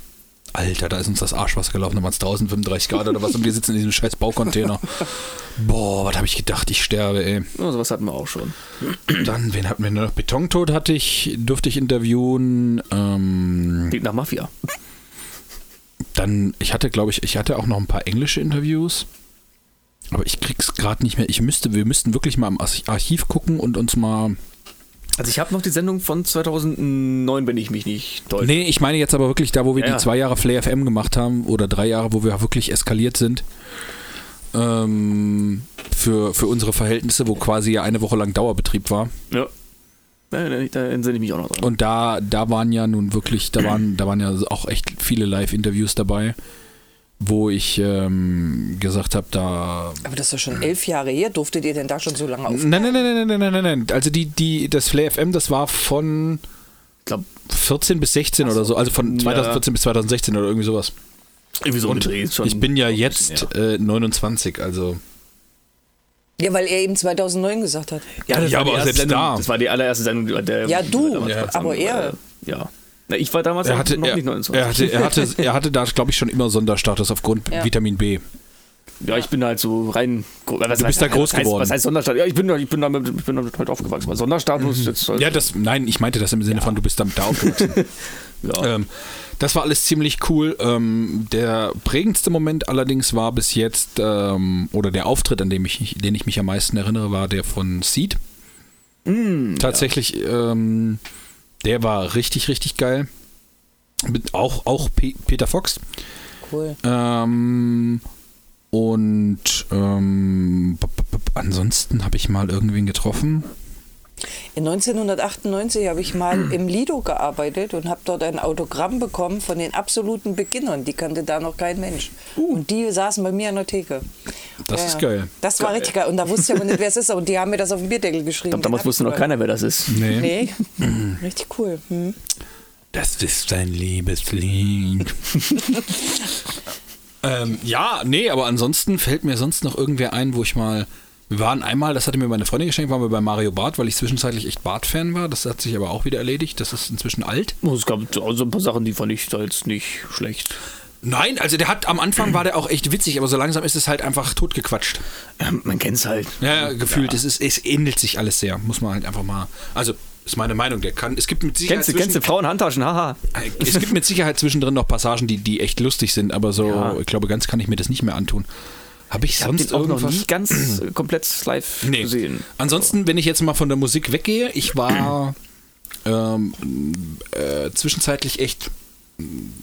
Alter, da ist uns das Arschwasser gelaufen, da waren es 1035 Grad oder was und wir sitzen in diesem scheiß Baucontainer. Boah, was habe ich gedacht, ich sterbe, ey. oh, sowas hatten wir auch schon. Dann, wen hatten wir noch? Betontod hatte ich, durfte ich interviewen. Ähm, Klingt nach Mafia. dann, ich hatte, glaube ich, ich hatte auch noch ein paar englische Interviews. Aber ich krieg's gerade nicht mehr. Ich müsste, wir müssten wirklich mal im Arch- Archiv gucken und uns mal. Also ich habe noch die Sendung von 2009, wenn ich mich nicht täusche. Nee, ich meine jetzt aber wirklich da, wo wir Ja. die zwei Jahre Flair FM gemacht haben oder drei Jahre, wo wir wirklich eskaliert sind. Ähm, für, für unsere Verhältnisse, wo quasi ja eine Woche lang Dauerbetrieb war. Ja. Da, da, da ich mich auch noch dran. Und da, da waren ja nun wirklich, da waren, da waren ja auch echt viele Live-Interviews dabei, wo ich ähm, gesagt habe, da. Aber das ist schon elf Jahre her. Durftet ihr denn da schon so lange auf? Nein, nein, nein, nein, nein, nein, nein, nein. Also die, die, das Flair FM, das war von ich glaube, 14 bis 16 oder so, also von Ja. 2014 bis 2016 oder irgendwie sowas. irgendwie so Und schon ich bin ja jetzt bisschen her. äh, 29, also. Ja, weil er eben 2009 gesagt hat. Ja, das Ja, aber selbst Sendung, da. Das war die allererste Sendung, der. Ja, du, Ja. aber er- Äh, Ja. Na, ich war damals Er hatte, noch er, nicht 29. er, hatte, er, hatte, er hatte da, glaube ich, schon immer Sonderstatus aufgrund Ja. Vitamin B. Ja, ich bin halt so rein. Was Du bist da groß was heißt, geworden. Was heißt Sonderstatus? Ja, ich bin, da- ich bin damit, ich bin damit halt aufgewachsen. Aber Sonderstatus ist jetzt halt. Ja, das, nein, ich meinte das im Sinne von, du bist damit da aufgewachsen. ja. ähm, das war alles ziemlich cool. Ähm, der prägendste Moment allerdings war bis jetzt, ähm, oder der Auftritt, an dem ich, den ich mich am meisten erinnere, war der von Seed. Tatsächlich, ähm, der war richtig, richtig geil. Mit auch auch Pe Peter Fox. Cool. Ähm, und ähm, ansonsten habe ich mal irgendwen getroffen. In 1998 habe ich mal im Lido gearbeitet und habe dort ein Autogramm bekommen von den absoluten Beginnern. Die kannte da noch kein Mensch. Und die saßen bei mir an der Theke. Das Ja, ist geil. Das war richtig geil. Und da wusste ich aber nicht, wer es ist. Und die haben mir das auf den Bierdeckel geschrieben. Damals Den hab wusste noch keiner, wer das ist. Nee. Nee, richtig cool. Hm. Das ist dein Liebeslied. ähm, ja, nee, aber ansonsten fällt mir sonst noch irgendwer ein, wo ich mal. Wir waren einmal, das hatte mir meine Freundin geschenkt, waren wir bei Mario Barth, weil ich zwischenzeitlich echt Barth-Fan war. Das hat sich aber auch wieder erledigt. Das ist inzwischen alt. Oh, Es gab also ein paar Sachen, die fand ich da jetzt nicht schlecht. Nein, also der hat am Anfang war der auch echt witzig, aber so langsam ist es halt einfach totgequatscht. Ähm, man kennt's halt. Ja, gefühlt, Es, ist, es ähnelt sich alles sehr. Muss man halt einfach mal. Also, ist meine Meinung. Der kann. Es gibt mit Sicherheit. Kennst du, kennst du Frauenhandtaschen? Haha. Es gibt mit Sicherheit zwischendrin noch Passagen, die, die echt lustig sind, aber so, Ja. ich glaube, ganz kann ich mir das nicht mehr antun. Habe ich Ich sonst den auch noch irgendwas? nie ganz äh, komplett live nee. gesehen. Ansonsten, wenn ich jetzt mal von der Musik weggehe, ich war ähm, äh, zwischenzeitlich echt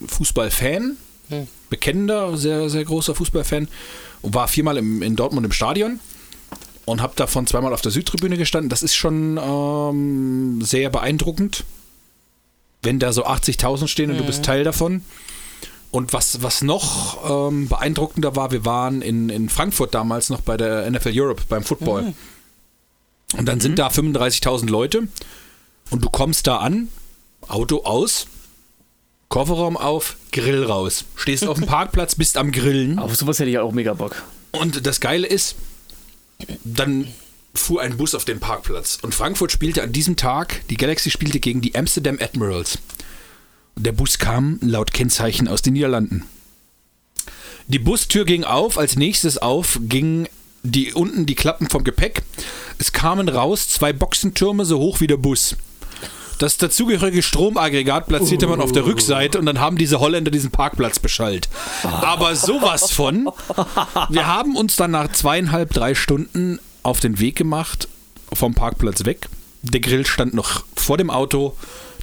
Fußballfan, bekennender, sehr, sehr großer Fußballfan und war viermal im, in Dortmund im Stadion und habe davon zweimal auf der Südtribüne gestanden. Das ist schon ähm, sehr beeindruckend, wenn da so 80.000 stehen und du bist Teil davon. Und was, was noch ähm, beeindruckender war, wir waren in, in Frankfurt damals noch bei der NFL Europe, beim Football. Und dann sind da 35.000 Leute und du kommst da an, Auto aus, Kofferraum auf, Grill raus. Stehst auf dem Parkplatz, bist am Grillen. Auf sowas hätte ich auch mega Bock. Und das Geile ist, dann fuhr ein Bus auf den Parkplatz. Und Frankfurt spielte an diesem Tag, die Galaxy spielte gegen die Amsterdam Admirals. Der Bus kam laut Kennzeichen aus den Niederlanden. Die Bustür ging auf, als nächstes auf gingen die unten die Klappen vom Gepäck. Es kamen raus zwei Boxentürme so hoch wie der Bus. Das dazugehörige Stromaggregat platzierte man auf der Rückseite und dann haben diese Holländer diesen Parkplatz beschallt. Aber sowas von. Wir haben uns dann nach zweieinhalb, drei Stunden auf den Weg gemacht, vom Parkplatz weg. Der Grill stand noch vor dem Auto.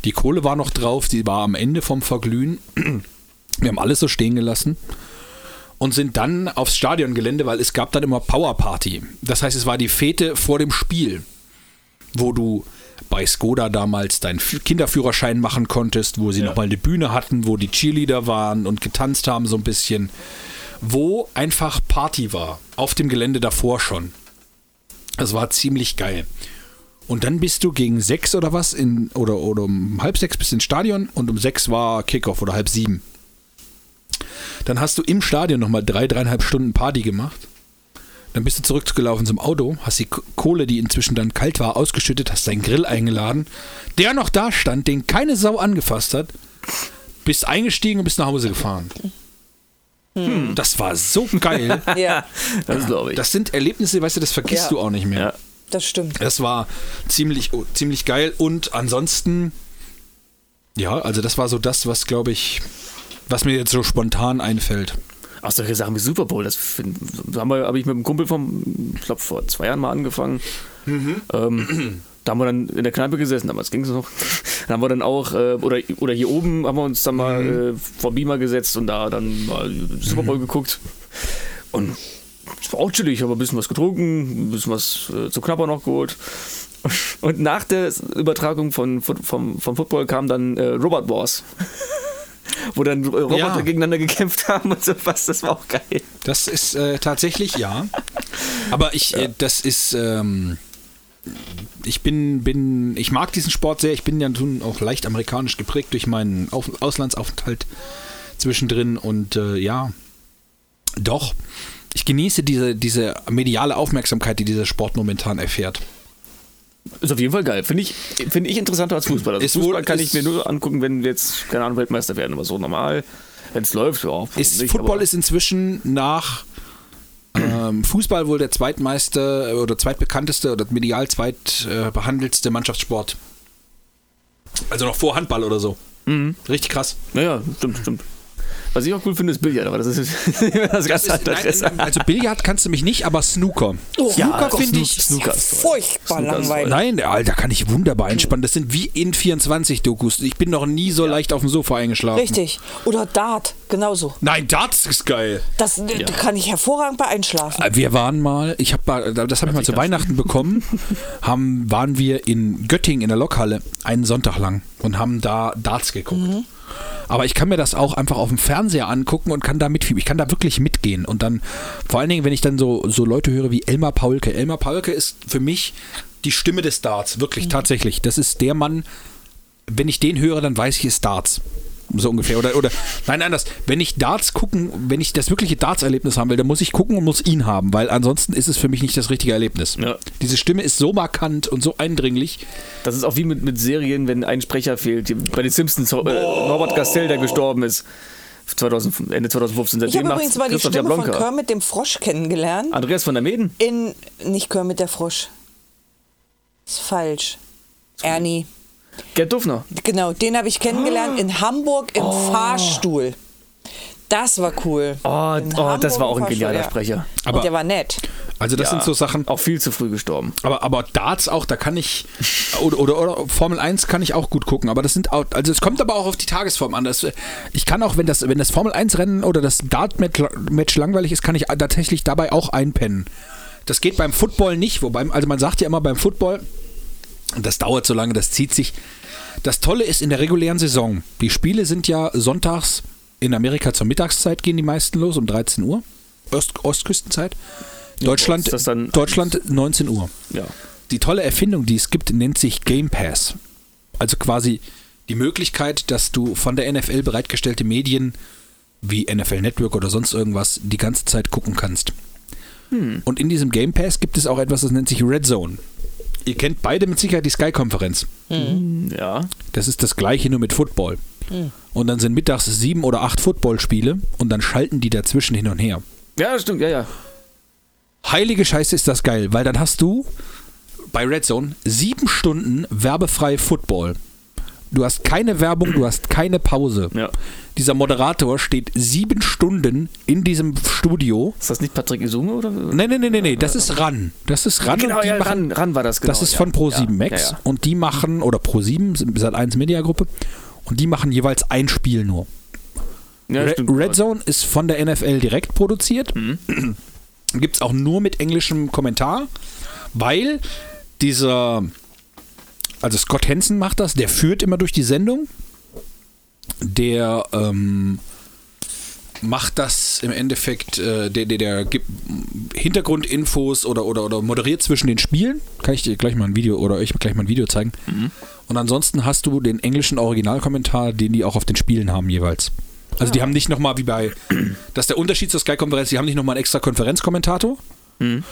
Die Kohle war noch drauf, die war am Ende vom Verglühen. Wir haben alles so stehen gelassen und sind dann aufs Stadiongelände, weil es gab dann immer Powerparty. Das heißt, es war die Fete vor dem Spiel, wo du bei Skoda damals deinen Kinderführerschein machen konntest, wo sie Ja. nochmal eine Bühne hatten, wo die Cheerleader waren und getanzt haben so ein bisschen, wo einfach Party war, auf dem Gelände davor schon. Das war ziemlich geil. Und dann bist du gegen sechs oder was in oder, oder um halb sechs bist ins Stadion und um sechs war Kickoff oder halb sieben. Dann hast du im Stadion nochmal drei, dreieinhalb Stunden Party gemacht. Dann bist du zurückgelaufen zum Auto, hast die Kohle, die inzwischen dann kalt war, ausgeschüttet, hast deinen Grill eingeladen, der noch da stand, den keine Sau angefasst hat, bist eingestiegen und bist nach Hause gefahren. Das war so geil. Ja, Das glaube ich. Das sind Erlebnisse, weißt du, das vergisst Ja. du auch nicht mehr. ja. Das stimmt. Das war ziemlich, oh, ziemlich geil. Und ansonsten, ja, also das war so das, was, glaube ich, was mir jetzt so spontan einfällt. Auch solche Sachen wie Super Bowl, das find- haben wir, habe ich mit einem Kumpel vom, ich glaube vor zwei Jahren mal angefangen. Ähm, da haben wir dann in der Kneipe gesessen, damals ging es noch. Da haben wir dann auch, äh, oder, oder hier oben haben wir uns dann mal äh, vor Beamer gesetzt und da dann mal Super Bowl geguckt. Und es war auch chillig, haben wir ein bisschen was getrunken, ein bisschen was äh, zum Knapper noch geholt. Und nach der Übertragung von, vom, vom Football kam dann äh, Robot Wars. Wo dann Roboter Ja. gegeneinander gekämpft haben und sowas, das war auch geil. Das ist äh, tatsächlich, ja. Aber ich, äh, das ist, ähm, ich bin, bin, ich mag diesen Sport sehr. Ich bin ja nun auch leicht amerikanisch geprägt durch meinen Auf Auslandsaufenthalt zwischendrin und äh, ja, doch. Ich genieße diese, diese mediale Aufmerksamkeit, die dieser Sport momentan erfährt. Ist auf jeden Fall geil. Finde ich, finde ich interessanter als Fußball. Also Ist Fußball wohl- kann ich mir nur angucken, wenn wir jetzt, keine Ahnung, Weltmeister werden. Aber so normal, wenn es läuft, ja. Ist, nicht, Football ist inzwischen nach ähm, Fußball wohl der zweitmeiste oder zweitbekannteste oder medial zweitbehandelste Mannschaftssport. Also noch vor Handball oder so. Mhm. Richtig krass. Naja, stimmt, stimmt. Was ich auch cool finde, ist Billard, aber das ist das ganz anderes. Also Billard kannst du mich nicht, aber Snooker. Ja, Snooker finde Snook- ich. Snooker. Furchtbar Snooker langweilig. Nein, Alter, kann ich wunderbar entspannen. Das sind wie in 24 Dokus. Ich bin noch nie so leicht auf dem Sofa eingeschlafen. Richtig. Oder Dart, genauso. Nein, Darts ist geil. Das da kann ich hervorragend bei einschlafen. Wir waren mal, ich habe das habe ich mal zu Weihnachten bekommen, haben, waren wir in Göttingen in der Lokhalle einen Sonntag lang und haben da Darts geguckt. Aber ich kann mir das auch einfach auf dem Fernseher angucken und kann da mitfiebern. Ich kann da wirklich mitgehen. Und dann, vor allen Dingen, wenn ich dann so, so Leute höre wie Elmar Paulke. Elmar Paulke ist für mich die Stimme des Darts. Wirklich, tatsächlich. Das ist der Mann, wenn ich den höre, dann weiß ich, es ist Darts. So ungefähr. Oder, oder nein, anders. Wenn ich Darts gucken, wenn ich das wirkliche Darts-Erlebnis haben will, dann muss ich gucken und muss ihn haben, weil ansonsten ist es für mich nicht das richtige Erlebnis. Ja. Diese Stimme ist so markant und so eindringlich. Das ist auch wie mit, mit Serien, wenn ein Sprecher fehlt. Die- Bei den Simpsons, äh, Norbert Castell, der gestorben ist. 2000, Ende 2015. Ich habe übrigens mal die Stimme von Jablonka. Kermit dem Frosch kennengelernt. Andreas von der Meden? In, nicht Kermit der Frosch. Ist falsch. Ernie. Gerd Duffner. Genau, den habe ich kennengelernt in Hamburg im Fahrstuhl. Das war cool. Oh, oh das war auch ein genialer ja. Sprecher. Aber- Und der war nett. Also das Ja, sind so Sachen. Auch viel zu früh gestorben. Aber, aber Darts auch, da kann ich, oder, oder, oder Formel 1 kann ich auch gut gucken, aber das sind auch, also es kommt aber auch auf die Tagesform an. Das, ich kann auch, wenn das, wenn das Formel 1 Rennen oder das Dart-Match langweilig ist, kann ich tatsächlich dabei auch einpennen. Das geht beim Football nicht, wobei, also man sagt ja immer beim Football, das dauert so lange, das zieht sich. Das Tolle ist in der regulären Saison, die Spiele sind ja sonntags in Amerika zur Mittagszeit gehen die meisten los, um 13 Uhr, Ost, Ostküstenzeit. Deutschland, dann Deutschland 19 Uhr. Ja. Die tolle Erfindung, die es gibt, nennt sich Game Pass. Also quasi die Möglichkeit, dass du von der NFL bereitgestellte Medien wie NFL Network oder sonst irgendwas die ganze Zeit gucken kannst. Und in diesem Game Pass gibt es auch etwas, das nennt sich Red Zone. Ihr kennt beide mit Sicherheit die Sky-Konferenz. Ja. Das ist das gleiche nur mit Football. Und dann sind mittags sieben oder acht Footballspiele und dann schalten die dazwischen hin und her. Ja, das stimmt, ja, ja. Heilige Scheiße ist das geil, weil dann hast du bei Red Zone sieben Stunden werbefrei Football. Du hast keine Werbung, du hast keine Pause. Ja. Dieser Moderator steht sieben Stunden in diesem Studio. Ist das nicht Patrick Isume oder? Nee, nee, nee, nee, nee, das ist RAN. Das ist RAN. Genau, und die ja, machen, ran, ran war das, genau. das ist von Pro7 ja. Max und die machen, oder Pro7, Sat1 Media Gruppe, und die machen jeweils ein Spiel nur. Ja, Red, stimmt. Red Zone ist von der NFL direkt produziert. Mhm. Gibt es auch nur mit englischem Kommentar, weil dieser, also Scott Hansen macht das, der führt immer durch die Sendung. Der ähm, macht das im Endeffekt, äh, der, der, der gibt Hintergrundinfos oder, oder, oder moderiert zwischen den Spielen. Kann ich dir gleich mal ein Video oder euch gleich mal ein Video zeigen. Und ansonsten hast du den englischen Originalkommentar, den die auch auf den Spielen haben jeweils. Also die haben nicht nochmal wie bei, das ist der Unterschied zur Sky-Konferenz, die haben nicht nochmal einen extra Konferenzkommentator,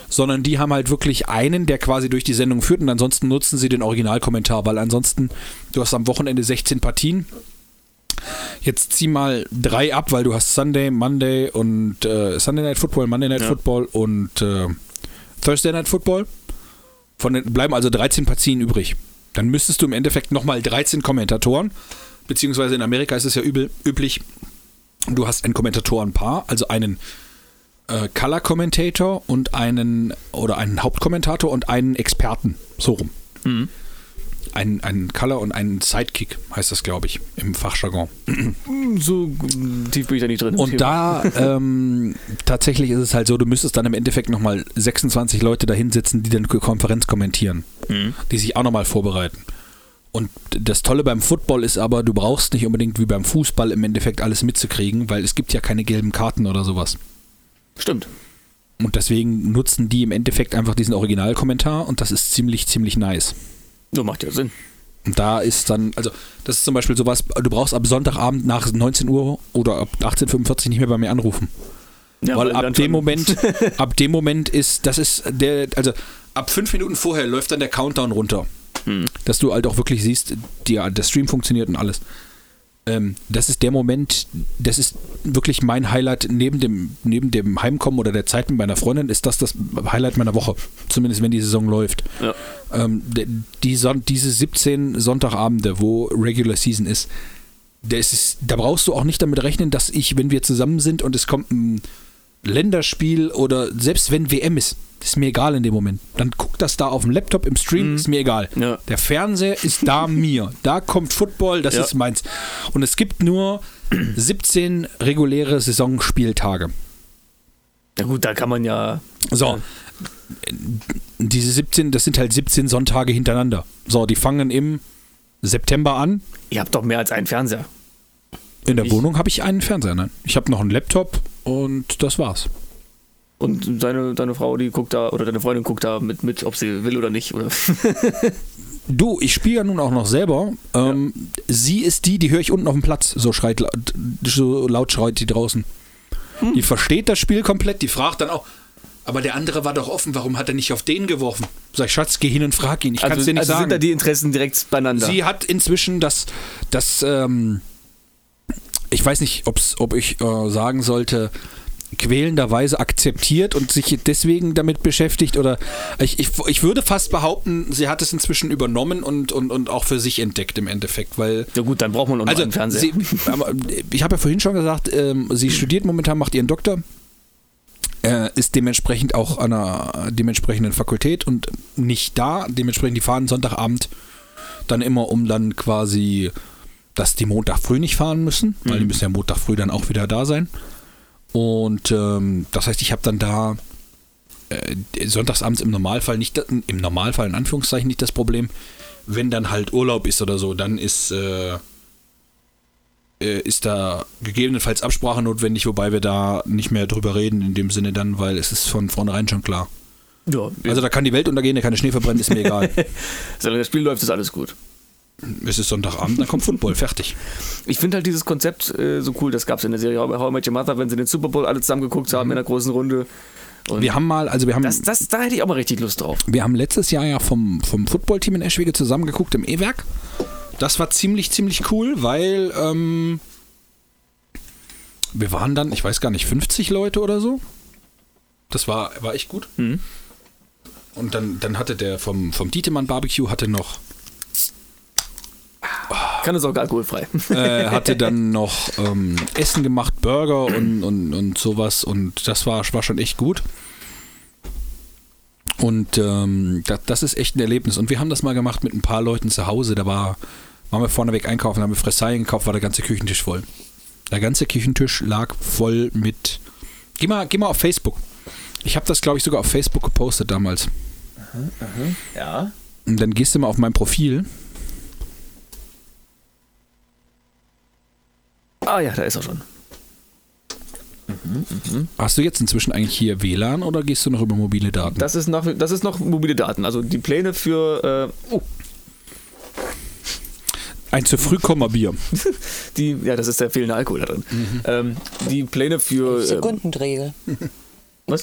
sondern die haben halt wirklich einen, der quasi durch die Sendung führt und ansonsten nutzen sie den Originalkommentar, weil ansonsten, du hast am Wochenende 16 Partien. Jetzt zieh mal drei ab, weil du hast Sunday, Monday und äh, Sunday Night Football, Monday Night Ja. Football und äh, Thursday Night Football. Von den bleiben also 13 Partien übrig. Dann müsstest du im Endeffekt nochmal 13 Kommentatoren, beziehungsweise in Amerika ist es ja übel, üblich, du hast ein Kommentatorenpaar, also einen äh, Color Commentator und einen oder einen Hauptkommentator und einen Experten, so rum. Ein, ein Color und einen Sidekick heißt das, glaube ich, im Fachjargon. So tief bin ich da nicht drin. Und da ähm, tatsächlich ist es halt so, du müsstest dann im Endeffekt nochmal 26 Leute da hinsetzen, die dann Konferenz kommentieren, die sich auch nochmal vorbereiten. Und das Tolle beim Football ist aber, du brauchst nicht unbedingt wie beim Fußball im Endeffekt alles mitzukriegen, weil es gibt ja keine gelben Karten oder sowas. Stimmt. Und deswegen nutzen die im Endeffekt einfach diesen Originalkommentar und das ist ziemlich, ziemlich nice. So macht ja Sinn. Und da ist dann, also das ist zum Beispiel sowas, du brauchst ab Sonntagabend nach 19 Uhr oder ab 18.45 nicht mehr bei mir anrufen. Ja, weil ab dann dem Moment, ab dem Moment ist, das ist der, also ab fünf Minuten vorher läuft dann der Countdown runter. Hm. Dass du halt auch wirklich siehst, die, der Stream funktioniert und alles. Ähm, das ist der Moment, das ist wirklich mein Highlight neben dem, neben dem Heimkommen oder der Zeit mit meiner Freundin, ist das das Highlight meiner Woche. Zumindest wenn die Saison läuft. Ja. Ähm, die Son diese 17 Sonntagabende, wo Regular Season ist, ist, da brauchst du auch nicht damit rechnen, dass ich, wenn wir zusammen sind und es kommt ein Länderspiel oder selbst wenn WM ist, ist mir egal in dem Moment. Dann guck das da auf dem Laptop im Stream, ist mir egal. Ja. Der Fernseher ist da mir. Da kommt Football, das Ja. ist meins. Und es gibt nur 17 reguläre Saisonspieltage. Ja gut, da kann man ja. So. Diese 17, das sind halt 17 Sonntage hintereinander. So, die fangen im September an. Ihr habt doch mehr als einen Fernseher. In der Ich- Wohnung habe ich einen Fernseher, nein. Ich habe noch einen Laptop und das war's. Und deine, deine Frau, die guckt da, oder deine Freundin guckt da mit, mit ob sie will oder nicht. Oder? Du, ich spiele ja nun auch noch selber. Ähm, Sie ist die, die höre ich unten auf dem Platz. So schreit, so laut schreit die draußen. Hm. Die versteht das Spiel komplett. Die fragt dann auch, aber der andere war doch offen. Warum hat er nicht auf den geworfen? Sag ich, Schatz, geh hin und frag ihn. Ich kann es also dir nicht also sagen. sind da die Interessen direkt beieinander. Sie hat inzwischen das, das ähm, ich weiß nicht, ob's, ob ich äh, sagen sollte, quälenderweise akzeptiert und sich deswegen damit beschäftigt oder ich, ich, ich würde fast behaupten, sie hat es inzwischen übernommen und, und, und auch für sich entdeckt im Endeffekt, weil ja gut, dann braucht man noch also einen Fernseher. sie, ich habe ja vorhin schon gesagt, ähm, sie studiert momentan, macht ihren Doktor, äh, ist dementsprechend auch an einer dementsprechenden Fakultät und nicht da. Dementsprechend, die fahren Sonntagabend dann immer, um dann quasi, dass die Montag früh nicht fahren müssen, weil die müssen ja Montag früh dann auch wieder da sein. Und ähm, das heißt, ich habe dann da äh, sonntagsabends im Normalfall nicht, im Normalfall in Anführungszeichen nicht das Problem. Wenn dann halt Urlaub ist oder so, dann ist, äh, äh, ist da gegebenenfalls Absprache notwendig, wobei wir da nicht mehr drüber reden in dem Sinne dann, weil es ist von vornherein schon klar. ja, Also da kann die Welt untergehen, da kann der Schnee verbrennen, ist mir egal. solange das Spiel läuft, ist alles gut. Es ist Sonntagabend, dann kommt Football, fertig. Ich finde halt dieses Konzept äh, so cool, das gab es in der Serie How I Met Your Mother, wenn sie den Super Bowl alle zusammen geguckt haben in einer großen Runde Und Wir haben mal, also wir haben, das, das, da hätte ich auch mal richtig Lust drauf. wir haben letztes Jahr ja vom, vom Footballteam in Eschwege zusammengeguckt im E-Werk. Das war ziemlich, ziemlich cool, weil ähm, wir waren dann, ich weiß gar nicht, 50 Leute oder so. Das war, war echt gut. Und dann, dann hatte der vom, vom Dietemann Barbecue hatte noch Kann es auch alkoholfrei. äh, hatte dann noch ähm, Essen gemacht, Burger und, und, und sowas und das war, war schon echt gut. Und ähm, das, das ist echt ein Erlebnis. Und wir haben das mal gemacht mit ein paar Leuten zu Hause. Da war, waren wir vorneweg einkaufen, haben wir Fressalien gekauft, war der ganze Küchentisch voll. Der ganze Küchentisch lag voll mit. Geh mal, geh mal auf Facebook. Ich habe das, glaube ich, sogar auf Facebook gepostet damals. Ja. Und dann gehst du mal auf mein Profil. Ah ja, da ist er schon. Hast du jetzt inzwischen eigentlich hier WLAN oder gehst du noch über mobile Daten? Das ist noch, das ist noch mobile Daten. Also die Pläne für äh, oh, Ein zu früh Bier. die, ja, das ist der fehlende Alkohol da drin. Ähm, die Pläne für ähm, Sekundendrehel.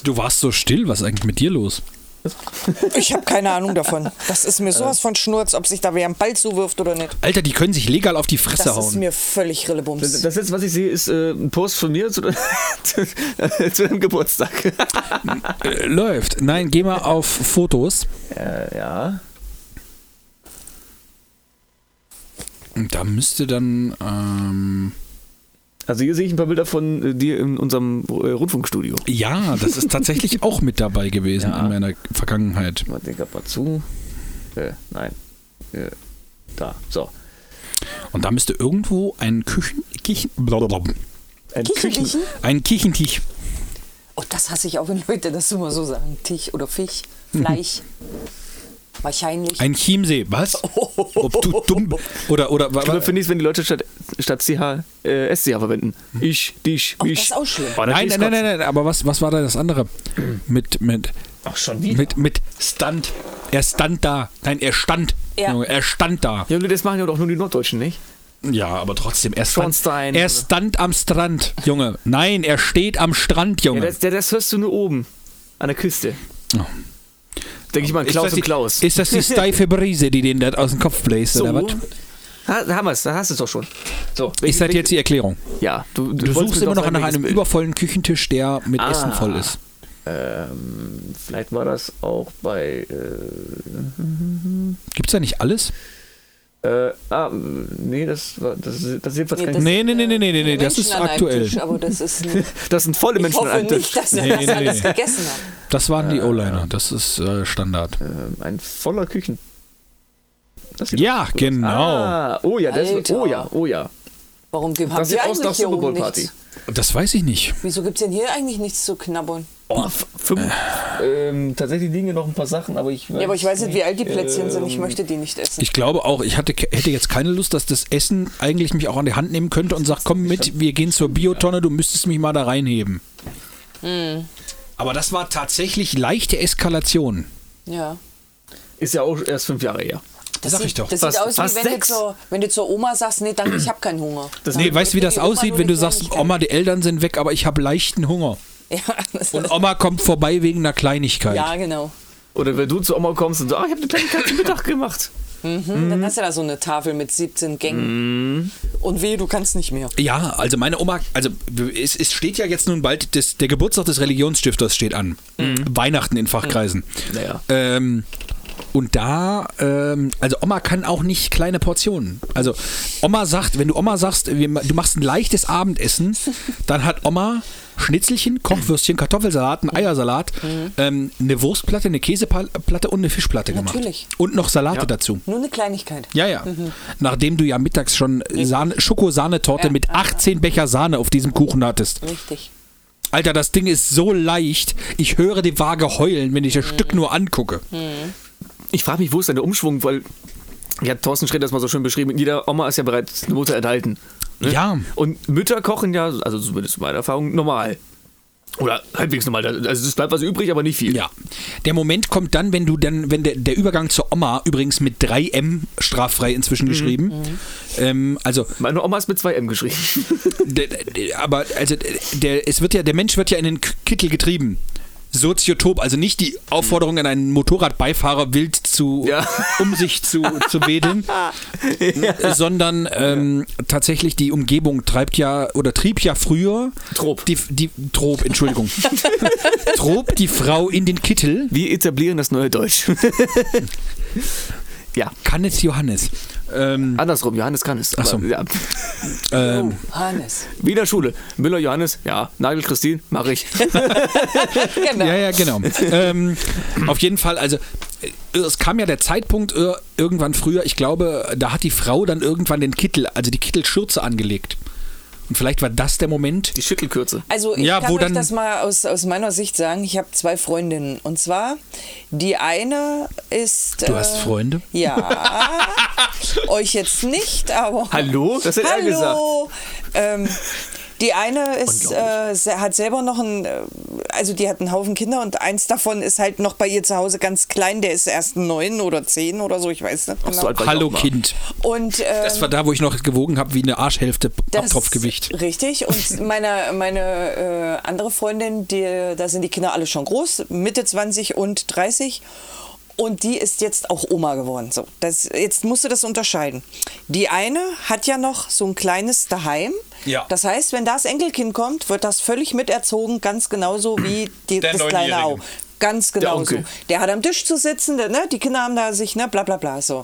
Du warst so still, was ist eigentlich mit dir los? Ich habe keine Ahnung davon. Das ist mir sowas von Schnurz, ob sich da wer am Ball zuwirft oder nicht. Alter, die können sich legal auf die Fresse Das ist hauen. mir völlig Rillebums. Das, das letzte, was ich sehe, ist äh, ein Post von mir zu, zu, äh, zu dem Geburtstag. Äh, läuft. Nein, geh mal auf Fotos. äh, ja. Und Da müsste dann. Ähm, Also hier sehe ich ein paar Bilder von äh, dir in unserem äh, Rundfunkstudio. ja, das ist tatsächlich auch mit dabei gewesen Ja. in meiner Vergangenheit. Mal den mal zu. Äh, nein. Äh, da. So. Und da müsste irgendwo ein Küchen. Küchen blablabla. Ein Küchenriechen? ein Küchentisch. Oh, das hasse ich auch, wenn Leute das immer so sagen. Tisch oder Fisch, Fleisch. Wahrscheinlich. Ein Chiemsee. Was? Ob du dumm. Oder. oder wa- Schlimmer wa- finde ich es, wenn die Leute statt, statt CH äh, SCH verwenden. Ich, dich, Oh, mich. das ist auch schlimm. Oh, Nein, nein, nein, Kotzen. nein, aber was, was war da das andere? Mit, mit, Ach, schon wieder. mit, mit Stand. Er stand da. Nein, er stand. Ja. Junge, er stand da. Ja, das machen ja doch nur die Norddeutschen, nicht? Ja, aber trotzdem, er stand, er oder- stand am Strand, Junge. Nein, er steht am Strand, Ja, Junge. das, der- das hörst du nur oben. An der Küste. Oh. Denke ich mal, Klaus das und die, Klaus. ist das die steife Brise, die den da aus dem Kopf bläst, so. oder was? Da haben wir es, da hast du es doch schon. So, Ist das jetzt die Erklärung? Ja, du, Du wolltest suchst immer noch nach einem übervollen Küchentisch, der mit Ah. Essen voll ist. Ähm, vielleicht war das auch bei. Gibt's da nicht alles? Äh, äh, ah, nee, das war. Das, ist- das ist jedenfalls Nee, kein. das- Nee, nee, nee, nee, nee, nee, nee, das ist aktuell. Tisch, aber das ist. das sind volle Ich Menschen an einem Tisch. nicht, dass er Nee, das nee, alles nee. gegessen hat. Das waren die O-Liner, das ist äh, Standard. Ähm, ein voller Küchen. Ja, genau. Ah, oh ja, das, oh ja, oh ja. Warum wir sieht aus eigentlich hier oben nichts? Das weiß ich nicht. Wieso gibt es denn hier eigentlich nichts zu knabbern? Oh, fünf, ähm, tatsächlich liegen hier noch ein paar Sachen, aber ich weiß Ja, aber ich weiß nicht, wie alt die Plätzchen sind. Ich ähm, möchte die nicht essen. Ich glaube auch, ich hatte, hätte jetzt keine Lust, dass das Essen eigentlich mich auch an die Hand nehmen könnte und sagt, komm mit, wir gehen zur Biotonne, du müsstest mich mal da reinheben. Hm. Aber das war tatsächlich leichte Eskalation. Ja. Ist ja auch erst fünf Jahre her. Das Sag sieht, ich doch. Das Fast- sieht aus, wie wenn du, zur, wenn du zur Oma sagst, nee, danke, ich habe keinen Hunger. Das- Nee, weißt du, wie das aussieht, wenn du sagst. Oma, die Eltern sind weg, aber ich habe leichten Hunger. Ja, das Und Oma kommt vorbei wegen einer Kleinigkeit. ja genau. Oder wenn du zu Oma kommst und sagst, ah, ich habe eine Kleinigkeit zum Mittag gemacht. Mhm. Dann hast du da so eine Tafel mit 17 Gängen. Und weh, du kannst nicht mehr. Ja, also meine Oma, also es, es steht ja jetzt nun bald, das, der Geburtstag des Religionsstifters steht an. Weihnachten in Fachkreisen. Naja. Ähm, und da, ähm, also Oma kann auch nicht kleine Portionen. Also Oma sagt, wenn du Oma sagst, du machst ein leichtes Abendessen, dann hat Oma Schnitzelchen, Kochwürstchen, Kartoffelsalat, einen Eiersalat, ähm, eine Wurstplatte, eine Käseplatte und eine Fischplatte gemacht. Natürlich. Und noch Salate Ja. dazu. Nur eine Kleinigkeit. Ja, ja. Nachdem du ja mittags schon Sahne, Schokosahnetorte Ja. mit 18 Becher Sahne auf diesem Kuchen hattest. Richtig. Alter, das Ding ist so leicht. Ich höre die Waage heulen, wenn ich das Stück nur angucke. Ich frage mich, wo ist denn der Umschwung, weil ja, Thorsten Schritt das mal so schön beschrieben, jeder Oma ist ja bereits eine Mutter enthalten. ne? Ja. Und Mütter kochen ja, also zumindest in meiner Erfahrung, normal. Oder halbwegs normal. Also es bleibt was übrig, aber nicht viel. Ja. Der Moment kommt dann, wenn du dann, wenn der, der Übergang zur Oma, übrigens mit 3M straffrei inzwischen geschrieben. Ähm, also, Meine Oma ist mit 2M geschrieben. der, der, aber also der, es wird ja, der Mensch wird ja in den Kittel getrieben. Soziotop, also nicht die Aufforderung an einen Motorradbeifahrer wild zu, Ja. um sich zu, zu wedeln, sondern ähm, tatsächlich die Umgebung treibt ja oder trieb ja früher Trop. die, die Trop, Entschuldigung, Trop die Frau in den Kittel, Wir etablieren das neue Deutsch. ja, kann es Johannes. Ähm, andersrum, Johannes kann es. aber, so. Ja. Ähm, Hannes. Wiener Schule. Müller Johannes, ja. Nagel Christine, mache ich. Genau. Ja, ja, genau. ähm, auf jeden Fall, also äh, es kam ja der Zeitpunkt äh, irgendwann früher, ich glaube, da hat die Frau dann irgendwann den Kittel, also die Kittelschürze angelegt. Und vielleicht war das der Moment. Die Schüttelkürze. Also ich Ja, kann wo euch dann- das mal aus, aus meiner Sicht sagen. Ich habe zwei Freundinnen. Und zwar, die eine ist... Du hast Freunde? Ja, euch jetzt nicht, aber... Hallo? Das hat er Hallo! Ähm, die eine ist, äh, hat selber noch ein, äh, also die hat einen Haufen Kinder und eins davon ist halt noch bei ihr zu Hause ganz klein, der ist erst neun oder zehn oder so, ich weiß nicht Ach genau. so, alt war ich Hallo. Kind. und, ähm, Das war da, wo ich noch gewogen habe wie eine Arschhälfte das- Abtropfgewicht. Richtig. Und meine, meine äh, andere Freundin, die, da sind die Kinder alle schon groß, Mitte 20 und 30. Und die ist jetzt auch Oma geworden. So, das, jetzt musst du das unterscheiden. Die eine hat ja noch so ein kleines daheim. Ja. Das heißt, wenn das Enkelkind kommt, wird das völlig miterzogen, ganz genauso wie die, das kleine auch. Neunjährige. Ganz genau so. Der hat am Tisch zu sitzen, der, ne? die Kinder haben da sich, ne, bla bla bla, so.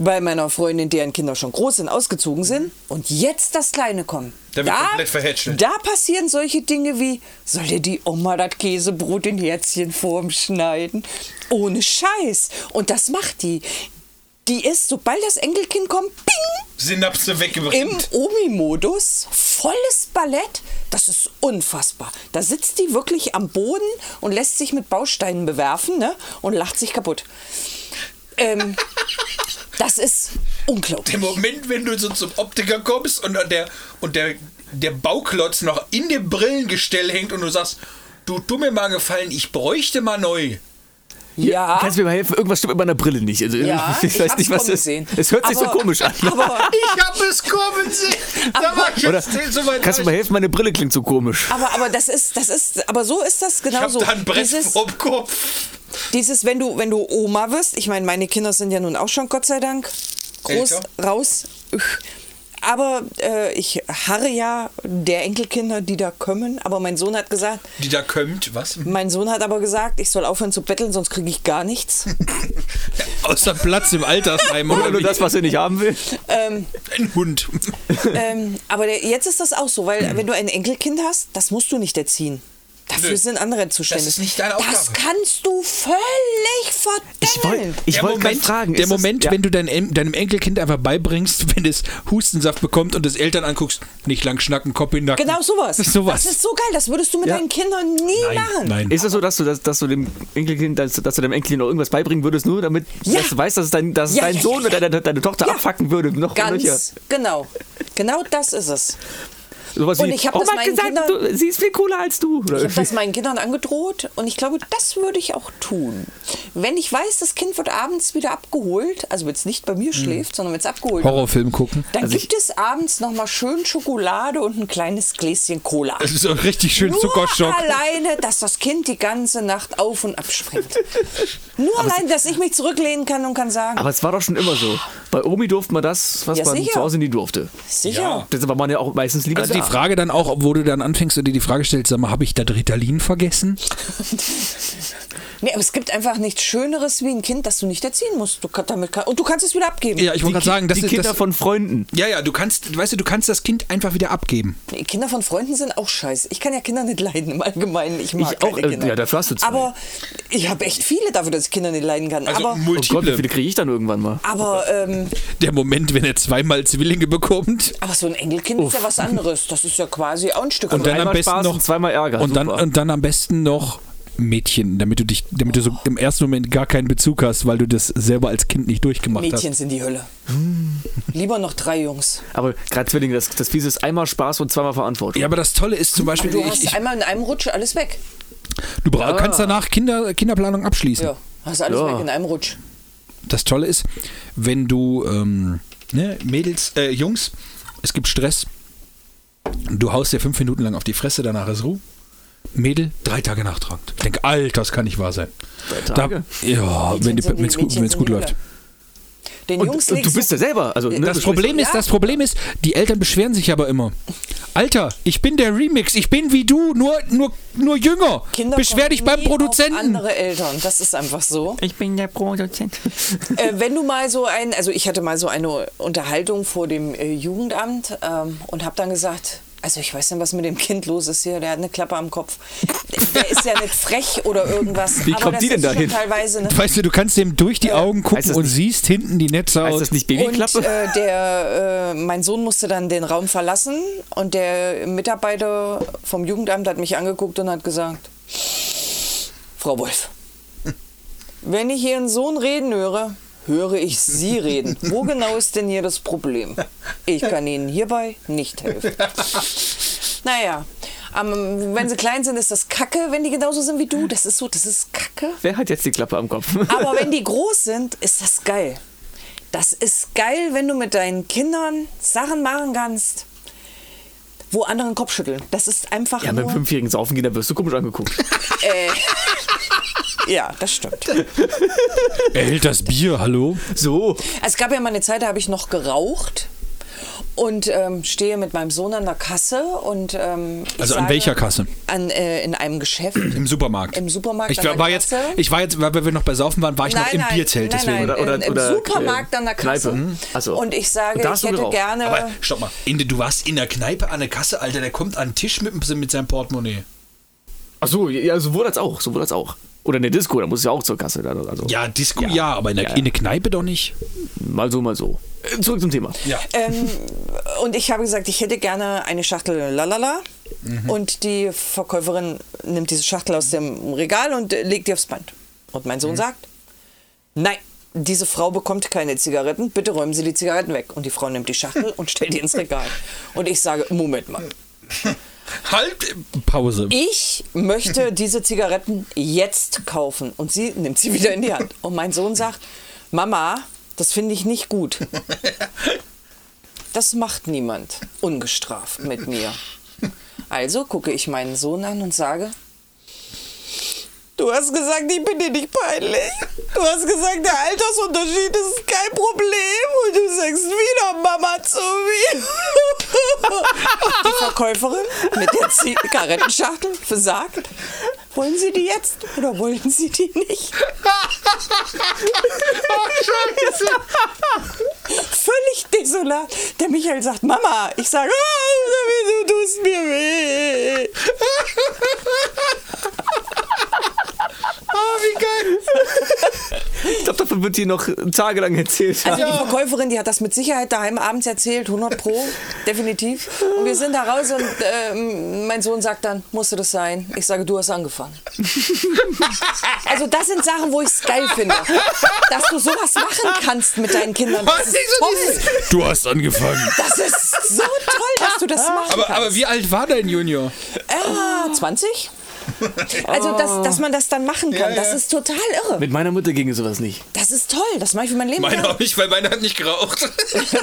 Bei meiner Freundin, deren Kinder schon groß sind, ausgezogen sind und jetzt das Kleine kommt. Der wird komplett verhätschelt. Da passieren solche Dinge wie, soll dir die Oma das Käsebrot in Herzchenform schneiden? Ohne Scheiß. Und das macht die. Die ist, sobald das Enkelkind kommt, ping, Synapse im weggebrannt. Omi-Modus, volles Ballett, das ist unfassbar. Da sitzt die wirklich am Boden und lässt sich mit Bausteinen bewerfen ne? und lacht sich kaputt. Ähm, das ist unglaublich. Der Moment, wenn du so zum Optiker kommst und der, und der, der Bauklotz noch in dem Brillengestell hängt und du sagst, du, mir mal gefallen, ich bräuchte mal neu. Ja, Kannst du mir mal helfen? Irgendwas stimmt mit meiner Brille nicht. Also, Ja, ich ich weiß nicht, was das sehen. Es hört sich so Aber- komisch an. aber, Ich hab es kommen sehen. Da war ich Oder jetzt so weit kannst du mal helfen? Meine Brille klingt so komisch. aber, aber das ist, das ist, aber so ist das Ich hab genauso. da ein Brett Dieses, vorm Kopf. Dieses, wenn du, wenn du Oma wirst, ich meine, meine Kinder sind ja nun auch schon Gott sei Dank groß, Älter. raus. Aber äh, ich harre ja der Enkelkinder, die da kommen. Aber mein Sohn hat gesagt, Die da kommt, was? mein Sohn hat aber gesagt, ich soll aufhören zu betteln, sonst kriege ich gar nichts. Außer Platz im Altersheim. Oder Oder nur das, was er nicht haben will. ähm, Ein Hund. ähm, aber der, jetzt ist das auch so, weil wenn du ein Enkelkind hast, das musst du nicht erziehen. Dafür Nö. sind andere zuständig. ist nicht deine Das Aufgabe. kannst du völlig Ich wollte verdenken. ich Der wollt gerade Moment, fragen. der ist das- Moment ja. wenn du dein, deinem Enkelkind einfach beibringst, wenn es Hustensaft bekommt und das Eltern anguckst, nicht lang schnacken, Kopf in Nacken. Genau sowas. Sowas. Das ist so geil, das würdest du mit Ja. deinen Kindern nie Nein, machen. nein. Ist es so, dass du, dass, dass du dem Enkelkind, dass, dass du dem Enkelkind noch irgendwas beibringen würdest, nur damit Ja. dass du weißt, dass es dein, dass es Ja, dein ja, Sohn ja, oder deine, deine Tochter Ja. abfacken würde? Noch Ganz genau. Genau das ist es. Sowas Und wie, ich hab Oma hat meinen gesagt, Kindern- du, sie ist viel cooler als du. Oder Ich habe das meinen Kindern angedroht und ich glaube, das würde ich auch tun. Wenn ich weiß, das Kind wird abends wieder abgeholt, also wenn es nicht bei mir schläft, sondern wenn es abgeholt wird, Horrorfilm gucken. dann Also gibt es abends nochmal schön Schokolade und ein kleines Gläschen Cola. Das ist so richtig schön Nur Zuckerschock. alleine, dass das Kind die ganze Nacht auf und abspringt. Nur allein, dass ich mich zurücklehnen kann und kann sagen, Aber es war doch schon immer so. Bei Omi durfte man das, was Ja, man sicher. zu Hause nie durfte. sicher. Das war man ja auch meistens lieber Also. Die Frage dann auch, wo du dann anfängst und dir die Frage stellst, sag mal, habe ich da Ritalin vergessen? Nee, aber es gibt einfach nichts Schöneres wie ein Kind, das du nicht erziehen musst. Du, kann- damit kann, und du kannst es wieder abgeben. Ja, ich wollte gerade sagen, das die ist Kinder das, von Freunden. Ja, ja, du kannst, weißt du, du kannst das Kind einfach wieder abgeben. Nee, Kinder von Freunden sind auch scheiße. Ich kann ja Kinder nicht leiden im Allgemeinen. Ich mag Ich auch, äh, Kinder. ja, dafür hast du zwei. Aber ich habe echt viele dafür, dass ich Kinder nicht leiden kann. Also aber Oh Gott, wie multiple. viele kriege ich dann irgendwann mal? aber, ähm, Der Moment, wenn er zweimal Zwillinge bekommt aber so ein Enkelkind ist ja was anderes. Das ist ja quasi auch ein Stück und dann am besten Spaß noch zweimal Ärger. und dann und dann am besten noch Mädchen, damit du dich, damit du so im ersten Moment gar keinen Bezug hast, weil du das selber als Kind nicht durchgemacht Mädchen sind die Hölle. Lieber noch drei Jungs. Aber gerade Zwillinge, das, das Fiese ist einmal Spaß und zweimal Verantwortung. hast. Ja, aber das Tolle ist zum Beispiel, Du ich, hast ich, einmal in einem Rutsch alles weg. du bra- kannst danach Kinder, Kinderplanung abschließen. Ja, hast alles Ja. weg in einem Rutsch. Das Tolle ist, wenn du ähm, ne, Mädels, äh, Jungs, es gibt Stress, du haust dir fünf Minuten lang auf die Fresse, danach ist Ruhe. Mädel, drei Tage nachtragend. Ich denke, Alter, das kann nicht wahr sein. Drei Tage? Da, ja, wenn es gut, wenn's gut läuft. Den Und, Jungs und du bist ja selber. Also, ne, Das Problem ist, das Problem ist, die Eltern beschweren sich aber immer. Alter, ich bin der Remix, ich bin wie du, nur, nur, nur jünger. Kinder Beschwer dich beim Produzenten. andere Eltern, das ist einfach so. Ich bin der Produzent. äh, wenn du mal so ein, also ich hatte mal so eine Unterhaltung vor dem äh, Jugendamt ähm, und habe dann gesagt, also ich weiß nicht, was mit dem Kind los ist hier, der hat eine Klappe am Kopf. Der ist ja nicht frech oder irgendwas. Wie aber kommt das die denn ist schon dahin? Teilweise ne? Weißt du, du kannst dem durch die Augen gucken und nicht- siehst hinten die Netze Heißt aus. das nicht Und Babyklappe? äh, der, äh, mein Sohn musste dann den Raum verlassen und der Mitarbeiter vom Jugendamt hat mich angeguckt und hat gesagt, Frau Wolf, wenn ich Ihren Sohn reden höre, höre ich Sie reden. Wo genau ist denn hier das Problem? Ich kann Ihnen hierbei nicht helfen. Naja, ähm, wenn sie klein sind, ist das Kacke, wenn die genauso sind wie du. Das ist so, das ist Kacke. Wer hat jetzt die Klappe am Kopf? Aber wenn die groß sind, ist das geil. Das ist geil, wenn du mit deinen Kindern Sachen machen kannst, wo andere den Kopf schütteln. Das ist einfach Ja, mit nur... fünfjährigen Saufen gehen, da wirst du komisch angeguckt. Ja, das stimmt. Er hält das Bier, hallo? So. Es gab ja mal eine Zeit, da habe ich noch geraucht und ähm, stehe mit meinem Sohn an der Kasse und ähm, Also an sage- welcher Kasse? An, äh, in einem Geschäft. Im Supermarkt. Im Supermarkt Ich an der war jetzt, Kasse. ich war jetzt, weil wir noch bei Saufen waren, war ich noch im Bierzelt. Nein, deswegen. nein, Oder- oder- im, im oder, Supermarkt an der Kasse. Kneipe. Hm? Ach so. Und ich sage, Und ich hätte geraucht. gerne... Aber stopp mal, Inde, du warst in der Kneipe an der Kasse, Alter, der kommt an den Tisch mit, mit seinem Portemonnaie. Ach so, ja, sowohl als auch, sowohl als auch. Oder in der Disco, da muss ja auch zur Kasse. Also, Ja, Disco, Ja. ja. aber in der, Ja, ja. in der Kneipe doch nicht. Mal so, mal so. Zurück zum Thema. Ja. Ähm, und ich habe gesagt, ich hätte gerne eine Schachtel Lalala. Mhm. Und die Verkäuferin nimmt diese Schachtel aus dem Regal und äh, legt die aufs Band. Und mein Mhm. Sohn sagt, nein, diese Frau bekommt keine Zigaretten, bitte räumen Sie die Zigaretten weg. Und die Frau nimmt die Schachtel und stellt die ins Regal. Und ich sage, Moment mal, Halt! Pause. ich möchte diese Zigaretten jetzt kaufen. Und sie nimmt sie wieder in die Hand. Und mein Sohn sagt, Mama, das finde ich nicht gut. Das macht niemand ungestraft mit mir. Also gucke ich meinen Sohn an und sage, du hast gesagt, ich bin dir nicht peinlich. Du hast gesagt, der Altersunterschied ist kein Problem. Und du sagst wieder Mama zu mir. Die Verkäuferin mit der Zigarettenschachtel versagt. Wollen Sie die jetzt oder wollen Sie die nicht? Völlig desolat. Der Michael sagt, Mama. Ich sage, oh, du tust mir weh. Ich glaube, davon wird hier noch tagelang erzählt. Also die Verkäuferin, die hat das mit Sicherheit daheim abends erzählt, 100 pro, definitiv. Und wir sind da raus und ähm, mein Sohn sagt dann, musste das sein? Ich sage, du hast angefangen. Also das sind Sachen, wo ich es geil finde, dass du sowas machen kannst mit deinen Kindern. Das ist toll. Du hast angefangen. Das ist so toll, dass du das machen Aber, kannst. aber wie alt war dein Junior? Ah, 20? Also, dass, dass man das dann machen kann, das ist total irre. Mit meiner Mutter ging sowas nicht. Das ist toll, das mache ich für mein Leben. Meine lang. auch nicht, weil meine hat nicht geraucht.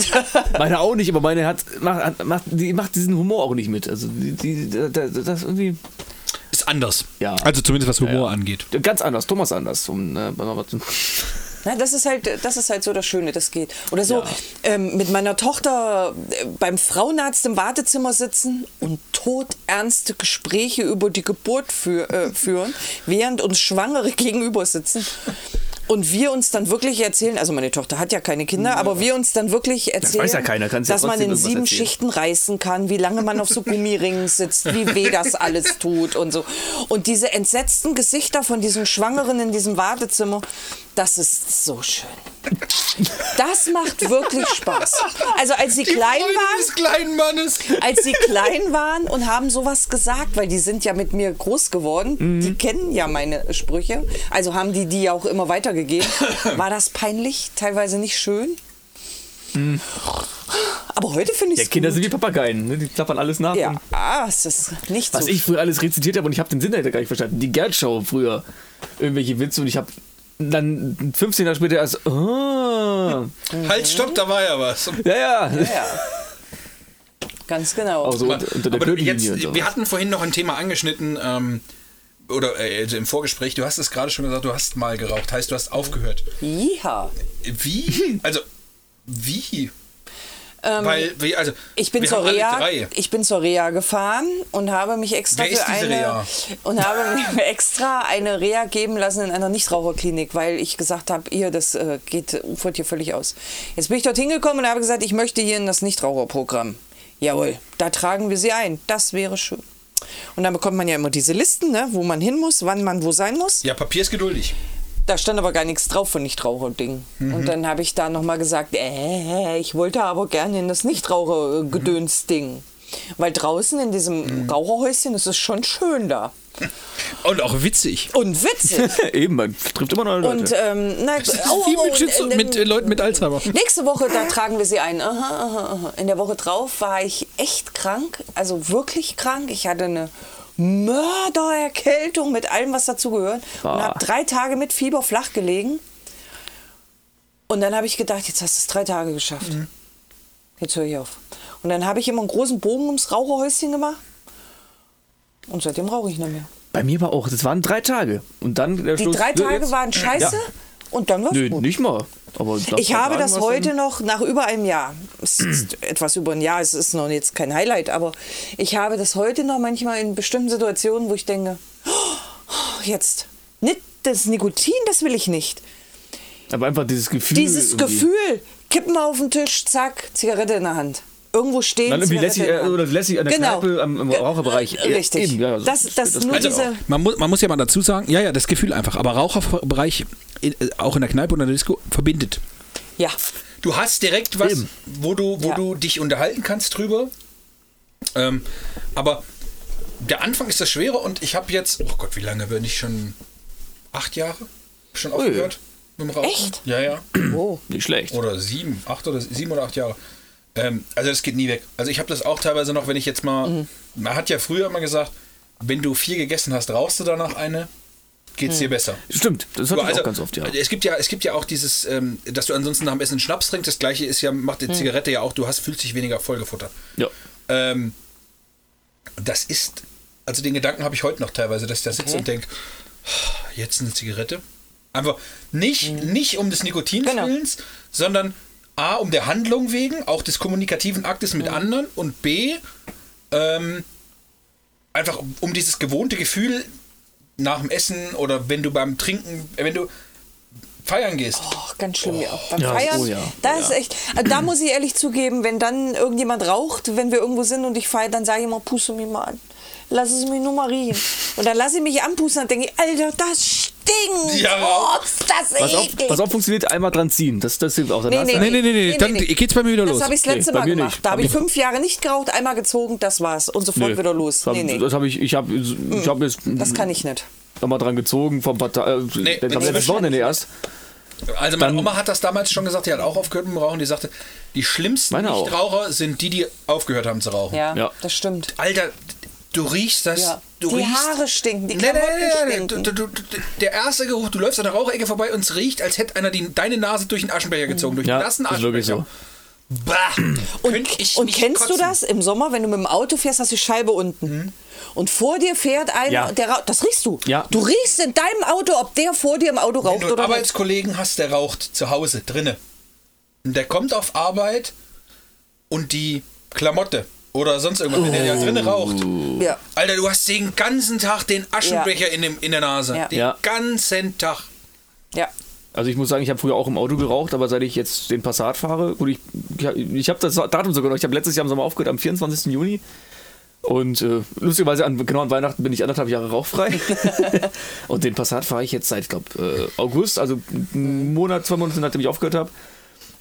Meine auch nicht, aber meine hat, macht, macht, die macht diesen Humor auch nicht mit. Also die, die, das, das irgendwie, Ist anders. ja. Also zumindest was Humor Ja. angeht. Ganz anders, Thomas anders. Um, äh, Na, das ist halt, das ist halt so das Schöne, das geht. Oder so ähm, mit meiner Tochter äh, beim Frauenarzt im Wartezimmer sitzen und todernste Gespräche über die Geburt für, äh, führen, während uns Schwangere gegenüber sitzen. Und wir uns dann wirklich erzählen, also meine Tochter hat ja keine Kinder, aber wir uns dann wirklich erzählen, weiß ja keiner, ja dass man in sieben erzählen. Schichten reißen kann, wie lange man auf so Gummiringen sitzt, wie weh das alles tut und so. Und diese entsetzten Gesichter von diesen Schwangeren in diesem Wartezimmer, das ist so schön. Das macht wirklich Spaß. Also als sie klein waren, des kleinen Mannes. als sie klein waren und haben sowas gesagt, weil die sind ja mit mir groß geworden, die kennen ja meine Sprüche, also haben die die auch immer weitergegeben. War das peinlich, teilweise nicht schön? Aber heute finde ich ja, es Kinder gut. sind wie Papageien, ne? die klappern alles nach. Ja, ah, es ist nicht was so. ich früher alles rezitiert habe und ich habe den Sinn dahinter gar nicht verstanden. Die Gerd-Show früher. Irgendwelche Witze und ich habe dann 15 Jahre später erst. Ah, Halt, stopp, da war ja was. ja, ja. ja. Ganz genau. Also Aber, unter, unter der aber jetzt, wir hatten vorhin noch ein Thema angeschnitten, ähm, oder äh, also im Vorgespräch, du hast es gerade schon gesagt, du hast mal geraucht, heißt du hast aufgehört. Ja. Wie? Also, wie? Weil, wie, also, Ähm, Ich bin, wir zur drei. ich bin zur Reha gefahren und habe mich extra Wer für eine Reha? und habe mir extra eine Reha geben lassen in einer Nichtraucherklinik, weil ich gesagt habe, ihr das äh, geht ufert hier völlig aus. Jetzt bin ich dort hingekommen und habe gesagt, ich möchte hier in das Nichtraucherprogramm. Jawohl, da tragen wir sie ein. Das wäre schön. Und dann bekommt man ja immer diese Listen, ne, wo man hin muss, wann man wo sein muss. Ja, Papier ist geduldig. Da stand aber gar nichts drauf von Nichtraucher-Ding. Und dann habe ich da nochmal gesagt, äh, ich wollte aber gerne in das Nichtraucher-Gedöns-Ding. Weil draußen in diesem Raucherhäuschen ist es schon schön da. Und auch witzig. Und witzig. Eben, man trifft immer neue Leute. Und ähm, na, oh, Wie oh, mit, und Schizo, in den- mit äh, Leuten mit Alzheimer. Nächste Woche, da tragen wir sie ein. Aha, aha, aha. In der Woche drauf war ich echt krank, also wirklich krank. Ich hatte eine Mördererkältung mit allem, was dazu gehört. Und habe drei Tage mit Fieber flach gelegen. Und dann habe ich gedacht, jetzt hast du es drei Tage geschafft. Jetzt höre ich auf. Und dann habe ich immer einen großen Bogen ums Raucherhäuschen gemacht. Und seitdem rauche ich nicht mehr. Bei mir war auch, das waren drei Tage. Und dann der Die Schluss, drei Tage jetzt- waren scheiße und dann war es Nö, gut. nicht mal. Ich habe das heute dann- noch nach über einem Jahr. Etwas über ein Jahr, es ist noch jetzt kein Highlight, aber ich habe das heute noch manchmal in bestimmten Situationen, wo ich denke, oh, jetzt, nicht das Nikotin, das will ich nicht. Aber einfach dieses Gefühl. Dieses irgendwie. Gefühl, Kippen auf den Tisch, zack, Zigarette in der Hand. Irgendwo stehen, Dann irgendwie lässig, in der äh, oder lässig an der Genau. Kneipe am, im Ge- Raucherbereich. Ja, Richtig. eben, ja, das, das, nur kann ich diese. Man muss, man muss ja mal dazu sagen, ja, ja, das Gefühl einfach. Aber Raucherbereich, äh, auch in der Kneipe und in der Disco, verbindet. ja, Du hast direkt was, Eben. wo du, wo Ja. du dich unterhalten kannst drüber. Ähm, aber der Anfang ist das Schwere und ich habe jetzt, oh Gott, wie lange bin ich schon? Acht Jahre? Schon aufgehört mit dem Rauchen? Echt? Ja, ja. oh, Nicht schlecht. Oder sieben, acht oder sieben oder acht Jahre. Ähm, also das geht nie weg. Also ich habe das auch teilweise noch, wenn ich jetzt mal, Mhm. man hat ja früher immer gesagt, wenn du vier gegessen hast, rauchst du danach eine, geht's Mhm. dir besser. Stimmt, das ich Also, auch ganz oft, ja. Es gibt ja, es gibt ja auch dieses, ähm, dass du ansonsten nach dem Essen Schnaps trinkst. Das gleiche ist ja, macht Mhm. die Zigarette ja auch, du hast, fühlst dich weniger vollgefuttert. ja. Ähm, das ist, also den Gedanken habe ich heute noch teilweise, dass ich da sitze Okay. und denke, jetzt eine Zigarette. Einfach nicht, nicht um des Nikotins Genau. Sondern A, um der Handlung wegen, auch des kommunikativen Aktes mit anderen und B, ähm, einfach um, um dieses gewohnte Gefühl nach dem Essen oder wenn du beim Trinken, äh, wenn du feiern gehst. Oh, ganz schlimm, ja. Beim Ja, Feiern, oh ja, da oh ist ja. echt, also da muss ich ehrlich zugeben, wenn dann irgendjemand raucht, wenn wir irgendwo sind und ich feiere, dann sage ich immer, puste mich mal an. Lass es mich nur mal riechen. Und dann lasse ich mich anpusten und denke, ich, Alter, das stinkt. Ja, oh, ist das Pass auf, eklig. pass auf, funktioniert einmal dran ziehen. Das, das hilft auch. Dann Nee, nee, Nee, nee, nee, nee, dann geht's bei mir wieder Das los. habe ich das letzte Nee, Mal gemacht. nicht. Da habe ich fünf Jahre nicht geraucht, einmal gezogen, das war's. Und sofort Nö. wieder los. Das hab- Nee, nee. Das habe ich, ich habe ich hab jetzt Das kann ich nicht. nochmal dran gezogen vom Partei. Äh, Nee, das nee, Wochenende erst. Also meine Dann- Oma hat das damals schon gesagt, die hat auch aufgehört mit dem Rauchen, die sagte, die schlimmsten. Nichtraucher sind die, die aufgehört haben zu rauchen. Ja, Ja. das stimmt. Alter, du riechst das, Ja. du Die riechst... Haare stinken, die Nee, nee, Klamotten nee, nee, stinken. Du, du, du, der erste Geruch, du läufst an der Raucherecke vorbei und es riecht, als hätte einer die, deine Nase durch den Aschenbecher gezogen, durch Ja, einen nassen ist wirklich Aschenbecher. Bah, Und, und kennst du kotzen. das im Sommer, wenn du mit dem Auto fährst, hast du die Scheibe unten. Und vor dir fährt einer, Ja. der raucht. Das riechst du. Ja. Du riechst in deinem Auto, ob der vor dir im Auto Wenn raucht du einen oder nicht. Arbeitskollegen hast, der raucht zu Hause, drinne. Und der kommt auf Arbeit und die Klamotte oder sonst irgendwas, wenn der da drinnen raucht. Ja. Alter, du hast den ganzen Tag den Aschenbecher in, dem, in der Nase. Ja. Den Ja. ganzen Tag. ja. Also ich muss sagen, ich habe früher auch im Auto geraucht, aber seit ich jetzt den Passat fahre, gut, ich, ich habe das Datum sogar noch, ich habe letztes Jahr im Sommer aufgehört, am 24. Juni. Und äh, lustigerweise, an, genau an Weihnachten bin ich anderthalb Jahre rauchfrei. und den Passat fahre ich jetzt seit, glaube äh, August, also einen Monat, zwei Monate nachdem ich aufgehört habe.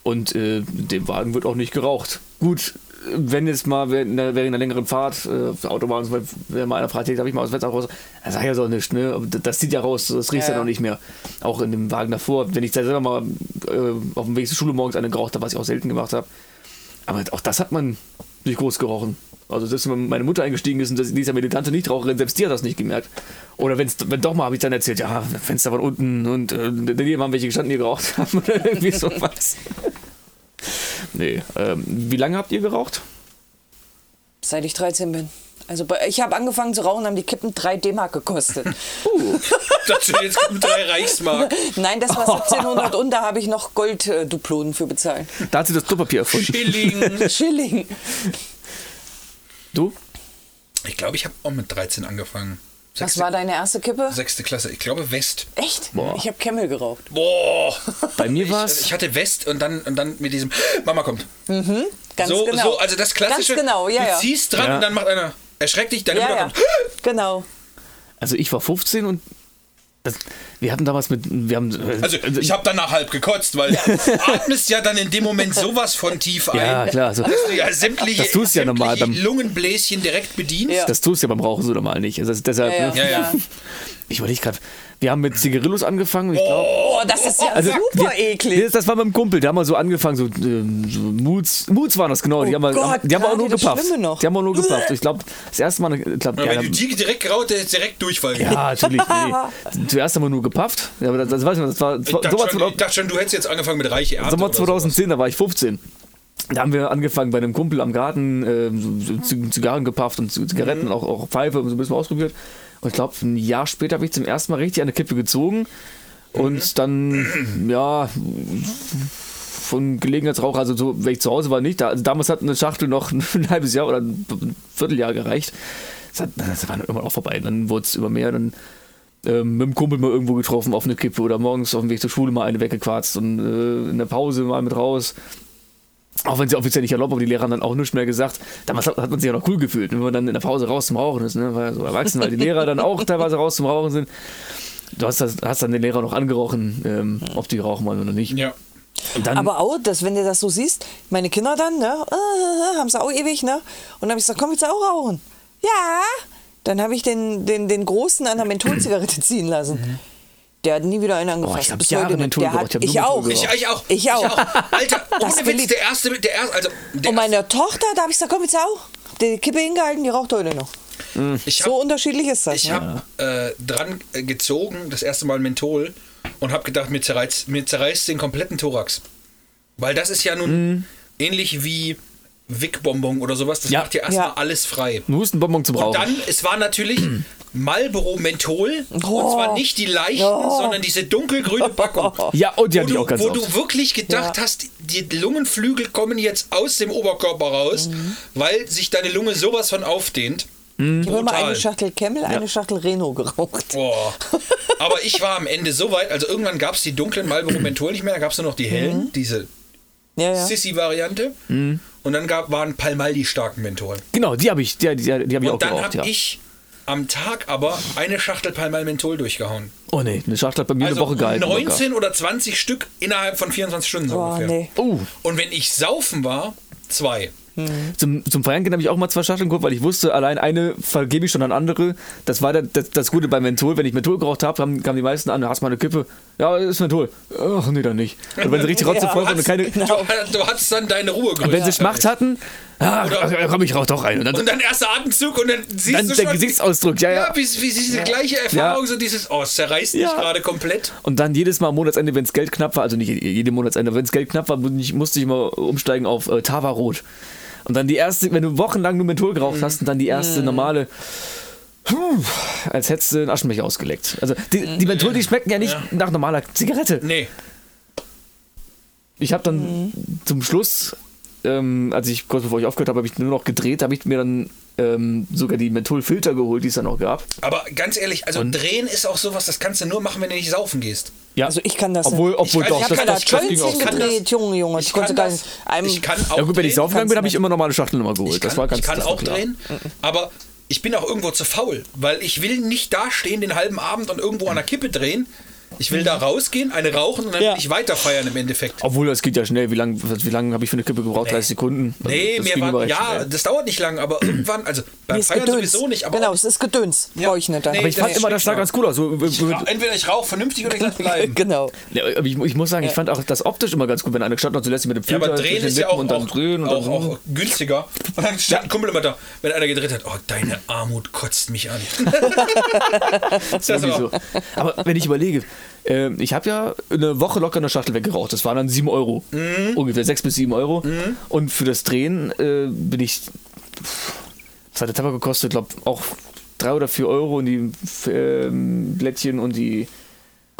Und äh, dem Wagen wird auch nicht geraucht. Gut, wenn jetzt mal während einer, während einer längeren Fahrt äh, auf der Autobahn, wenn mal einer fragt, habe ich mal aus dem Fenster raus, dann sag ich ja so nicht, ne? Das, das sieht ja raus, das riecht ja, Ja, noch nicht mehr. Auch in dem Wagen davor. Wenn ich da selber mal äh, auf dem Weg zur Schule morgens eine geraucht habe, was ich auch selten gemacht habe. Aber auch das hat man nicht groß gerochen. Also selbst wenn meine Mutter eingestiegen ist und das- die ist ja militante Nichtraucherin, selbst die hat das nicht gemerkt. Oder wenn's, wenn doch mal, habe ich dann erzählt, ja, Fenster waren unten und äh, daneben haben welche gestanden, die geraucht haben oder irgendwie sowas. Nee, ähm, wie lange habt ihr geraucht? Seit ich 13 bin. Also ich habe angefangen zu rauchen, haben die Kippen 3 D-Mark gekostet. Das sind jetzt drei Reichsmark. Nein, das war 1700 und da habe ich noch Goldduplonen für bezahlt. Da hat sie das Klopapier erfunden. Schilling. Schilling. Du? Ich glaube, ich habe auch mit 13 angefangen. Was Sechste, war deine erste Kippe? sechste Klasse. Ich glaube West. Echt? Boah. Ich habe Camel geraucht. Boah. Bei mir war Ich, es. ich hatte West und dann, und dann mit diesem Mama kommt. Ganz so, genau. so, also das klassische. Ganz genau, ja, du ja. ziehst dran Ja. und dann macht einer. Erschreck dich, deine Ja, Mutter ja. kommt. Genau. Also ich war 15 und das, wir hatten damals mit. Wir haben, Also ich habe danach halb gekotzt, weil du atmest ja dann in dem Moment sowas von tief ein. Ja, klar, also- dass du ja sämtliche, Das tust du ja normal beim- Lungenbläschen direkt bedienst. Ja. Das tust du ja beim Rauchen so normal nicht. Also deshalb, Ja, ne? Ja, ja. Ich überlege gerade, wir haben mit Zigarillos angefangen. Ich glaube, Oh, das ist ja also super wir, eklig. Das, das war mit dem Kumpel, der haben wir so angefangen, so, ähm, so Moods, Moods waren das genau. die Oh haben, wir, Gott, die haben auch nur gepafft. Die haben wir nur gepafft. Ich glaube, das erste Mal, ich glaub, Ja, ja, wenn du die direkt geraucht hättest, direkt Durchfall. ja, natürlich. Nee. Zuerst haben wir nur gepafft. Ja, aber das, das weiß ich noch, das war Ich so dachte, was schon, ich dachte schon, du hättest jetzt angefangen mit Reiche Ernte. Sommer oder sowas. 2010, da war ich 15. Da haben wir angefangen bei einem Kumpel am Garten, so Zig- Zigarren gepafft und Zigaretten, auch, auch Pfeife und so ein bisschen ausprobiert. Und ich glaube, ein Jahr später habe ich zum ersten Mal richtig eine Kippe gezogen. Und dann, ja, von Gelegenheitsrauch, also so, wenn ich zu Hause war, nicht. Da, also damals hat eine Schachtel noch ein halbes Jahr oder ein Vierteljahr gereicht. Das, hat, das war dann irgendwann auch vorbei. Dann wurde es immer mehr. Dann ähm, mit dem Kumpel mal irgendwo getroffen auf eine Kippe oder morgens auf dem Weg zur Schule mal eine weggequarzt und äh, in der Pause mal mit raus. Auch wenn sie offiziell nicht erlaubt, aber die Lehrer haben dann auch nichts mehr gesagt. Damals hat, man sich ja noch cool gefühlt, wenn man dann in der Pause raus zum Rauchen ist. Ne? War ja so erwachsen, weil die Lehrer dann auch teilweise raus zum Rauchen sind. Du hast, das, hast dann den Lehrer noch angerochen, ähm, ob die rauchen wollen oder nicht. Ja. Dann, Aber auch, dass, wenn du das so siehst, meine Kinder dann, ne, äh, haben sie auch ewig, ne? Und dann habe ich gesagt, komm, willst du auch rauchen? Ja. Dann habe ich den, den, den Großen an der Mentholzigarette ziehen lassen. Der hat nie wieder eine angefasst. Oh, ich hab Bis Jahre. Menthol Der hat, ich hab auch. Ich, ich auch. Ich auch. Alter, Das ohne Witz, ich- der erste, der erste, also der Und meine Tochter, da habe ich gesagt, komm, du auch? Die Kippe hingehalten, die raucht heute noch. erste, ich hab, So unterschiedlich ist das. Ich ne? habe äh, dran äh, gezogen, das erste Mal Menthol, und habe gedacht, mir zerreißt, mir zerreißt den kompletten Thorax. Weil das ist ja nun ähnlich wie Wickbonbon oder sowas. Das Ja. macht ja erstmal Ja. alles frei. ein Hustenbonbon zum Und Rauchen. dann, es war natürlich Marlboro Menthol. Und Oh. zwar nicht die leichten, sondern diese dunkelgrüne Packung. ja, und die Wo hatte ich du, auch ganz wo oft. du wirklich gedacht Ja. hast, die Lungenflügel kommen jetzt aus dem Oberkörper raus, Mhm. weil sich deine Lunge sowas von aufdehnt. Ich habe immer eine Schachtel Camel, eine Schachtel Renault geraucht. Boah. Aber ich war am Ende so weit, also irgendwann gab es die dunklen Marlboro Menthol nicht mehr, da gab es nur noch die hellen, diese Ja, ja. Sissy-Variante. Und dann gab, waren Palmaldi starken Menthol. Genau, die habe ich, die, die, die hab ich auch Und dann geraucht, habe ja. ich am Tag aber eine Schachtel Palmal Menthol durchgehauen. Oh nee, eine Schachtel hat bei mir Also eine Woche gehalten. 19 oder 20 Stück innerhalb von 24 Stunden so Oh, ungefähr. nee. Oh, Und wenn ich saufen war, zwei. Zum, zum Feiern gehen habe ich auch mal zwei Schachteln geholt, weil ich wusste, allein eine vergebe ich schon an andere. Das war der, das, das Gute beim Menthol. Wenn ich Menthol geraucht habe, kamen, kamen die meisten an, hast mal eine Kippe. Ja, ist Menthol. Ach nee, dann nicht. Und wenn sie richtig Ja, sind und keine. Du, du hattest dann deine Ruhegröße. Und wenn sie Schmacht hatten, ah, Oder- komm, ich rauch doch rein. Und dann, Und dann erster Atemzug und dann siehst dann du der schon, Gesichtsausdruck, ja, ja, ja. wie, wie diese gleiche Erfahrung, so dieses, oh, es zerreißt mich Ja. gerade komplett. Und dann jedes Mal am Monatsende, wenn es Geld knapp war, also nicht jede Monatsende, wenn es Geld knapp war, musste ich, musste ich immer umsteigen auf äh, Tava Rot. Und dann die erste, wenn du wochenlang nur Menthol geraucht hast, und dann die erste normale, puh, als hättest du einen Aschenbecher ausgeleckt. Also die, die Menthol, die schmecken ja nicht nach normaler Zigarette. Nee. Ich habe dann zum Schluss, ähm, als ich kurz bevor ich aufgehört habe, habe ich nur noch gedreht, habe ich mir dann ähm, sogar die Mentholfilter geholt, die es dann noch gab. Aber ganz ehrlich, also drehen ist auch sowas, das kannst du nur machen, wenn du nicht saufen gehst. Ja. Also ich kann das obwohl, nicht. obwohl Ich- doch, ich das, habe da das, das ging auch. Tölzchen kann das- gedreht, Junge, Junge. Ich Ich konnte kann gar nicht. ich kann auch Ja gut, wenn ich drehen. saufen gegangen bin, habe ich immer normale Schachteln immer geholt. Ich kann, das war ganz ich kann auch klar. drehen, aber ich bin auch irgendwo zu faul, weil ich will nicht dastehen den halben Abend und irgendwo an der Kippe drehen. Ich will da rausgehen, eine rauchen und dann Ja. will ich weiter feiern im Endeffekt. Obwohl, das geht ja schnell. Wie lange wie lang habe ich für eine Kippe gebraucht? 30 Sekunden? Also, Nee, das mir war, ja, schnell. das dauert nicht lang, aber irgendwann, also beim Feiern Gedöns. sowieso nicht, aber genau, es ist Gedöns. Ja. Brauche ich nicht dann. Nee, Aber ich fand immer, das sah schlecht, ganz cool aus. So, Ich entweder ich rauche vernünftig oder ich lasse bleiben. genau. Ja, aber ich, ich muss sagen, ich fand auch das optisch immer ganz gut, wenn einer gestanden hat, so lässt sich mit dem Ja, Filter aber drehen ist ja auch, und dann auch, drehen und auch, dann, auch günstiger. Und dann stand ein Kumpel immer da, wenn einer gedreht hat, oh, deine Armut kotzt mich an. das ist Aber wenn ich überlege, äh, ich habe ja eine Woche locker eine Schachtel weggeraucht. Das waren dann 7 Euro. Mhm. Ungefähr 6 bis 7 Euro. Und für das Drehen äh, bin ich Was hat der Tabak gekostet? Ich glaube auch drei oder vier Euro und die ähm, Blättchen und die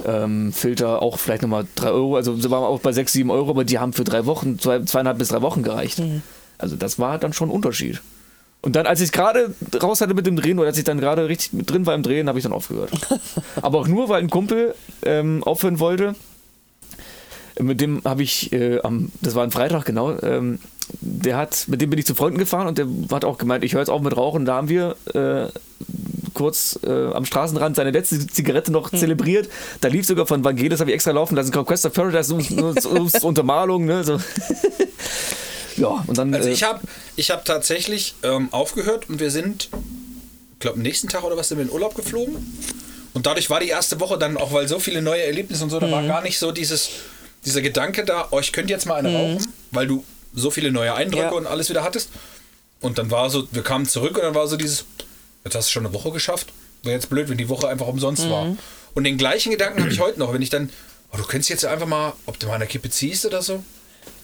ähm, Filter auch vielleicht nochmal drei Euro. Also waren auch bei sechs, sieben Euro, aber die haben für drei Wochen, zwei, zweieinhalb bis drei Wochen gereicht. Also das war dann schon ein Unterschied. Und dann, als ich gerade raus hatte mit dem Drehen oder als ich dann gerade richtig mit drin war im Drehen, habe ich dann aufgehört. aber auch nur, weil ein Kumpel ähm, aufhören wollte. Mit dem habe ich äh, am, das war ein Freitag genau, ähm, der hat, mit dem bin ich zu Freunden gefahren und der hat auch gemeint, ich höre jetzt auf mit Rauchen. Da haben wir äh, kurz äh, am Straßenrand seine letzte Zigarette noch zelebriert. Da lief sogar von Vangelis, habe ich extra laufen lassen, Quest of Paradise um, um, um, Untermalung, ne? So. ja, und dann. Also äh, ich habe ich hab tatsächlich ähm, aufgehört und wir sind, ich glaube, am nächsten Tag oder was sind wir in Urlaub geflogen. Und dadurch war die erste Woche dann auch, weil so viele neue Erlebnisse und so, da war gar nicht so dieses, dieser Gedanke da, oh, ich könnte jetzt mal eine rauchen, weil du so viele neue Eindrücke Ja. und alles wieder hattest. Und dann war so, wir kamen zurück und dann war so dieses, jetzt hast du schon eine Woche geschafft. Wäre jetzt blöd, wenn die Woche einfach umsonst war. Und den gleichen Gedanken habe ich heute noch, wenn ich dann, oh, du könntest jetzt einfach mal, ob du mal eine Kippe ziehst oder so. Und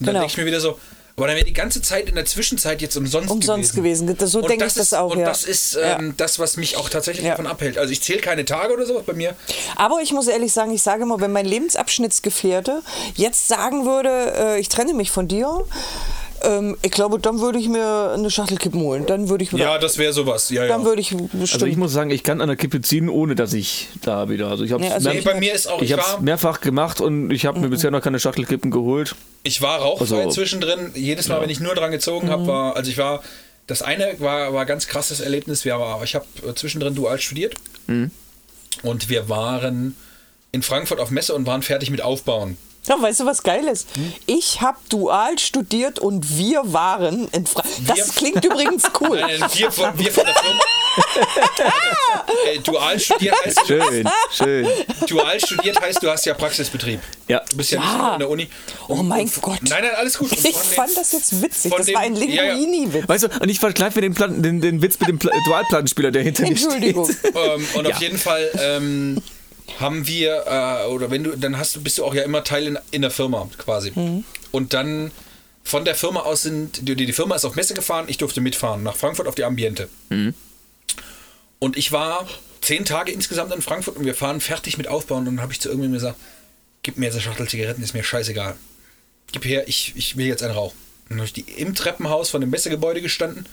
dann Genau. denke ich mir wieder so, aber dann wäre die ganze Zeit in der Zwischenzeit jetzt umsonst, Umsonst gewesen. Das- so denke ich ist, das auch, Und ja. das ist Ja. ähm, das, was mich auch tatsächlich Ja. davon abhält. Also ich zähle keine Tage oder sowas bei mir. Aber ich muss ehrlich sagen, ich sage immer, wenn mein Lebensabschnittsgefährte jetzt sagen würde, äh, ich trenne mich von dir, ähm, ich glaube, dann würde ich mir eine Schachtel Kippen holen. Dann würde ich, Ja, das wäre sowas. Ja, ja. dann würde ich bestimmt. also ich muss sagen, ich kann an der Kippe ziehen, ohne dass ich da wieder. Also ich habe Nee, also ich- bei mir ist auch, ich ich, habe mehrfach gemacht und ich habe mir bisher noch keine Schachtelkippen geholt. ich war rauchfrei Also- zwischendrin. Jedes Mal, wenn ich nur dran gezogen habe, war, also ich war, das eine war, war ganz krasses Erlebnis. Wir war, ich habe äh, zwischendrin dual studiert und wir waren in Frankfurt auf Messe und waren fertig mit Aufbauen. Ja, weißt du, was geil ist? Hm? Ich habe dual studiert und wir waren in Fra Das klingt übrigens cool. Nein, nein, wir, von, wir von der Firma. äh, dual studiert heißt, Schön, schön. dual studiert heißt, du hast ja Praxisbetrieb. Ja. Du bist ja, Ja. nicht in der Uni. Oh mein Gott. Nein, nein, alles gut. Und Ich fand das jetzt witzig. Das dem- war ein ja, ja. Linguini-Witz. Weißt du, und ich vergleiche mir den, Plan, den, den Witz mit dem Pla Dualplattenspieler, der hinter mir Entschuldigung. steht. Ähm, und Ja. auf jeden Fall ähm, haben wir, äh, oder wenn du, dann hast du, bist du auch ja immer Teil in, in der Firma quasi. Mhm. Und dann von der Firma aus sind, die, die Firma ist auf Messe gefahren, ich durfte mitfahren, nach Frankfurt auf die Ambiente. Mhm. Und ich war zehn Tage insgesamt in Frankfurt und wir fahren fertig mit Aufbauen. Und dann habe ich zu irgendjemandem gesagt, gib mir jetzt eine Schachtel Zigaretten, ist mir scheißegal. Gib her, ich, ich will jetzt einen Rauch. Dann habe ich die im Treppenhaus von dem Messegebäude gestanden,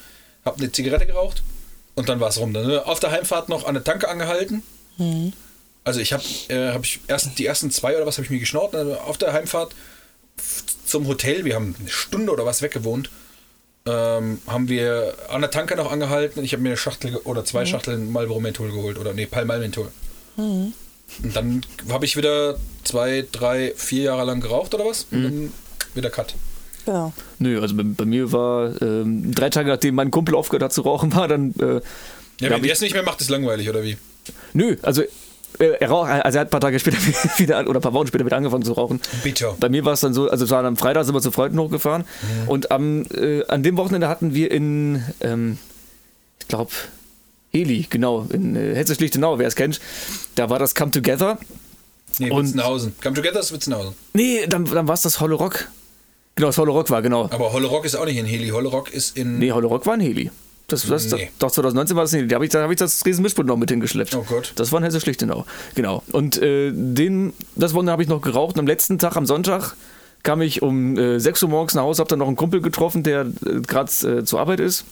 habe eine Zigarette geraucht und dann war es rum. Dann ne, auf der Heimfahrt noch an der Tanke angehalten. Also ich habe äh, hab ich erst die ersten zwei oder was habe ich mir geschnort. Also auf der Heimfahrt zum Hotel, wir haben eine Stunde oder was weggewohnt, ähm, haben wir an der Tanke noch angehalten. Ich habe mir eine Schachtel oder zwei Schachteln Marlboro Menthol geholt oder nee, Palmal Menthol. Und dann habe ich wieder zwei, drei, vier Jahre lang geraucht oder was? Und dann wieder Cut. Genau. Nö, also bei, bei mir war ähm, drei Tage nachdem mein Kumpel aufgehört hat zu rauchen, war dann. Äh, Ja, Ja, wenn der es nicht mehr macht, ist langweilig, oder wie? nö, also. Äh, Er rauch, also er hat ein paar Tage später wieder an- oder ein paar Wochen später wieder angefangen zu rauchen. Bitter. Bei mir war es dann so, also es war am Freitag sind wir zu Freunden hochgefahren und am, äh, an dem Wochenende hatten wir in, ähm, ich glaube, Heli, genau, in äh, Hessisch-Lichtenau, wer es kennt, da war das Come Together. Nee, Und- Witzenhausen. Come Together ist Witzenhausen. Nee, dann, dann war es das Holle Rock. Genau, das Holle Rock war, genau. Aber Holle Rock ist auch nicht in Heli. Holle Rock ist in. Nee, Holle Rock war ein Heli. Das, das, Nee. Doch, 2019 war das ein Heli. Da habe ich, da hab ich das Riesenmischpult noch mit hingeschleppt. Oh Gott. Das war in Hessisch-Lichtenau. Genau. Und äh, den, das Wochenende habe ich noch geraucht. Und am letzten Tag, am Sonntag, kam ich um äh, 6 Uhr morgens nach Hause, habe dann noch einen Kumpel getroffen, der äh, gerade äh, zur Arbeit ist.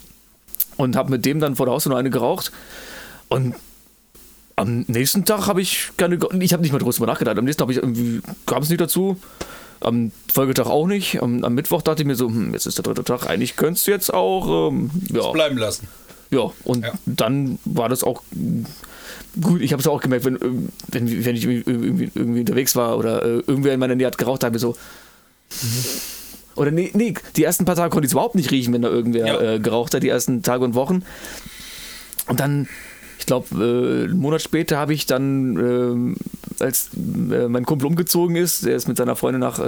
Und habe mit dem dann vor der Haustür noch eine geraucht. Und am nächsten Tag habe ich keine. Ich habe nicht mal drüber nachgedacht. Am nächsten Tag habe ich irgendwie. kam es nicht dazu. Am Folgetag auch nicht. Am, am Mittwoch dachte ich mir so, hm, jetzt ist der dritte Tag. Eigentlich könntest du jetzt auch. Ähm, ja. Bleiben lassen. Ja, und Ja. dann war das auch gut. Ich habe es auch gemerkt, wenn, ähm, wenn, wenn ich irgendwie, irgendwie, unterwegs war oder äh, irgendwer in meiner Nähe hat geraucht, da habe ich so. Oder nee, nee, die ersten paar Tage konnte ich es überhaupt nicht riechen, wenn da irgendwer Ja. äh, geraucht hat, die ersten Tage und Wochen. Und dann, ich glaube, äh, einen Monat später habe ich dann, ähm, als äh, mein Kumpel umgezogen ist, der ist mit seiner Freundin nach äh,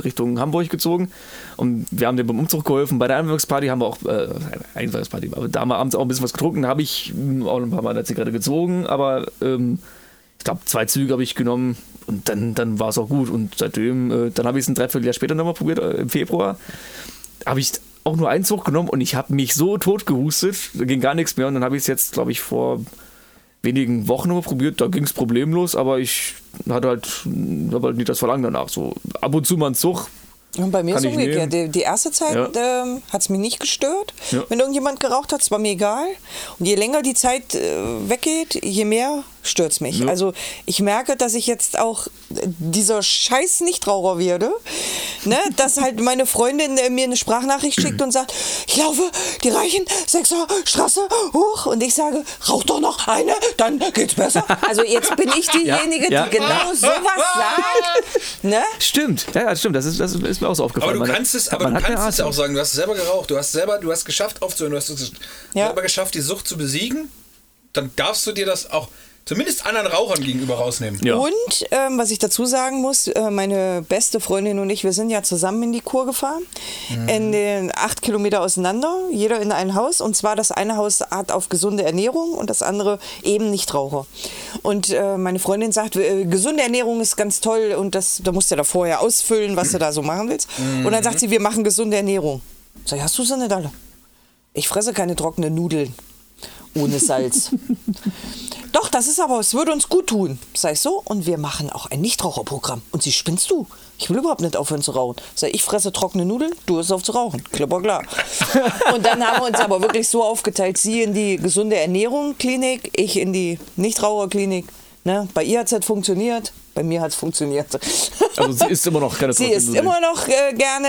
Richtung Hamburg gezogen und wir haben dem beim Umzug geholfen. Bei der Einweihungsparty haben wir auch, äh, Einweihungsparty, aber da haben wir abends auch ein bisschen was getrunken, da habe ich mh, auch ein paar Mal eine Zigarette gezogen, aber ähm, ich glaube, zwei Züge habe ich genommen und dann, dann war es auch gut. Und seitdem, äh, dann habe ich es ein Dreivierteljahr später nochmal probiert, äh, im Februar. Habe ich auch nur einen Zug genommen und ich habe mich so tot gehustet, da ging gar nichts mehr und dann habe ich es jetzt, glaube ich, vor wenigen Wochen nochmal probiert, da ging es problemlos, aber ich hatte halt, hab halt nicht das Verlangen danach. So ab und zu mal einen Zug, Und bei mir ist ich umgekehrt. Die, die erste Zeit Ja. ähm, hat es mich nicht gestört. Ja. Wenn irgendjemand geraucht hat, es war mir egal. Und je länger die Zeit äh, weggeht, je mehr stört es mich. Ja. Also ich merke, dass ich jetzt auch dieser scheiß Nichtraucher werde. Ne? Dass halt meine Freundin äh, mir eine Sprachnachricht schickt und sagt, ich laufe die Reichen Sechser Straße hoch. Und ich sage, rauch doch noch eine, dann geht's besser. Also jetzt bin ich diejenige, Ja, die genau ja. sowas sagt. Ne? Stimmt, ja, ja, stimmt, das ist, das ist mir auch so aufgefallen. Aber du kannst es, aber man du kannst es auch sagen, du hast selber geraucht, du hast selber, du hast geschafft aufzuhören, du hast es Ja. selber geschafft, die Sucht zu besiegen, dann darfst du dir das auch zumindest anderen Rauchern gegenüber rausnehmen. Ja. Und ähm, was ich dazu sagen muss, äh, meine beste Freundin und ich, wir sind ja zusammen in die Kur gefahren, in den acht Kilometer auseinander, jeder in ein Haus. Und zwar das eine Haus hat auf gesunde Ernährung und das andere eben Nichtraucher. Und äh, meine Freundin sagt, äh, gesunde Ernährung ist ganz toll und das, da musst du ja da vorher ausfüllen, was du da so machen willst. Und dann sagt sie, wir machen gesunde Ernährung. Sag ich, hast du sie nicht alle? Ich fresse keine trockenen Nudeln ohne Salz. Doch, das ist aber, es würde uns gut tun. Ich so, und wir machen auch ein Nichtraucherprogramm. Und sie spinnst du? Ich will überhaupt nicht aufhören zu rauchen. Sag ich, fresse trockene Nudeln, du hörst auf zu rauchen. Klipper klar. und dann haben wir uns aber wirklich so aufgeteilt, sie in die gesunde Ernährung Klinik, ich in die Nichtraucherklinik. Ne? Bei ihr hat es halt funktioniert, bei mir hat es funktioniert. Also sie isst immer noch keine sie isst Nudeln. immer noch äh, gerne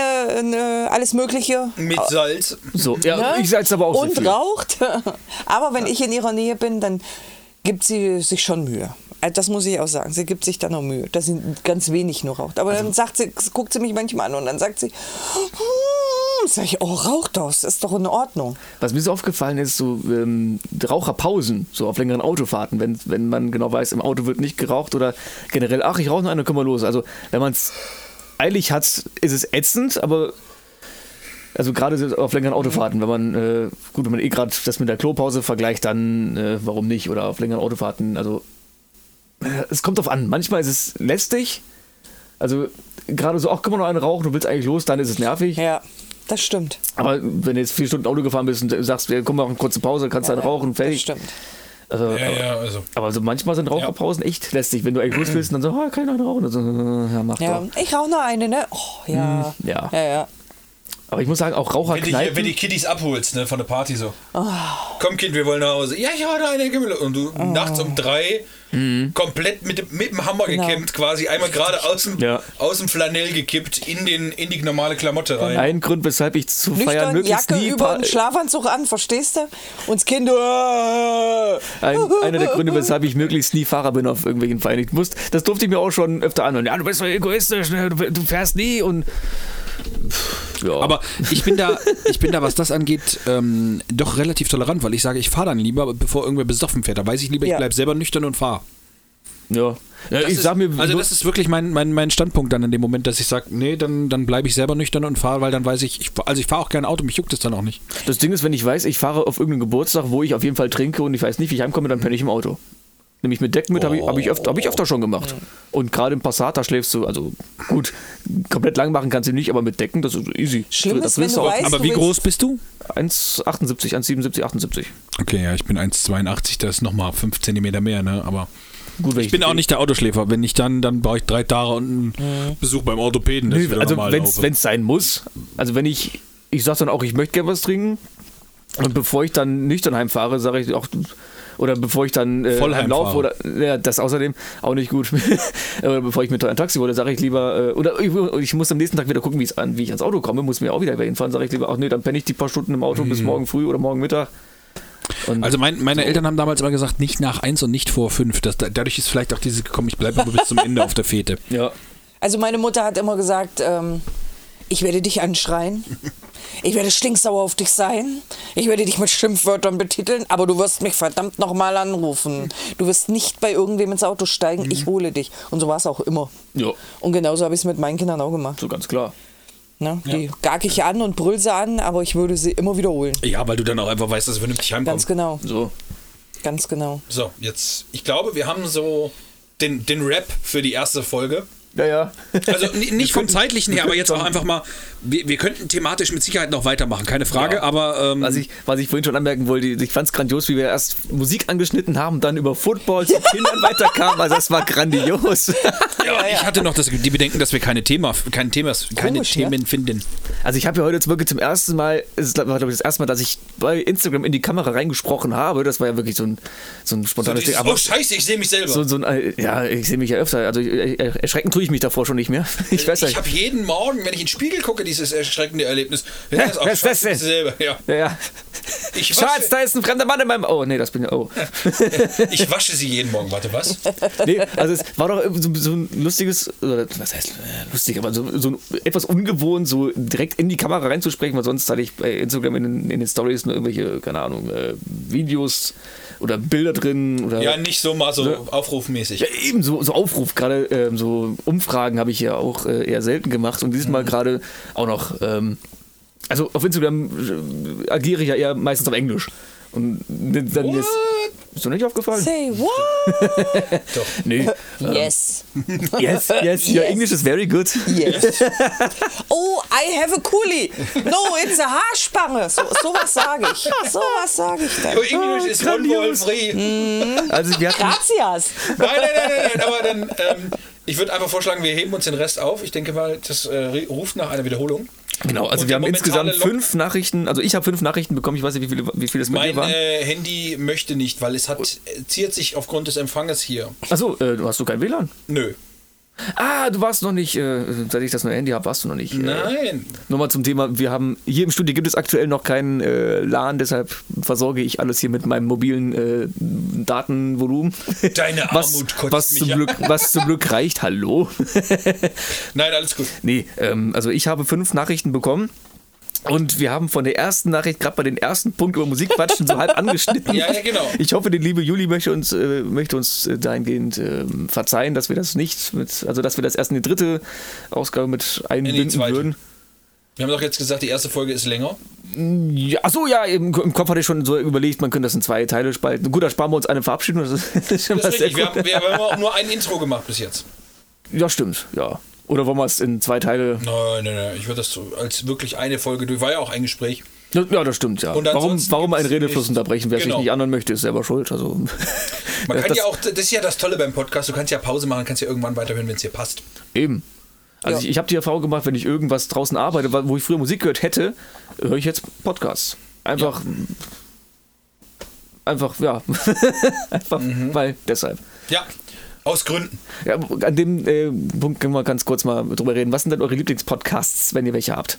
äh, alles Mögliche. Mit Salz. So, ja, Ne? ich salz aber auch Und viel. raucht. Aber wenn ich in ihrer Nähe bin, dann gibt sie sich schon Mühe. Also Das muss ich auch sagen. Sie gibt sich da noch Mühe, dass sie ganz wenig nur raucht. Aber Also dann sagt sie, guckt sie mich manchmal an und dann sagt sie, hm, sag ich, oh, rauch doch, das ist doch in Ordnung. Was mir so aufgefallen ist, so ähm, Raucherpausen, so auf längeren Autofahrten, wenn, wenn man genau weiß, im Auto wird nicht geraucht oder generell, ach, ich rauche noch eine, komm mal los. Also, wenn man es eilig hat, ist es ätzend, aber also gerade so auf längeren Autofahrten, wenn man, äh, gut, wenn man eh gerade das mit der Klopause vergleicht, dann äh, warum nicht? Oder auf längeren Autofahrten, also äh, es kommt drauf an. Manchmal ist es lästig, also gerade so, ach, komm mal noch einen rauchen, du willst eigentlich los, dann ist es nervig. Ja, das stimmt. Aber wenn du jetzt vier Stunden Auto gefahren bist und sagst, wir kommen mal eine kurze Pause, kannst dann rauchen, Das fertig. stimmt. Also, Ja, ja, also. Aber so manchmal sind Raucherpausen echt lästig, wenn du eigentlich los willst und dann so, ah, kann ich noch einen rauchen? Und so, äh, ja, mach Ja, doch. ich rauche noch eine, ne? Oh, ja. ja. Ja, ja. Aber ich muss sagen, auch Wenn die, Raucherkneipen. wenn die Kiddies abholst, ne, von der Party so. Oh. Komm, Kind, wir wollen nach Hause. Ja, ich hatte eine Kimmel. Und du nachts um drei komplett mit, dem- mit dem Hammer Genau. gekämmt, quasi einmal gerade aus dem, Ja. aus dem Flanell gekippt in, den, in die normale Klamotte rein. ein Grund, weshalb ich zu feiern Nüchtern, möglichst Jacke nie. über einen Schlafanzug an, verstehst du? Und das Kind, äh, ein, einer der Gründe, weshalb ich möglichst nie Fahrer bin auf irgendwelchen Feiern. Ich muss, das durfte ich mir auch schon öfter anhören. Ja, du bist so egoistisch, ne? du, du fährst nie und. Ja. Aber ich bin da, ich bin da, was das angeht, ähm, doch relativ tolerant, weil ich sage, ich fahre dann lieber, bevor irgendwer besoffen fährt. Da weiß ich lieber, Ja. ich bleibe selber nüchtern und fahre. ja. ja ich ist- sag mir. Also das ist wirklich mein, mein, mein Standpunkt dann in dem Moment, dass ich sage, nee, dann, dann bleibe ich selber nüchtern und fahre, weil dann weiß ich, ich also ich fahre auch kein Auto, mich juckt es dann auch nicht. Das Ding ist, wenn ich weiß, ich fahre auf irgendeinen Geburtstag, wo ich auf jeden Fall trinke und ich weiß nicht, wie ich heimkomme, dann penne ich im Auto. Nämlich mit Decken mit, habe ich, hab ich, öfter, hab ich öfter schon gemacht. Und gerade im Passat, da schläfst du, also gut, komplett lang machen kannst du nicht, aber mit Decken, das ist easy. Schlimm Da ist, wenn du auch. weißt- Aber du wie groß bist du? 1,78, 1,77, 78. Okay, ja, ich bin 1,82, das ist nochmal 5 cm mehr, ne? Aber Gut, wenn ich bin auch nicht der Autoschläfer. Wenn ich dann, dann brauche ich drei Tage und einen Besuch beim Orthopäden. ich Nö, also wenn es sein muss, also wenn ich, ich sag dann auch, ich möchte gerne was trinken und bevor ich dann nüchtern heimfahre, sage ich auch, oder bevor ich dann äh, heimlaufe heimfahre. oder ja, das außerdem auch nicht gut. oder bevor ich mit ein Taxi hole, sage ich lieber, äh, oder ich, ich muss am nächsten Tag wieder gucken, wie es an, wie ich ans Auto komme, muss mir auch wieder hinfahren, sage ich lieber, ach nee, dann penne ich die paar Stunden im Auto bis morgen früh oder morgen Mittag. Und Also mein, meine Eltern haben damals immer gesagt, nicht nach 1 und nicht vor 5. Das, dadurch ist vielleicht auch dieses gekommen, ich bleibe aber bis zum Ende auf der Fete. ja, Also meine Mutter hat immer gesagt, ähm, ich werde dich anschreien. Ich werde stinksauer auf dich sein. Ich werde dich mit Schimpfwörtern betiteln, aber du wirst mich verdammt nochmal anrufen. Du wirst nicht bei irgendwem ins Auto steigen, ich hole dich. Und so war es auch immer. ja, Und genauso habe ich es mit meinen Kindern auch gemacht. so ganz klar. Ne? Die gag ich an und brüll sie an, aber ich würde sie immer wiederholen. Ja, weil du dann auch einfach weißt, dass es vernünftig Ganz heimkommt. genau, So. ganz genau. So, jetzt, ich glaube, wir haben so den, den Rap für die erste Folge. Ja, ja. Also nicht vom zeitlichen her, aber jetzt auch einfach mal, wir, wir könnten thematisch mit Sicherheit noch weitermachen, keine Frage, Ja. aber ähm, Was ich, was ich vorhin schon anmerken wollte, ich fand es grandios, wie wir erst Musik angeschnitten haben, dann über Football zu Kindern weiterkamen. Also das war grandios. ja, ich hatte noch das, die Bedenken, dass wir keine Thema, kein Themas, keine Komisch, ne? Themen finden. Also ich habe ja heute jetzt wirklich zum ersten Mal, es ist glaube ich das erste Mal, dass ich bei Instagram in die Kamera reingesprochen habe. Das war ja wirklich so ein, so ein spontanes Ding. Aber oh Scheiße, ich sehe mich selber. so, so ein, äh, ja, ich sehe mich ja öfter. Also äh, erschrecken tue ich mich davor schon nicht mehr. Ich weiß ich nicht. habe jeden Morgen, wenn ich in den Spiegel gucke, dieses erschreckende Erlebnis. Ja, Hä? das Was ist das scheiße, denn? selber. Ja. Ja, ja. Ich, Schatz, da ist ein fremder Mann in meinem. Oh, nee, das bin ja. Oh. ich wasche sie jeden Morgen. Warte, was? Nee, also es war doch so, so ein lustiges, was heißt äh, lustig, aber so, so etwas ungewohnt, so direkt in die Kamera reinzusprechen, weil sonst hatte ich bei Instagram in, den- in den Stories nur irgendwelche, keine Ahnung, äh, Videos oder Bilder drin oder. Ja, nicht so mal so Ne? aufrufmäßig. Ja, eben so, so Aufruf, gerade ähm, so Umfragen habe ich ja auch äh, eher selten gemacht und dieses Mal gerade auch noch. Ähm, also auf Instagram äh, agiere ich ja eher meistens auf Englisch. Und dann jetzt. Ist dir nicht aufgefallen? Say what? Nee. Yes. Yes, yes, your English is very good. Yes. Oh, I have a coolie. No, it's a Haarspange. So, sowas sage ich. Sowas sage ich dann. Your English is one ball free. Also wir hatten, Gracias. Nein, nein, nein, nein, nein. Aber dann, ähm, ich würde einfach vorschlagen, wir heben uns den Rest auf. Ich denke mal, das äh, ruft nach einer Wiederholung. genau, also Und wir haben insgesamt fünf Nachrichten, also ich habe fünf Nachrichten bekommen, ich weiß nicht, wie viele, wie viele es mit Mein waren. äh, Handy möchte nicht, weil es hat, äh, ziert sich aufgrund des Empfanges hier. Achso, äh, du hast du kein WLAN? Nö. Ah, du warst noch nicht, äh, seit ich das neue Handy habe, warst du noch nicht. Äh, Nein. Nochmal zum Thema, wir haben, hier im Studio gibt es aktuell noch keinen äh, LAN, deshalb versorge ich alles hier mit meinem mobilen äh, Datenvolumen. Deine was, Armut was, mich zum. Glück, was zum Glück reicht, hallo. Nein, alles gut. Nee, ähm, also ich habe fünf Nachrichten bekommen. Und wir haben von der ersten Nachricht, gerade bei den ersten Punkt über Musikquatschen, so halb angeschnitten. Ja, ja, genau. Ich hoffe, die liebe Juli möchte uns, äh, möchte uns äh, dahingehend ähm, verzeihen, dass wir das nicht mit, also dass wir das erst in die dritte Ausgabe mit einbinden würden. Wir haben doch jetzt gesagt, die erste Folge ist länger. Ja, achso, ja, im, im Kopf hatte ich schon so überlegt, man könnte das in zwei Teile spalten. Gut, da sparen wir uns eine Verabschiedung. Das ist, das ist schon Das ist richtig. Wir haben, wir haben auch nur ein Intro gemacht bis jetzt. Ja, stimmt, ja. Oder wollen wir es in zwei Teile. Nein, nein, nein. Ich würde das so als wirklich eine Folge durch. War ja auch ein Gespräch. Ja, das stimmt, ja. Und Warum, warum einen Redefluss unterbrechen? Wer Genau. sich nicht anhören möchte, ist selber schuld. Also, Man kann das, ja auch, das ist ja das Tolle beim Podcast, du kannst ja Pause machen, kannst ja irgendwann weiterhören, wenn es dir passt. Eben. Also Ja. ich, ich habe die Erfahrung gemacht, wenn ich irgendwas draußen arbeite, wo ich früher Musik gehört hätte, höre ich jetzt Podcasts. Einfach. Einfach, ja. Einfach, Mhm. weil deshalb. Ja, aus Gründen. Ja, an dem äh, Punkt können wir ganz kurz mal drüber reden. Was sind denn eure Lieblingspodcasts, wenn ihr welche habt?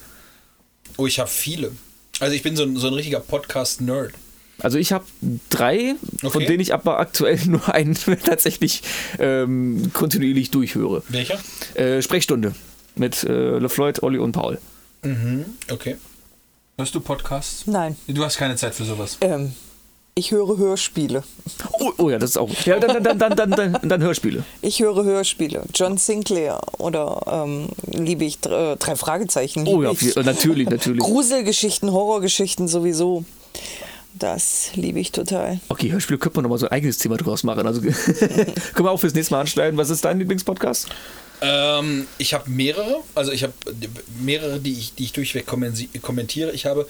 Oh, ich habe viele. Also ich bin so ein, so ein richtiger Podcast-Nerd. Also ich habe drei, von Okay. denen ich aber aktuell nur einen tatsächlich ähm, kontinuierlich durchhöre. Welcher? Äh, Sprechstunde mit äh, LeFloid, Olli und Paul. Okay. Hörst du Podcasts? Nein. Du hast keine Zeit für sowas. Ähm, ich höre Hörspiele. Oh, oh ja, das ist auch. Ja, dann, dann, dann, dann, dann, dann Hörspiele. Ich höre Hörspiele. John Sinclair oder ähm, liebe ich äh, drei Fragezeichen. Oh ja, viel, natürlich, natürlich. Gruselgeschichten, Horrorgeschichten sowieso. Das liebe ich total. Okay, Hörspiele könnte man nochmal so ein eigenes Thema draus machen. Also können wir auch fürs nächste Mal anschneiden. Was ist dein Lieblingspodcast? Ähm, ich habe mehrere, also ich habe mehrere, die ich, die ich durchweg kommentiere. Ich habe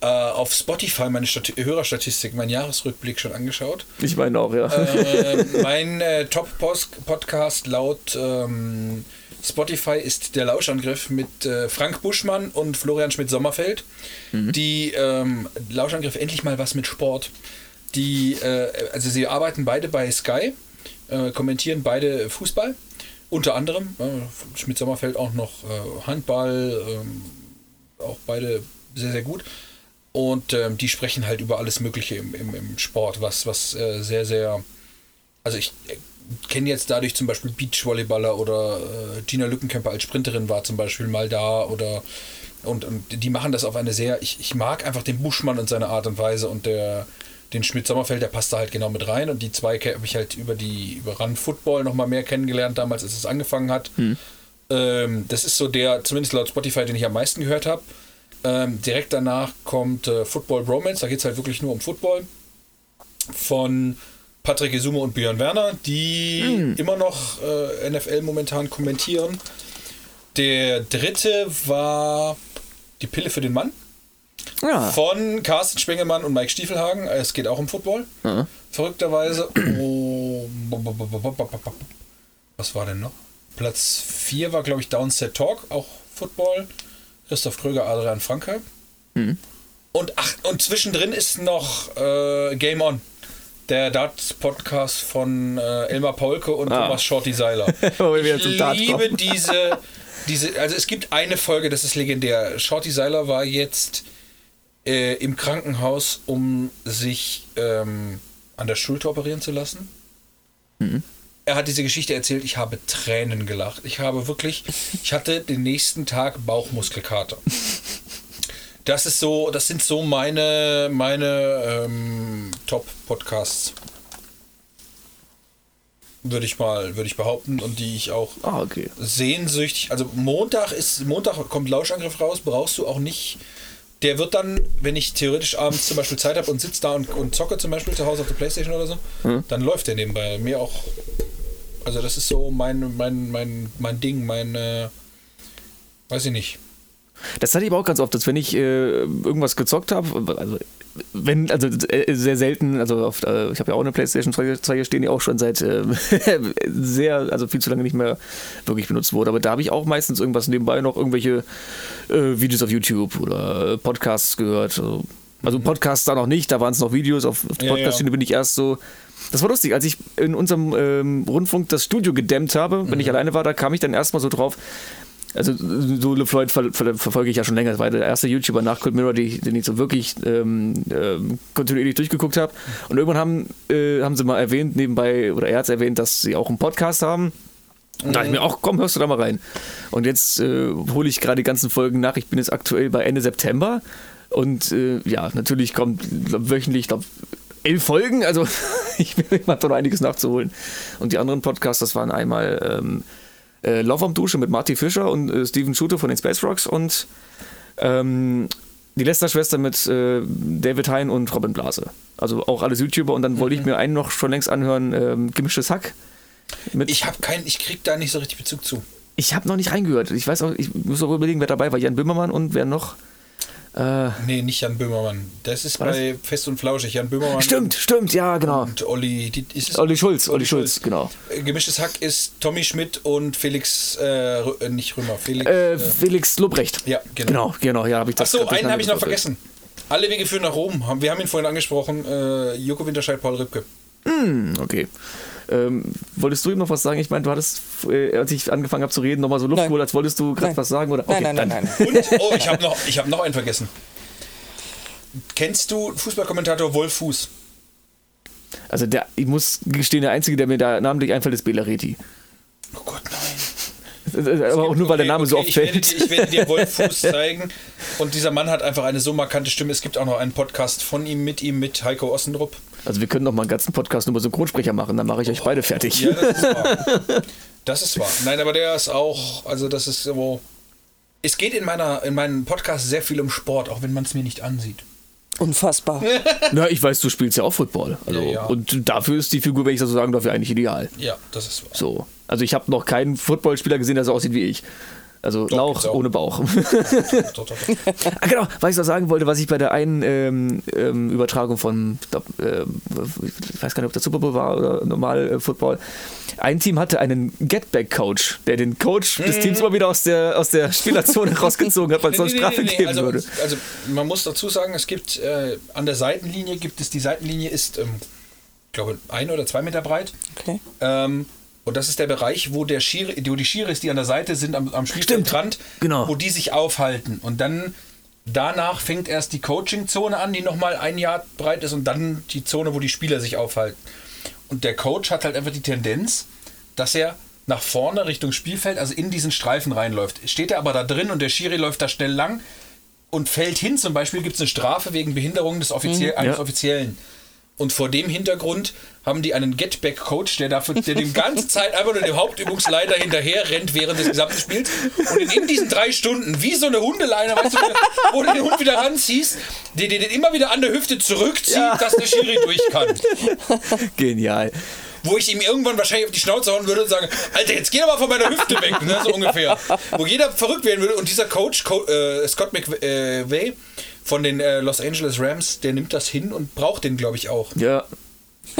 äh, auf Spotify meine Stati Hörerstatistik, meinen Jahresrückblick schon angeschaut. Ich meine auch, ja. ähm, mein äh, Top-Podcast laut ähm, Spotify ist der Lauschangriff mit äh, Frank Buschmann und Florian Schmidt-Sommerfeld. Die ähm, Lauschangriff endlich mal was mit Sport. Die, äh, also sie arbeiten beide bei Sky, äh, kommentieren beide Fußball. Unter anderem, äh, Schmidt-Sommerfeld auch noch äh, Handball, ähm, auch beide sehr, sehr gut. Und ähm, die sprechen halt über alles Mögliche im, im, im Sport, was, was äh, sehr, sehr. Also ich äh, kenne jetzt dadurch zum Beispiel Beachvolleyballer oder äh, Gina Lückenkämper als Sprinterin war zum Beispiel mal da oder und, und die machen das auf eine sehr. Ich, ich mag einfach den Buschmann und seine Art und Weise und der den Schmidt-Sommerfeld, der passt da halt genau mit rein und die zwei habe ich halt über die über Run Football nochmal mehr kennengelernt damals, als es angefangen hat. Ähm, das ist so der, zumindest laut Spotify, den ich am meisten gehört habe. Ähm, direkt danach kommt äh, Football Romance, da geht es halt wirklich nur um Football. Von Patrick Isume und Björn Werner, die immer noch äh, NFL momentan kommentieren. Der dritte war die Pille für den Mann Ja. von Carsten Spengemann und Mike Stiefelhagen. Es geht auch um Football. Ja. Verrückterweise. Oh, was war denn noch? Platz 4 war, glaube ich, Downset Talk, auch Football. Christoph Kröger, Adrian Franke. Und ach, und zwischendrin ist noch äh, Game On. Der Darts-Podcast von äh, Elmar Paulke und Ah. Thomas Shorty Seiler. Ich liebe diese, diese, also es gibt eine Folge, das ist legendär. Shorty Seiler war jetzt äh, im Krankenhaus, um sich ähm, an der Schulter operieren zu lassen. Er hat diese Geschichte erzählt, ich habe Tränen gelacht. Ich habe wirklich, ich hatte den nächsten Tag Bauchmuskelkater. Das ist so, das sind so meine, meine ähm, Top-Podcasts. Würde ich mal, würde ich behaupten und die ich auch Ah, okay. sehnsüchtig. Also Montag ist, Montag kommt Lauschangriff raus, brauchst du auch nicht. Der wird dann, wenn ich theoretisch abends zum Beispiel Zeit habe und sitze da und, und zocke zum Beispiel zu Hause auf der Playstation oder so, dann läuft der nebenbei. Mir auch. Also das ist so mein, mein, mein, mein Ding, mein, äh, weiß ich nicht. Das hatte ich aber auch ganz oft, dass wenn ich äh, irgendwas gezockt habe, also wenn, also äh, sehr selten, also auf, äh, ich habe ja auch eine Playstation 2 2 hier stehen, die auch schon seit äh, sehr, also viel zu lange nicht mehr wirklich benutzt wurde, aber da habe ich auch meistens irgendwas nebenbei noch irgendwelche äh, Videos auf YouTube oder Podcasts gehört. Also, also Podcasts da noch nicht, da waren es noch Videos, auf, auf der Ja, Podcast-Schiene bin ich erst so. Das war lustig, als ich in unserem ähm, Rundfunk das Studio gedämmt habe, wenn ich alleine war, da kam ich dann erstmal so drauf, also so LeFloid ver ver verfolge ich ja schon länger. Das war der erste YouTuber nach Cold Mirror, die, den ich so wirklich ähm, ähm, kontinuierlich durchgeguckt habe. Und irgendwann haben, äh, haben sie mal erwähnt, nebenbei, oder er hat es erwähnt, dass sie auch einen Podcast haben. Und da dachte ich mir, ach komm, hörst du da mal rein. Und jetzt äh, hole ich gerade die ganzen Folgen nach. Ich bin jetzt aktuell bei Ende September. Und äh, ja, natürlich kommt glaub, wöchentlich, ich glaube, elf Folgen. Also ich bin immer noch einiges nachzuholen. Und die anderen Podcasts, das waren einmal ähm, äh, Love am Dusche mit Marty Fischer und äh, Steven Shooter von den Space Rocks und ähm, die Lester-Schwester mit äh, David Hein und Robin Blase. Also auch alles YouTuber. Und dann wollte ich mir einen noch schon längst anhören, ähm, Gemischtes Hack. Ich habe keinen, ich krieg da nicht so richtig Bezug zu. ich habe noch nicht reingehört. Ich weiß auch, ich muss auch überlegen, wer dabei war. Jan Böhmermann und wer noch? Äh, Nee, nicht Jan Böhmermann. Das ist bei Fest und Flauschig. Jan Böhmermann stimmt, stimmt, ja, genau. und Olli. Die, ist Olli Schulz, Olli Schulz, genau. Äh, Gemischtes Hack ist Tommy Schmidt und Felix, äh, äh, nicht Römer, Felix. Äh, Äh, Felix Lobrecht. ja, genau. Genau, genau, ja, habe ich das Achso, einen habe ich noch vergessen. Alle Wege führen nach Rom. Wir haben ihn vorhin angesprochen. Äh, Joko Winterscheid, Paul Rübke. Hm, okay. Ähm, wolltest du ihm noch was sagen? Ich meine, du hattest, äh, als ich angefangen habe zu reden, nochmal so Luft Nein. geholt, als wolltest du gerade Nein. was sagen? Oder? Nein, Okay, nein, nein, dann- nein. Und, oh, ich habe noch, ich hab noch einen vergessen. Kennst du Fußballkommentator Wolf Fuß? Also der, ich muss gestehen, der Einzige, der mir da namentlich einfällt, ist Belareti. Oh Gott, nein. Aber auch nur, weil der Okay, Name so okay, oft ich werde, fällt. dir- ich werde dir Wolf Fuß zeigen. Und dieser Mann hat einfach eine so markante Stimme. Es gibt auch noch einen Podcast von ihm, mit ihm, mit Heiko Ossendrup. Also wir können noch mal einen ganzen Podcast nur über Synchronsprecher machen, dann mache ich euch beide fertig. Ja, das ist wahr. Das ist wahr. Nein, aber der ist auch, also das ist so. Es geht in, meiner, in meinem Podcast sehr viel um Sport, auch wenn man es mir nicht ansieht. Unfassbar. Na, ich weiß, du spielst ja auch Football. Also, Ja, ja. Und dafür ist die Figur, wenn ich das so sagen darf, ja eigentlich ideal. Ja, das ist wahr. So. Also ich habe noch keinen Footballspieler gesehen, der so aussieht wie ich. Also Doch, Lauch ohne Bauch. Doch, doch, ah, genau, was ich noch sagen wollte, was ich bei der einen ähm, ähm, Übertragung von, ich, glaub, ähm, ich weiß gar nicht, ob der Super Bowl war oder normal äh, Football, ein Team hatte einen Getback-Coach, der den Coach des Teams immer wieder aus der, aus der Spielerzone rausgezogen hat, weil es sonst Nee, nee, Strafe nee, geben also, würde. Also man muss dazu sagen, es gibt äh, an der Seitenlinie gibt es, die Seitenlinie ist, ähm, ich glaube, ein oder zwei Meter breit. Okay. Und das ist der Bereich, wo, der Schiri, wo die Schiris, die an der Seite sind, am, am Spielfeldrand, genau. wo die sich aufhalten. Und dann danach fängt erst die Coaching-Zone an, die nochmal ein Jahr breit ist, und dann die Zone, wo die Spieler sich aufhalten. Und der Coach hat halt einfach die Tendenz, dass er nach vorne Richtung Spielfeld, also in diesen Streifen reinläuft. Steht er aber da drin und der Schiri läuft da schnell lang und fällt hin, zum Beispiel gibt es eine Strafe wegen Behinderung des Offiziell, eines Ja. Offiziellen. Und vor dem Hintergrund haben die einen Getback-Coach, der dafür, der die ganze Zeit einfach nur dem Hauptübungsleiter hinterher rennt während des gesamten Spiels. Und in, diesen drei Stunden, wie so eine Hundeleine, weißt du, wo du den Hund wieder ranziehst, der den immer wieder an der Hüfte zurückzieht, dass der Schiri durch kann. Genial. Wo ich ihm irgendwann wahrscheinlich auf die Schnauze hauen würde und sagen, Alter, jetzt geh doch mal von meiner Hüfte weg, ne, so ungefähr. Wo jeder verrückt werden würde. Und dieser Coach, Co äh, Scott McVay von den äh, Los Angeles Rams, der nimmt das hin und braucht den, glaube ich, auch. Ja.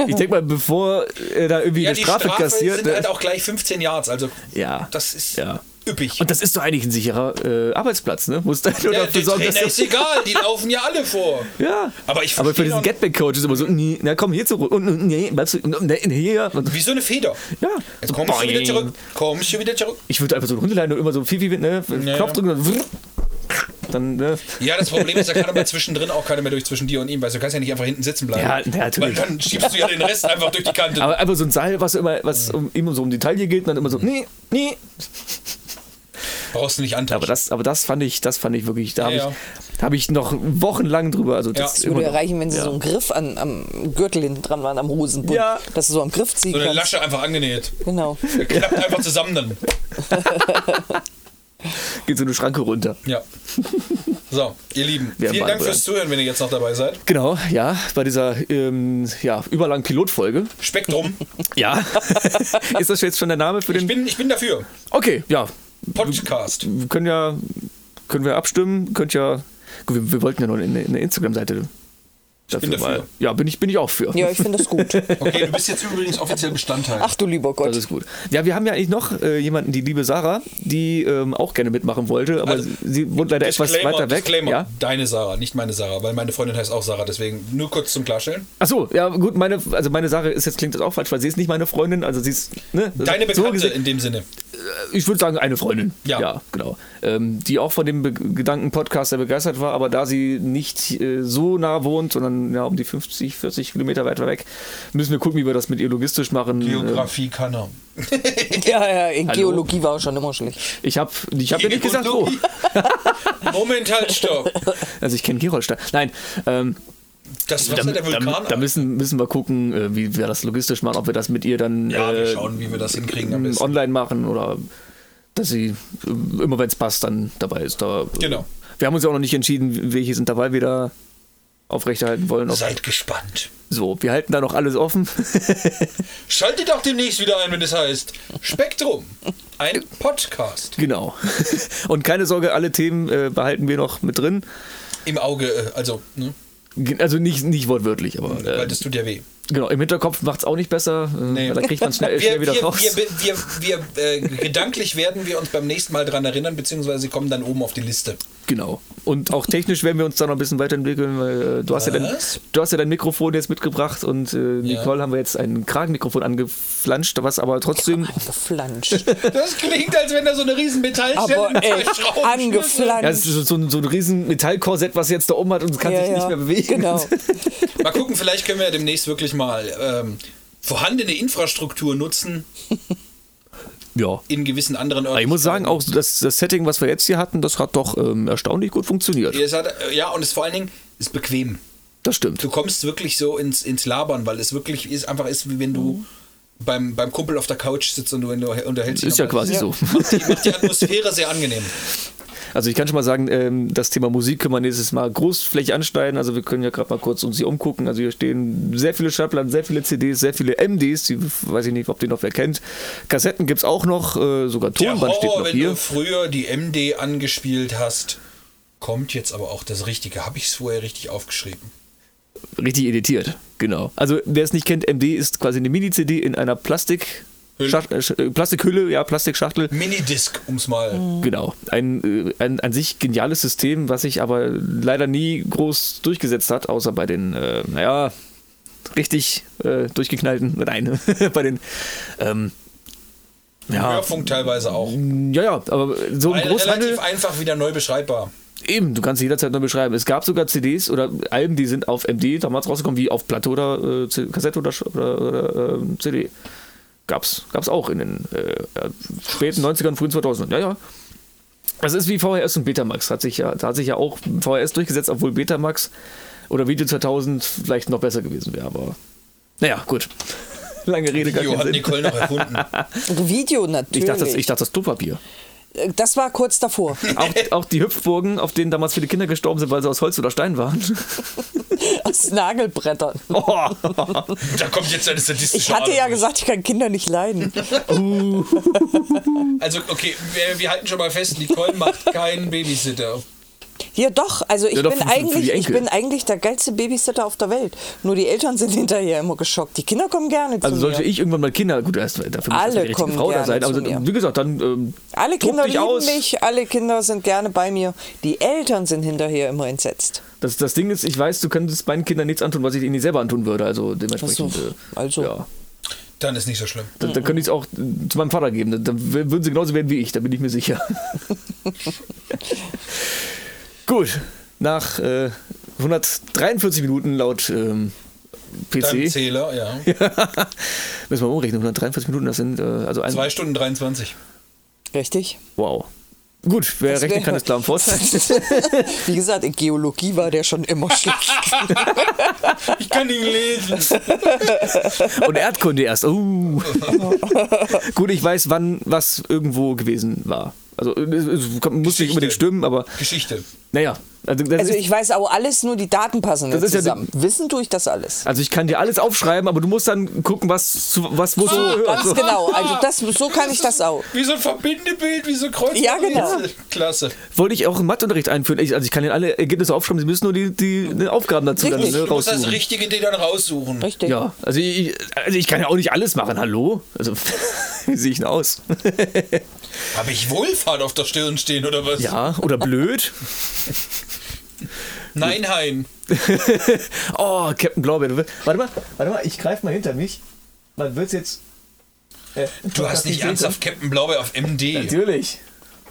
Ich denke mal, bevor er da irgendwie Ja, eine die Strafe Strafe kassiert. sind halt auch gleich 15 Yards, also ja. das ist ja. üppig. Und das ist doch eigentlich ein sicherer äh, Arbeitsplatz, ne? Musst du nur der, dafür sorgen, dass Trainer du- ist egal, die laufen ja alle vor. Ja. Aber ich Aber für diesen Getback-Coach ist immer so, nee, na komm hier zurück und und, nee, bleibst du nee, hier. Wie so eine Feder. ja. So, kommst du wieder boing. zurück. Kommst du wieder zurück. Ich würde einfach so eine Hundeleine immer so viel, viel, ne? Ja, Knopf ja. drücken und dann, ne? Ja, das Problem ist, da kann aber zwischendrin auch keiner mehr durch zwischen dir und ihm, weil du kannst ja nicht einfach hinten sitzen bleiben. Ja, natürlich. Weil dann schiebst du ja den Rest einfach durch die Kante. Aber einfach so ein Seil, was immer, was um, immer so um die Taille geht und dann immer so, nee, nee. Brauchst du nicht antasten. Aber das, aber das fand ich, das fand ich wirklich, da habe Ja, ich, hab ich noch wochenlang drüber. Also das Das Würde erreichen, wenn sie ja. so einen Griff an, am Gürtel hinten dran waren, am Hosenbund. Ja. Dass du so am Griff ziehen so eine kannst. Lasche einfach angenäht. Genau. Der klappt einfach zusammen dann. geht so eine Schranke runter. Ja. So, ihr Lieben, Wir vielen Dank fürs Zuhören, wenn ihr jetzt noch dabei seid. Genau, ja, bei dieser ähm, ja, überlangen Pilotfolge. Spektrum. Ja. ist das jetzt schon der Name für Ich den. bin, ich bin dafür. Okay, ja. Podcast. Wir können ja, können wir abstimmen, könnt ja. Gut, Wir, wir wollten ja noch eine, eine Instagram-Seite. Bin dafür. Ja, bin ich, bin ich auch für. Ja, ich finde das gut. Okay, du bist jetzt übrigens offiziell Bestandteil. Ach du lieber Gott. Das ist gut. Ja, wir haben ja eigentlich noch äh, jemanden, die liebe Sarah, die ähm, auch gerne mitmachen wollte, aber Also, sie wohnt leider etwas weiter weg. Disclaimer. Ja? Deine Sarah, nicht meine Sarah, weil meine Freundin heißt auch Sarah, deswegen nur kurz zum Klarstellen. Achso, ja gut, meine, also meine Sarah ist jetzt klingt das auch falsch, weil sie ist nicht meine Freundin, also sie ist, ne? Deine so Bekannte gesehen- in dem Sinne. ich würde sagen, eine Freundin. Ja. genau. Ähm, die auch von dem Be Gedanken-Podcast sehr begeistert war, aber da sie nicht äh, so nah wohnt, sondern ja, um die 50, 40 Kilometer weiter weg, müssen wir gucken, wie wir das mit ihr logistisch machen. Geografie kann er. Ja, ja, in Hallo? Geologie war schon immer schlecht. Äh, ich habe ich hab dir nicht gesagt, wo. Moment, halt, stopp. Also ich kenne Gerolstein. Nein, ähm, Das da, Wasser der da, Vulkan. da müssen, müssen wir gucken, äh, wie wir das logistisch machen, ob wir das mit ihr dann ja, wir äh, schauen, wie wir das hinkriegen online machen oder dass sie äh, immer, wenn es passt, dann dabei ist. Da, äh, Genau. Wir haben uns ja auch noch nicht entschieden, welches Intervall wir da aufrechterhalten wollen. Seid gespannt. so, wir halten da noch alles offen. Schaltet auch demnächst wieder ein, wenn es heißt Spektrum. Ein Podcast. genau. Und keine Sorge, alle Themen äh, behalten wir noch mit drin. Im Auge, äh, also, ne? Also nicht, nicht wortwörtlich, aber weil äh, das tut ja weh. Genau, im Hinterkopf macht es auch nicht besser. Äh, Nee. Da kriegt man schnell, Wir, schnell wir, wieder raus. wir, wir, wir, wir äh, gedanklich werden wir uns beim nächsten Mal dran erinnern, beziehungsweise sie kommen dann oben auf die Liste. Genau. Und auch technisch werden wir uns da noch ein bisschen weiterentwickeln, weil äh, du, hast ja dein, du hast ja dein Mikrofon jetzt mitgebracht und äh, Nicole haben wir jetzt ein Kragenmikrofon angeflanscht, was aber trotzdem. Angeflanscht. Das klingt, als wenn da so eine riesen Metallstelle Aber ey, Schrauben Ja, angeflanscht. es ist so, ein- so ein riesen Metallkorsett, was jetzt da oben hat und es kann Ja, sich nicht ja, mehr bewegen. Genau. Mal gucken, vielleicht können wir ja demnächst wirklich mal ähm, vorhandene Infrastruktur nutzen Ja. in gewissen anderen Aber ich muss sagen, auch das, das Setting, was wir jetzt hier hatten, das hat doch ähm, erstaunlich gut funktioniert. Es hat, äh, ja, und es vor allen Dingen ist bequem. Das stimmt. Du kommst wirklich so ins, ins Labern, weil es wirklich ist, einfach ist, wie wenn du beim, beim Kumpel auf der Couch sitzt und du unterhältst dich. Ist ja quasi so. Macht die, macht die Atmosphäre sehr angenehm. Also ich kann schon mal sagen, ähm, das Thema Musik können wir nächstes Mal großflächig anschneiden. Also wir können ja gerade mal kurz uns hier umgucken. Also hier stehen sehr viele Schallplatten, sehr viele CDs, sehr viele MDs. Die weiß ich nicht, ob die noch wer kennt. Kassetten gibt es auch noch, äh, sogar Tonband steht noch wenn hier. du früher die MD angespielt hast, kommt jetzt aber auch das Richtige. Habe ich es vorher richtig aufgeschrieben? Richtig editiert, genau. Also wer es nicht kennt, MD ist quasi eine Mini-CD in einer Plastik... Äh, äh, Plastikhülle, ja, Plastikschachtel. Minidisc, um es mal. Genau. Ein, äh, ein an sich geniales System, was sich aber leider nie groß durchgesetzt hat, außer bei den, äh, naja, richtig äh, durchgeknallten, nein, bei den, ähm, ja, Hörfunk teilweise auch. ja, ja, aber so Ein, Großhandel, relativ einfach wieder neu beschreibbar. eben, du kannst jederzeit neu beschreiben. Es gab sogar CDs oder Alben, die sind auf MD damals rausgekommen, wie auf Platte oder äh, Kassette oder, oder, oder ähm, CD. Gab's, gab's auch in den äh, äh, späten 90ern, frühen 2000ern. Ja, ja. Das ist wie VHS und Betamax. Hat sich ja, da hat sich ja auch VHS durchgesetzt, obwohl Betamax oder Video 2000 vielleicht noch besser gewesen wäre, aber naja, gut. Lange Rede, gar Video keinen hat Sinn. Nicole noch erfunden. Video Ich natürlich. dachte, das, ich dachte, das Klopapier. Das war kurz davor. Auch, auch die Hüpfburgen, auf denen damals viele Kinder gestorben sind, weil sie aus Holz oder Stein waren. Aus Nagelbrettern. Oh, Da kommt jetzt eine statistische Ich hatte ja Ahnung. gesagt, ich kann Kinder nicht leiden. Also, okay, wir, wir halten schon mal fest, Nicole macht keinen Babysitter. Ja, doch. Also ich Ja, doch, bin für- für die eigentlich, ich bin eigentlich der geilste Babysitter auf der Welt. Nur die Eltern sind hinterher immer geschockt. Die Kinder kommen gerne also zu sollte mir. ich irgendwann mal Kinder, gut, erst, dafür muss Alle die richtige kommen Frau da sein, aber wie gesagt, dann ähm, Alle Kinder dich lieben aus. mich, alle Kinder sind gerne bei mir. Die Eltern sind hinterher immer entsetzt. Das, das Ding ist, ich weiß, du könntest meinen Kindern nichts antun, was ich ihnen nicht selber antun würde. Also dementsprechend. So, äh, also. Ja. Dann ist nicht so schlimm. Dann, dann könnte ich es auch äh, zu meinem Vater geben. Dann, dann würden sie genauso werden wie ich, da bin ich mir sicher. Gut, nach äh, 143 Minuten laut ähm, Dein PC. Zähler, ja. Müssen wir mal umrechnen, 143 Minuten, das sind äh, also ein. Zwei Stunden 23. Richtig? Wow. Gut, wer Das rechnen kann, ist klar im Vorteil. Wie gesagt, in Geologie war der schon immer schlecht. Ich kann ihn lesen. Und Erdkunde erst. Uh. Gut, ich weiß, wann was irgendwo gewesen war. Also es, es muss nicht unbedingt stimmen, aber Geschichte. naja. Also, das Also ist, ich weiß auch alles, nur die Daten passen Das nicht ist ja zusammen. Wissen tue ich das alles. also ich kann dir alles aufschreiben, aber du musst dann gucken, was was wo So, du ganz hörst. genau. Also das, so kann ich das auch. Wie so ein Verbindebild, wie so Kreuz. Ja, genau. Klasse. Wollte ich auch im Matheunterricht einführen. Ich, also ich kann dir alle Ergebnisse aufschreiben, sie müssen nur die, die, die Aufgaben dazu dann Richtig. ne, Du musst das raussuchen. Richtige dir dann raussuchen. Richtig. Ja, also ich, also ich kann ja auch nicht alles machen, hallo? Also, wie sehe ich denn aus? Habe ich Wohlfahrt auf der Stirn stehen oder was? ja, oder blöd? Nein, Hein. Oh, Captain Blaubeer. Warte mal, warte mal, ich greife mal hinter mich. Man wird jetzt. Äh, Du hast nicht ernsthaft Captain Blaubeer auf MD. Natürlich.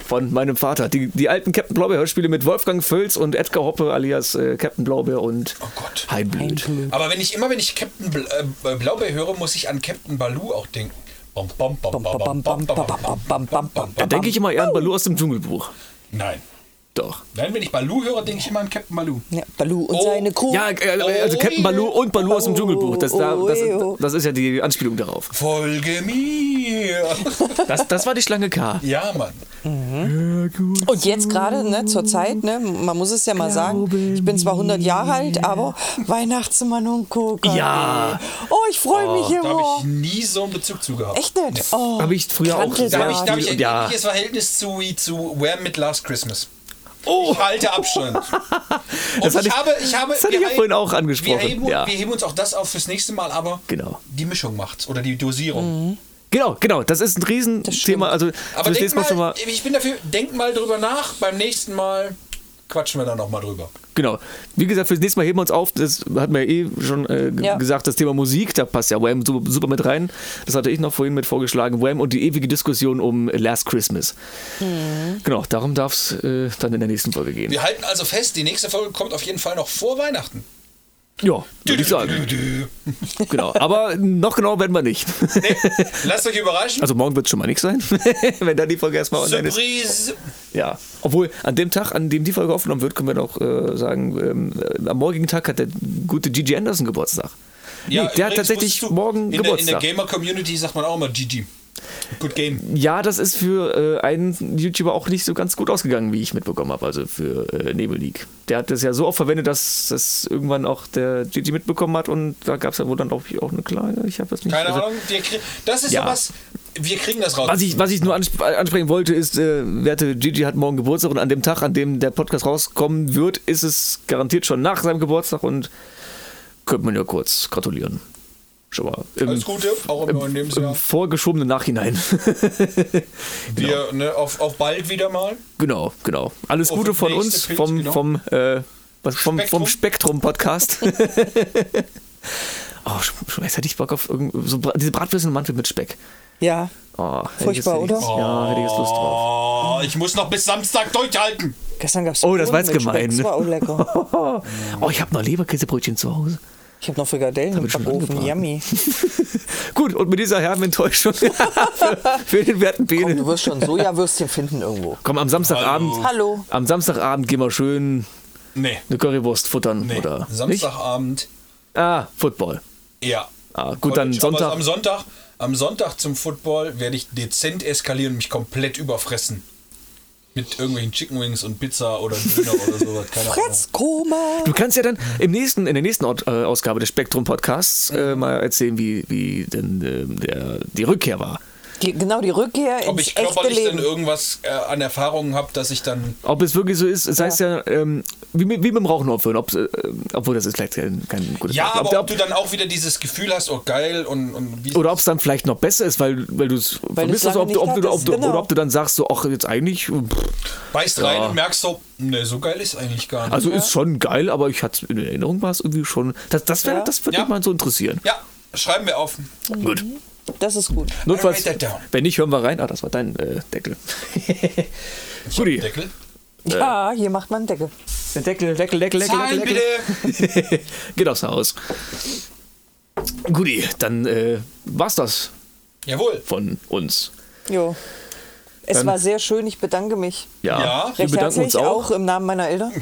Von meinem Vater. Die, die alten Captain Blaubeer-Hörspiele mit Wolfgang Völz und Edgar Hoppe alias äh, Captain Blaubeer und Oh Gott. Heimblüt. Aber wenn ich immer, wenn ich Captain Bl äh, Blaubeer höre, muss ich an Captain Baloo auch denken. Da denke ich immer eher an Baloo aus dem Dschungelbuch. Nein. Doch. Nein, wenn ich Baloo höre, denke ich immer an Captain Baloo. Ja, Baloo und Oh. seine Crew. Ja, äh, also Captain Baloo und Baloo aus dem Dschungelbuch. Das, da, das, Oh, das ist ja die Anspielung darauf. Folge mir. Das, das war die Schlange K. Ja, Mann. Und jetzt gerade, ne, zur Zeit, ne, man muss es ja mal sagen, ich bin zwar 100 Jahre alt, aber Weihnachtsmann und Coca. Ja. Oh, ich freue mich Da habe immer. ich nie so einen Bezug zu gehabt. Echt nicht? Oh, Habe ich früher auch Da habe ich, da hab ich ein ja. ähnliches Verhältnis zu, zu Wham mit Last Christmas. Oh. Ich halte Abstand. Das hatte ich, habe, ich habe, das hatte ich ja vorhin auch angesprochen, Wir heben, ja. wir heben uns auch das auf fürs nächste Mal, aber Genau. die Mischung macht's oder die Dosierung. Genau, genau. Das ist ein Riesenthema. Also Aber denk Mal mal, ich bin dafür, denkt mal drüber nach. Beim nächsten Mal quatschen wir da nochmal drüber. Genau. Wie gesagt, fürs nächste Mal heben wir uns auf. Das hat man ja eh schon äh, Ja. gesagt, das Thema Musik, da passt ja Wham super, super mit rein. Das hatte ich noch vorhin mit vorgeschlagen. Wham und die ewige Diskussion um Last Christmas. Genau, darum darf es äh, dann in der nächsten Folge gehen. Wir halten also fest, die nächste Folge kommt auf jeden Fall noch vor Weihnachten. Ja, würde ich sagen. Genau. Aber noch genau werden wir nicht. Nee, lasst euch überraschen. Also morgen wird es schon mal nichts sein, wenn dann die Folge erstmal online ist. Surprise. Ja, obwohl an dem Tag, an dem die Folge aufgenommen wird, können wir doch äh, sagen, ähm, äh, am morgigen Tag hat der gute Gigi Anderson Geburtstag. Nee, der hat tatsächlich morgen in der, in der Geburtstag. Gamer-Community sagt man auch immer GG. Good Game. ja, das ist für äh, einen YouTuber auch nicht so ganz gut ausgegangen, wie ich mitbekommen habe, also für äh, Nebel League. Der hat das ja so oft verwendet, dass das irgendwann auch der Gigi mitbekommen hat und da gab es ja wohl dann, ich, auch eine Klage. Ich habe das nicht Keine also, Ahnung. Das ist Ja. sowas. Wir kriegen das raus. Was ich, was ich nur ansp ansprechen wollte, ist, äh, werte Gigi hat morgen Geburtstag und an dem Tag, an dem der Podcast rauskommen wird, ist es garantiert schon nach seinem Geburtstag und könnte man ja kurz gratulieren. Schon mal. Im, Alles Gute, auch im neuen im Lebensjahr. vorgeschobenen Nachhinein. Wir ne, auf, auf bald wieder mal. genau, genau. Alles Auf Gute von uns, Pilz, vom, genau. vom, äh, was, vom, Spektrum. vom Spektrum-Podcast. oh, schon, jetzt hätte ich Bock auf irgend, so, diese Bratwürste und Mantel mit Speck. Ja. Oh, Furchtbar, oder? Ja, hätte ich jetzt Lust drauf. Oh, ich muss noch bis Samstag durchhalten. Gestern gab es Oh, das war jetzt gemein. Das war auch lecker. Oh, ich habe noch Leberkäsebrötchen zu Hause. Ich habe noch Frikadellen im Backofen. Yummy. Gut, und mit dieser herben Enttäuschung für, für den werten Komm, Bene. du wirst schon Sojawürstchen finden irgendwo. Komm, am Samstagabend. Hallo. Am Samstagabend gehen wir schön Nee. Eine Currywurst futtern Nee. oder Samstagabend. nicht? Ah, Football. Ja. Ah, gut, dann College. Sonntag. Aber am Sonntag, am Sonntag zum Football werde ich dezent eskalieren und mich komplett überfressen. Mit irgendwelchen Chicken Wings und Pizza oder Döner oder sowas. Keine Ahnung. Fretzkoma. Du kannst ja dann im nächsten, in der nächsten Ort- äh, Ausgabe des Spektrum Podcasts äh, mal erzählen, wie, wie denn ähm, der, die Rückkehr war. Die, genau, die Rückkehr Ob ins ich echte körperlich dann Leben. irgendwas äh, an Erfahrungen habe, dass ich dann. Ob es wirklich so ist, es heißt ja, ähm, wie, mit, wie mit dem Rauchen aufhören, ob, äh, obwohl das ist vielleicht kein, kein gutes Ja, Beispiel. aber ob, ob du dann auch wieder dieses Gefühl hast, oh geil und, und wie. oder ob es dann vielleicht noch besser ist, weil, weil du es vermisst, also ob, du, ob, nicht du, ob du, genau. oder ob du dann sagst, so, ach, jetzt eigentlich, pff, beißt rein Ja. und merkst so, ne, so geil ist eigentlich gar nicht. also ist schon geil, aber ich hatte in Erinnerung war es irgendwie schon, das, das, wär, Ja. das würde Ja. mich mal so interessieren. ja, schreiben wir auf. Gut. Das ist gut. Notfalls, write that down. wenn nicht, hören wir rein. Ah, das war dein äh, Deckel. Guti. Deckel. Ja, hier macht man einen Deckel. Deckel, Deckel, Deckel, Deckel, Zahlen Deckel, Deckel. bitte. Geht aufs Haus. Guti, dann äh, war's das Jawohl. von uns. Jo. Es war sehr schön, ich bedanke mich. Ja, Ja. wir Recht bedanken uns auch. auch im Namen meiner Eltern.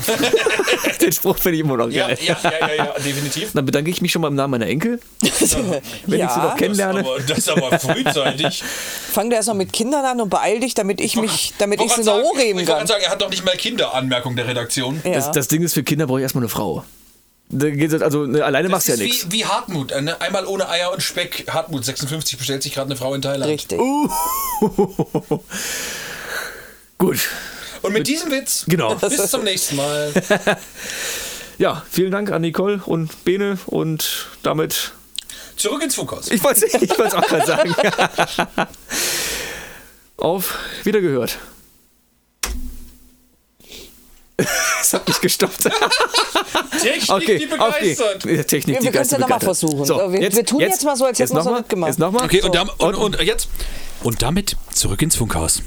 Den Spruch finde ich immer noch Ja, geil. ja, ja, ja, ja, definitiv. Dann bedanke ich mich schon mal im Namen meiner Enkel, wenn ich sie noch kennenlerne. Das, aber, das ist aber frühzeitig. Fang da erstmal mit Kindern an und beeil dich, damit ich mich, damit ich sie noch gerade sagen, hochheben ich wollte kann. sagen, er hat doch nicht mal Kinder, Anmerkung der Redaktion. Ja. Das, das Ding ist, für Kinder brauche ich erstmal eine Frau. Also ne, alleine machst du ja nichts. wie, wie Hartmut. ne? Einmal ohne Eier und Speck. Hartmut, 56, bestellt sich gerade eine Frau in Thailand. Richtig. Gut. Und mit diesem Witz, Genau. bis zum nächsten Mal. Ja, vielen Dank an Nicole und Bene und damit. Zurück ins Funkhaus. Ich wollte es auch gerade sagen. Auf Wiedergehört. Es hat mich gestoppt. Technik, Okay, die okay. begeistert. Ja, Technik, Wir- die wir können's ja noch mal begeistert. versuchen. So, Wir- wir tun jetzt mal so, als hätten wir's noch noch nicht gemacht. Jetzt nochmal. Okay, und, dam- und, und jetzt? Und damit zurück ins Funkhaus.